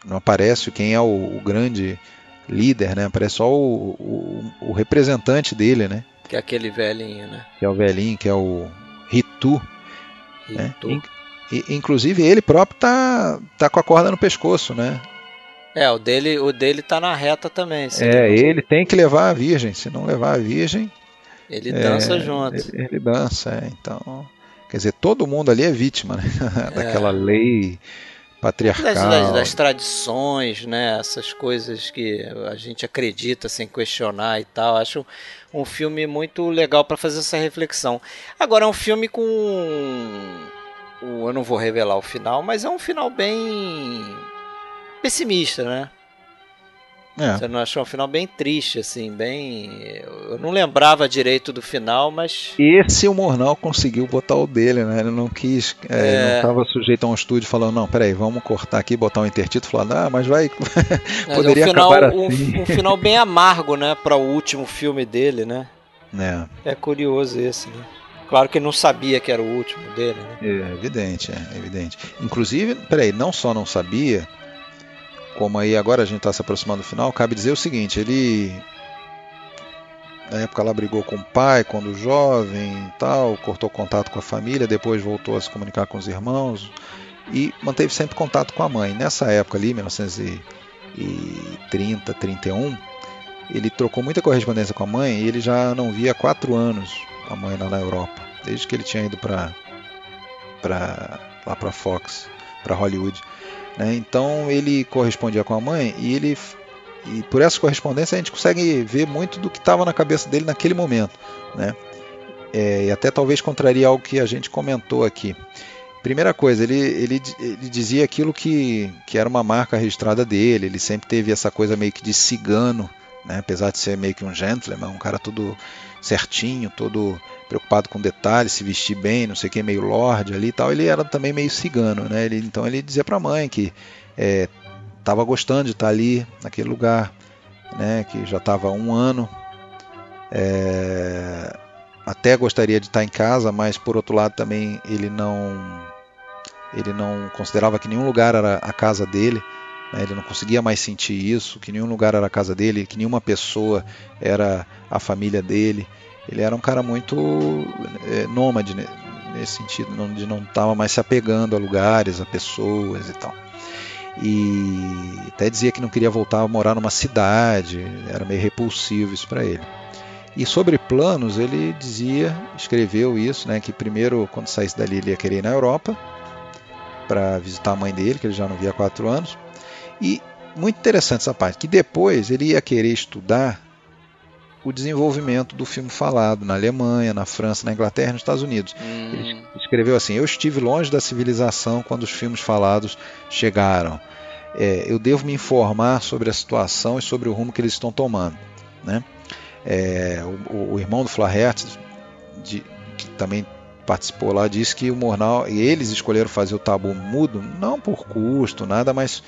Não aparece quem é o, o grande líder, né? Aparece só o, o, representante dele, né? Que é aquele velhinho, né? Que é o velhinho, que é o Ritu. Né? E, inclusive ele próprio tá, tá com a corda no pescoço, né? É, o dele, o dele tá na reta também. É, ele tem que levar a virgem. Se não levar a virgem. Ele dança é, junto. Ele, ele dança, é, então. Quer dizer, todo mundo ali é vítima né? daquela é. lei patriarcal. Das, das, das, tradições, né? Essas coisas que a gente acredita sem questionar e tal. Acho um filme muito legal para fazer essa reflexão. Agora, é um filme com. Eu não vou revelar o final, mas é um final bem pessimista, né? É. Você não achou um final bem triste, assim, bem. Eu não lembrava direito do final, mas. Esse o Mornal conseguiu botar o dele, né? Ele não quis. É, é... Não estava sujeito a um estúdio falando, não, peraí, vamos cortar aqui, botar um intertítulo, falando, ah, mas vai. Poderia um final, acabar assim. Um, um, final bem amargo, né? Para o último filme dele, né? É. É curioso esse, né? Claro que ele não sabia que era o último dele, né? É, evidente, é evidente. Inclusive, peraí, não só não sabia, como aí agora a gente está se aproximando do final, cabe dizer o seguinte: ele na época lá brigou com o pai quando jovem tal, cortou contato com a família, depois voltou a se comunicar com os irmãos e manteve sempre contato com a mãe. Nessa época ali, 1930, 31, ele trocou muita correspondência com a mãe e ele já não via há quatro anos a mãe lá na Europa, desde que ele tinha ido para lá para Fox, para Hollywood. Né? Então ele correspondia com a mãe e ele e por essa correspondência a gente consegue ver muito do que estava na cabeça dele naquele momento, né? É, e até talvez contraria algo que a gente comentou aqui. Primeira coisa, ele, ele, ele dizia aquilo que, que era uma marca registrada dele, ele sempre teve essa coisa meio que de cigano, né? apesar de ser meio que um gentleman, um cara todo certinho, todo preocupado com detalhes, se vestir bem, não sei o que, meio lorde ali e tal, ele era também meio cigano, né? Ele, então ele dizia para a mãe que estava é, gostando de estar ali naquele lugar, né? Que já estava um ano, é, até gostaria de estar em casa, mas por outro lado também ele não ele não considerava que nenhum lugar era a casa dele. Né? Ele não conseguia mais sentir isso, que nenhum lugar era a casa dele, que nenhuma pessoa era a família dele. Ele era um cara muito é, nômade né? nesse sentido, não, de não estava mais se apegando a lugares, a pessoas e tal. E até dizia que não queria voltar a morar numa cidade, era meio repulsivo isso para ele. E sobre planos, ele dizia, escreveu isso, né, que primeiro, quando saísse dali, ele ia querer ir na Europa para visitar a mãe dele, que ele já não via há quatro anos. E muito interessante essa parte, que depois ele ia querer estudar o desenvolvimento do filme falado na Alemanha, na França, na Inglaterra e nos Estados Unidos. Hum. Ele escreveu assim: Eu estive longe da civilização quando os filmes falados chegaram. É, eu devo me informar sobre a situação e sobre o rumo que eles estão tomando. Né? É, o, o, irmão do Flaherty, de, que também participou lá, disse que o Mornal e eles escolheram fazer o tabu mudo, não por custo, nada, mas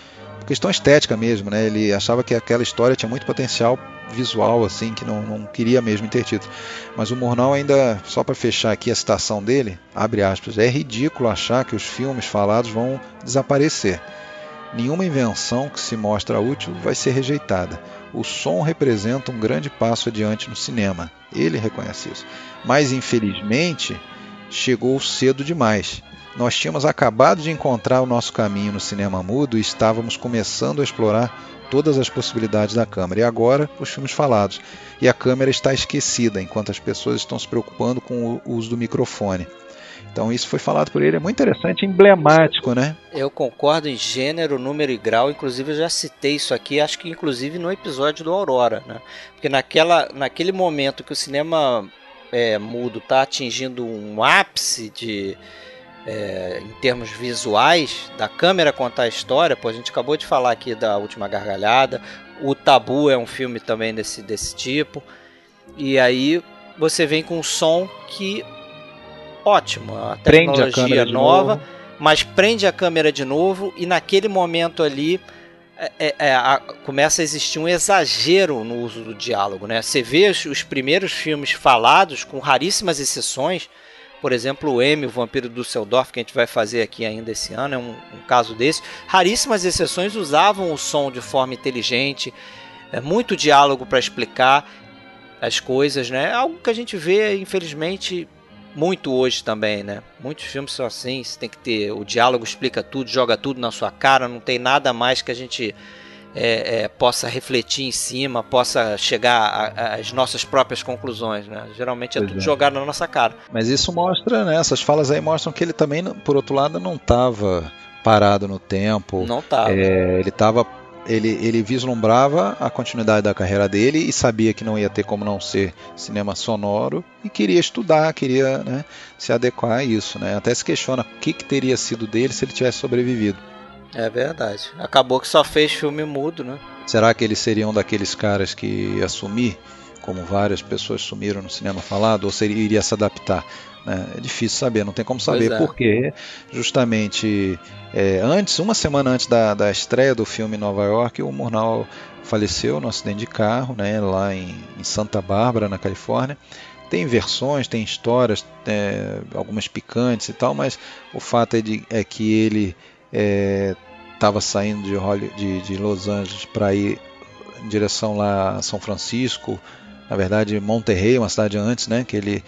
questão estética mesmo, né? Ele achava que aquela história tinha muito potencial visual, assim, que não, não queria mesmo ter título. Mas o Murnau ainda, só para fechar aqui a citação dele, abre aspas, é ridículo achar que os filmes falados vão desaparecer. Nenhuma invenção que se mostra útil vai ser rejeitada. O som representa um grande passo adiante no cinema. Ele reconhece isso. Mas, infelizmente, chegou cedo demais. Nós tínhamos acabado de encontrar o nosso caminho no cinema mudo e estávamos começando a explorar todas as possibilidades da câmera. E agora, os filmes falados. E a câmera está esquecida, enquanto as pessoas estão se preocupando com o uso do microfone. Então isso foi falado por ele, é muito interessante, emblemático, né? Eu concordo em gênero, número e grau, inclusive eu já citei isso aqui, acho que inclusive no episódio do Aurora, né? Porque naquela, naquele momento que o cinema é, mudo está atingindo um ápice de, é, em termos visuais, da câmera contar a história, pô, a gente acabou de falar aqui da Última Gargalhada, o Tabu é um filme também desse, desse tipo, e aí você vem com um som que ótimo, a tecnologia a nova, mas prende a câmera de novo e naquele momento ali é, é, é, a, começa a existir um exagero no uso do diálogo, né? Você vê os, os, primeiros filmes falados com raríssimas exceções, por exemplo, o M, o Vampiro do Seldorf, que a gente vai fazer aqui ainda esse ano, é um, um caso desse. Raríssimas exceções usavam o som de forma inteligente, é muito diálogo para explicar as coisas, né? Algo que a gente vê, infelizmente, muito hoje também, né? Muitos filmes são assim, você tem que ter o diálogo explica tudo, joga tudo na sua cara, não tem nada mais que a gente é, é, possa refletir em cima, possa chegar às nossas próprias conclusões, né? Geralmente é pois tudo é. jogado na nossa cara. Mas isso mostra, né? Essas falas aí mostram que ele também, por outro lado, não estava parado no tempo. Não estava. É, ele estava ele, ele vislumbrava a continuidade da carreira dele e sabia que não ia ter como não ser cinema sonoro e queria estudar, queria né, se adequar a isso. Né? Até se questiona o que, que teria sido dele se ele tivesse sobrevivido. É verdade. Acabou que só fez filme mudo, né? Será que ele seria um daqueles caras que ia assumir, como várias pessoas sumiram no cinema falado, ou seria, iria se adaptar? Né? É difícil saber, não tem como saber, é. porque justamente é, antes, uma semana antes da, da estreia do filme em Nova York, o Murnau faleceu no acidente de carro, né, lá em, em Santa Bárbara, na Califórnia. Tem versões, tem histórias, é, algumas picantes e tal, mas o fato é, de, é que ele estava é, saindo de, de, de Los Angeles para ir em direção lá a São Francisco, na verdade Monterrey, uma cidade antes, né, que ele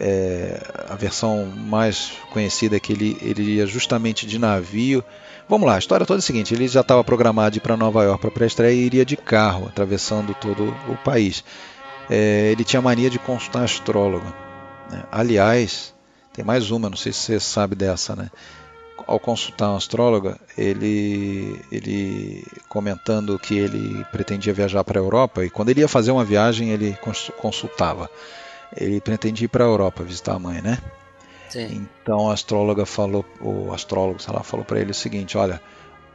é, a versão mais conhecida é que ele, ele ia justamente de navio. Vamos lá, a história toda é a seguinte: ele já estava programado de ir para Nova York para pré-estreia e iria de carro, atravessando todo o país. É, ele tinha mania de consultar astrólogo. Né? Aliás, tem mais uma, não sei se você sabe dessa, né? Ao consultar um astróloga, ele, ele comentando que ele pretendia viajar para a Europa e quando ele ia fazer uma viagem ele consultava ele pretendia ir para a Europa visitar a mãe, né? Sim. Então a astróloga falou, o astrólogo, sei lá, falou para ele o seguinte: olha,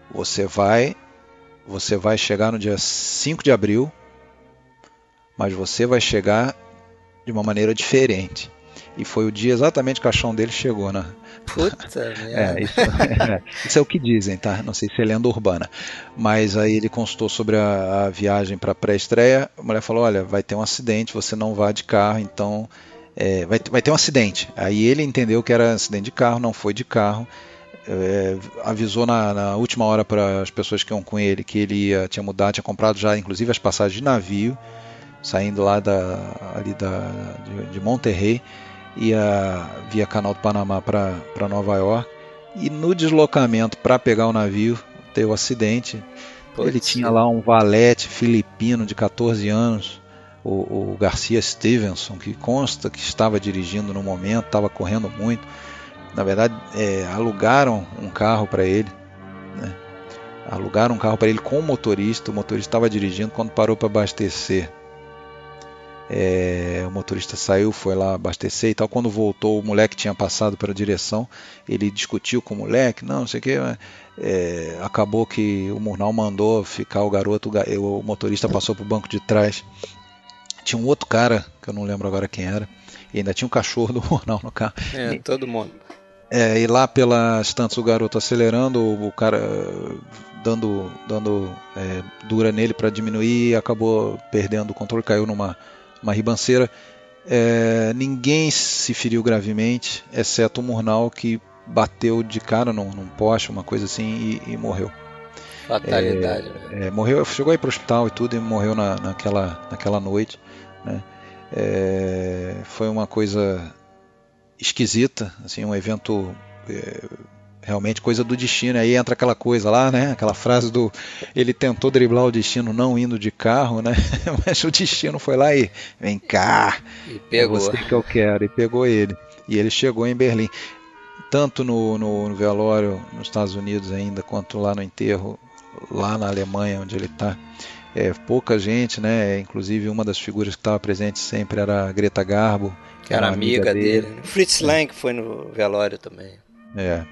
você vai, você vai chegar no dia 5 de abril, mas você vai chegar de uma maneira diferente. E foi o dia exatamente que o caixão dele chegou, né? Puta é, isso, é, isso, é, o que dizem, tá? Não sei se é lenda urbana. Mas aí ele consultou sobre a, a viagem para pré-estreia. A mulher falou: olha, vai ter um acidente, você não vá de carro, então é, vai, vai ter um acidente. Aí ele entendeu que era acidente de carro, não foi de carro. É, avisou na, na, última hora para as pessoas que iam com ele que ele ia, tinha mudado, tinha comprado já inclusive as passagens de navio, saindo lá da, ali da, de, de Monterrey ia via Canal do Panamá para Nova York. E no deslocamento para pegar o navio, teve um acidente. Pode Ele ser. tinha lá um valete filipino de 14 anos, o, o Garcia Stevenson, que consta que estava dirigindo no momento, estava correndo muito. Na verdade, é, alugaram um carro para ele. Né? Alugaram um carro para ele com o motorista. O motorista estava dirigindo quando parou para abastecer. É, o motorista saiu, foi lá abastecer e tal. Quando voltou, o moleque tinha passado pela direção. Ele discutiu com o moleque, não, não sei o que. É, acabou que o Murnau mandou ficar o garoto, o motorista passou para o banco de trás. Tinha um outro cara, que eu não lembro agora quem era, e ainda tinha um cachorro do Murnau no carro. É, todo mundo. É, e lá pelas tantas o garoto acelerando, o cara dando, dando é, dura nele para diminuir, acabou perdendo o controle, caiu numa uma ribanceira. É, ninguém se feriu gravemente, exceto o Murnau que bateu de cara num, num poste, uma coisa assim, e, e morreu. Fatalidade. É, é, morreu, chegou aí para o hospital e tudo e morreu na, naquela, naquela noite. Né? É, foi uma coisa esquisita, assim, um evento é, realmente coisa do destino. Aí entra aquela coisa lá, né? Aquela frase do ele tentou driblar o destino não indo de carro, né? Mas o destino foi lá e vem cá. E pegou. É você que eu quero e pegou ele. E ele chegou em Berlim. Tanto no, no, no velório nos Estados Unidos ainda, quanto lá no enterro, lá na Alemanha, onde ele está. É, pouca gente, né? Inclusive uma das figuras que estava presente sempre era a Greta Garbo, que era, era amiga, amiga dele. dele. Fritz é. Lang foi no velório também. É.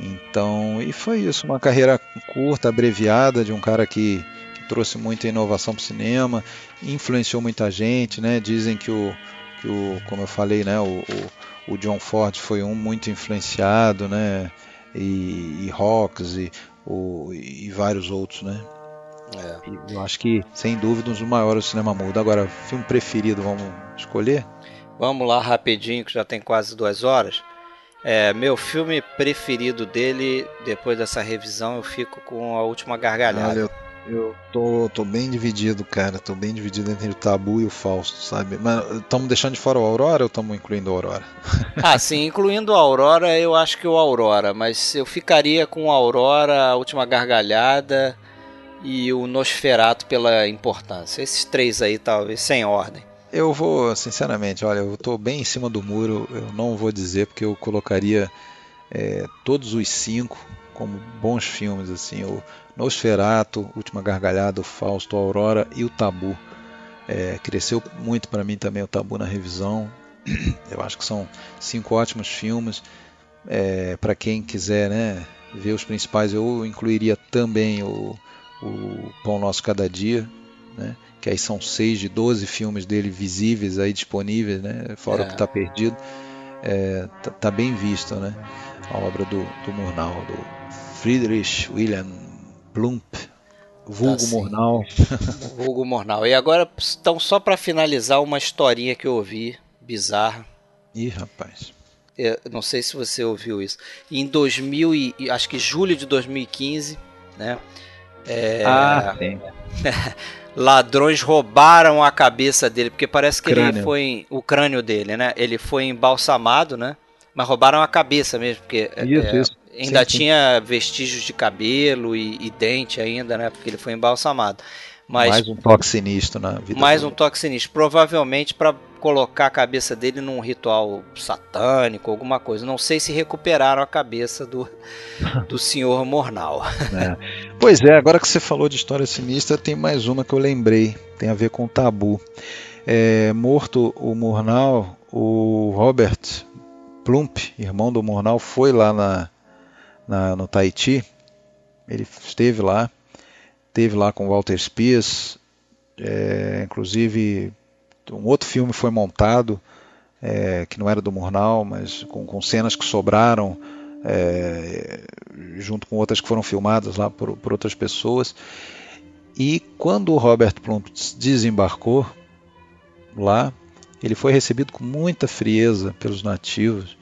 Então, e foi isso, uma carreira curta, abreviada de um cara que, que trouxe muita inovação para o cinema, influenciou muita gente, né? Dizem que o, que o como eu falei, né, o, o, o John Ford foi um muito influenciado, né? E, e Hawks e, o, e vários outros, né? É. Eu acho que, sem dúvida, um dos maiores do cinema mudo. Agora, filme preferido, vamos escolher? Vamos lá rapidinho, que já tem quase duas horas. É, meu filme preferido dele, depois dessa revisão, eu fico com A Última Gargalhada. Olha, eu, eu tô, tô bem dividido, cara. Tô bem dividido entre o Tabu e o Fausto, sabe? Mas estamos deixando de fora o Aurora ou estamos incluindo o Aurora? ah, sim, incluindo a Aurora, eu acho que o Aurora. Mas eu ficaria com a Aurora, A Última Gargalhada e o Nosferato pela importância. Esses três aí, talvez, sem ordem. Eu vou, sinceramente, olha, eu estou bem em cima do muro, eu não vou dizer porque eu colocaria é, todos os cinco como bons filmes, assim, o Nosferato, Última Gargalhada, o Fausto, a Aurora e o Tabu. É, cresceu muito para mim também o Tabu na revisão. Eu acho que são cinco ótimos filmes. É, para quem quiser né, ver os principais, eu incluiria também o, o Pão Nosso Cada Dia, né? que aí são seis de 12 filmes dele visíveis aí disponíveis, né? Fora é. o que está perdido. É, tá, tá, bem visto, né? A obra do, do Murnau, do Friedrich William Plump, vulgo tá, Murnau. vulgo Murnau. E agora, então, só para finalizar, uma historinha que eu ouvi, bizarra. Ih, rapaz. Eu não sei se você ouviu isso. Em 2000 e, acho que julho de 2015, né? É, ah, sim. ladrões roubaram a cabeça dele, porque parece que crânio. ele foi o crânio dele, né? Ele foi embalsamado, né? Mas roubaram a cabeça mesmo, porque isso, é, isso. ainda sim, tinha sim. vestígios de cabelo e, e, dente ainda, né? Porque ele foi embalsamado. Mas, mais um toque sinistro na vida. Mais dele. um toque sinistro, provavelmente para colocar a cabeça dele num ritual satânico, alguma coisa. Não sei se recuperaram a cabeça do, do senhor Mornal. É. Pois é, agora que você falou de história sinistra, tem mais uma que eu lembrei, tem a ver com o tabu. É, morto o Mornal, o Robert Plump, irmão do Mornal, foi lá na, na, no Tahiti. Ele esteve lá, esteve lá com Walter Spies, é, inclusive um outro filme foi montado, é, que não era do Murnau, mas com, com cenas que sobraram, é, junto com outras que foram filmadas lá por, por outras pessoas. E quando o Robert Plump desembarcou lá, ele foi recebido com muita frieza pelos nativos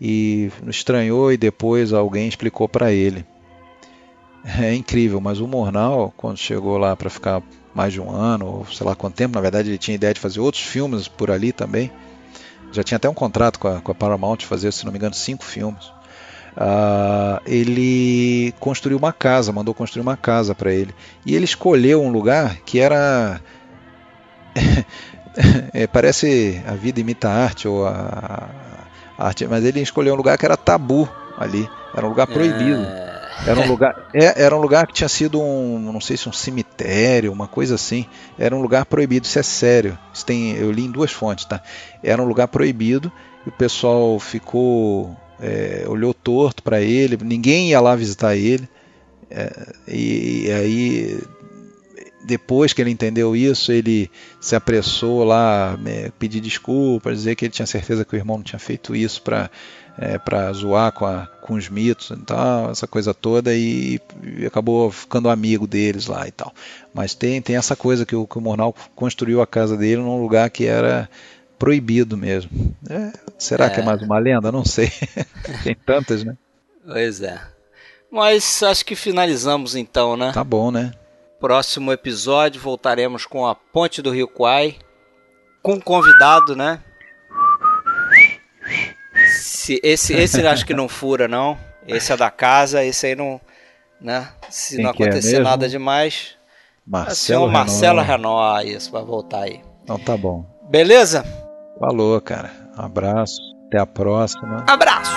e estranhou e depois alguém explicou para ele. É incrível, mas o Murnau, quando chegou lá para ficar mais de um ano, ou sei lá quanto tempo. Na verdade, ele tinha ideia de fazer outros filmes por ali também. Já tinha até um contrato com a, com a Paramount de fazer, se não me engano, cinco filmes. Uh, ele construiu uma casa, mandou construir uma casa para ele. E ele escolheu um lugar que era. é, parece a vida imita a arte, ou a, a, arte, mas ele escolheu um lugar que era tabu ali, era um lugar proibido. É era um lugar, é, era um lugar que tinha sido um, não sei se um cemitério, uma coisa assim. Era um lugar proibido, isso é sério. Isso tem, eu li em duas fontes, tá? Era um lugar proibido e o pessoal ficou, é, olhou torto para ele. Ninguém ia lá visitar ele. É, e, e aí depois que ele entendeu isso, ele se apressou lá, é, pedir desculpas, dizer que ele tinha certeza que o irmão não tinha feito isso para é, para zoar com, a, com os mitos e tal, essa coisa toda, e, e, acabou ficando amigo deles lá e tal. Mas tem, tem essa coisa que o, que o Mornal construiu a casa dele num lugar que era proibido mesmo. É, será é. que é mais uma lenda? Não sei. tem tantas, né? Pois é. Mas acho que finalizamos então, né? Tá bom, né? Próximo episódio voltaremos com a Ponte do Rio Quai, com um convidado, né? Esse, esse, esse acho que não fura, não. Esse é da casa, esse aí não. Né? Se Quem não é acontecer é nada demais. Marcelo, assim, Marcelo Renault, isso, vai voltar aí. Então tá bom. Beleza? Falou, cara. Um abraço. Até a próxima. Abraço!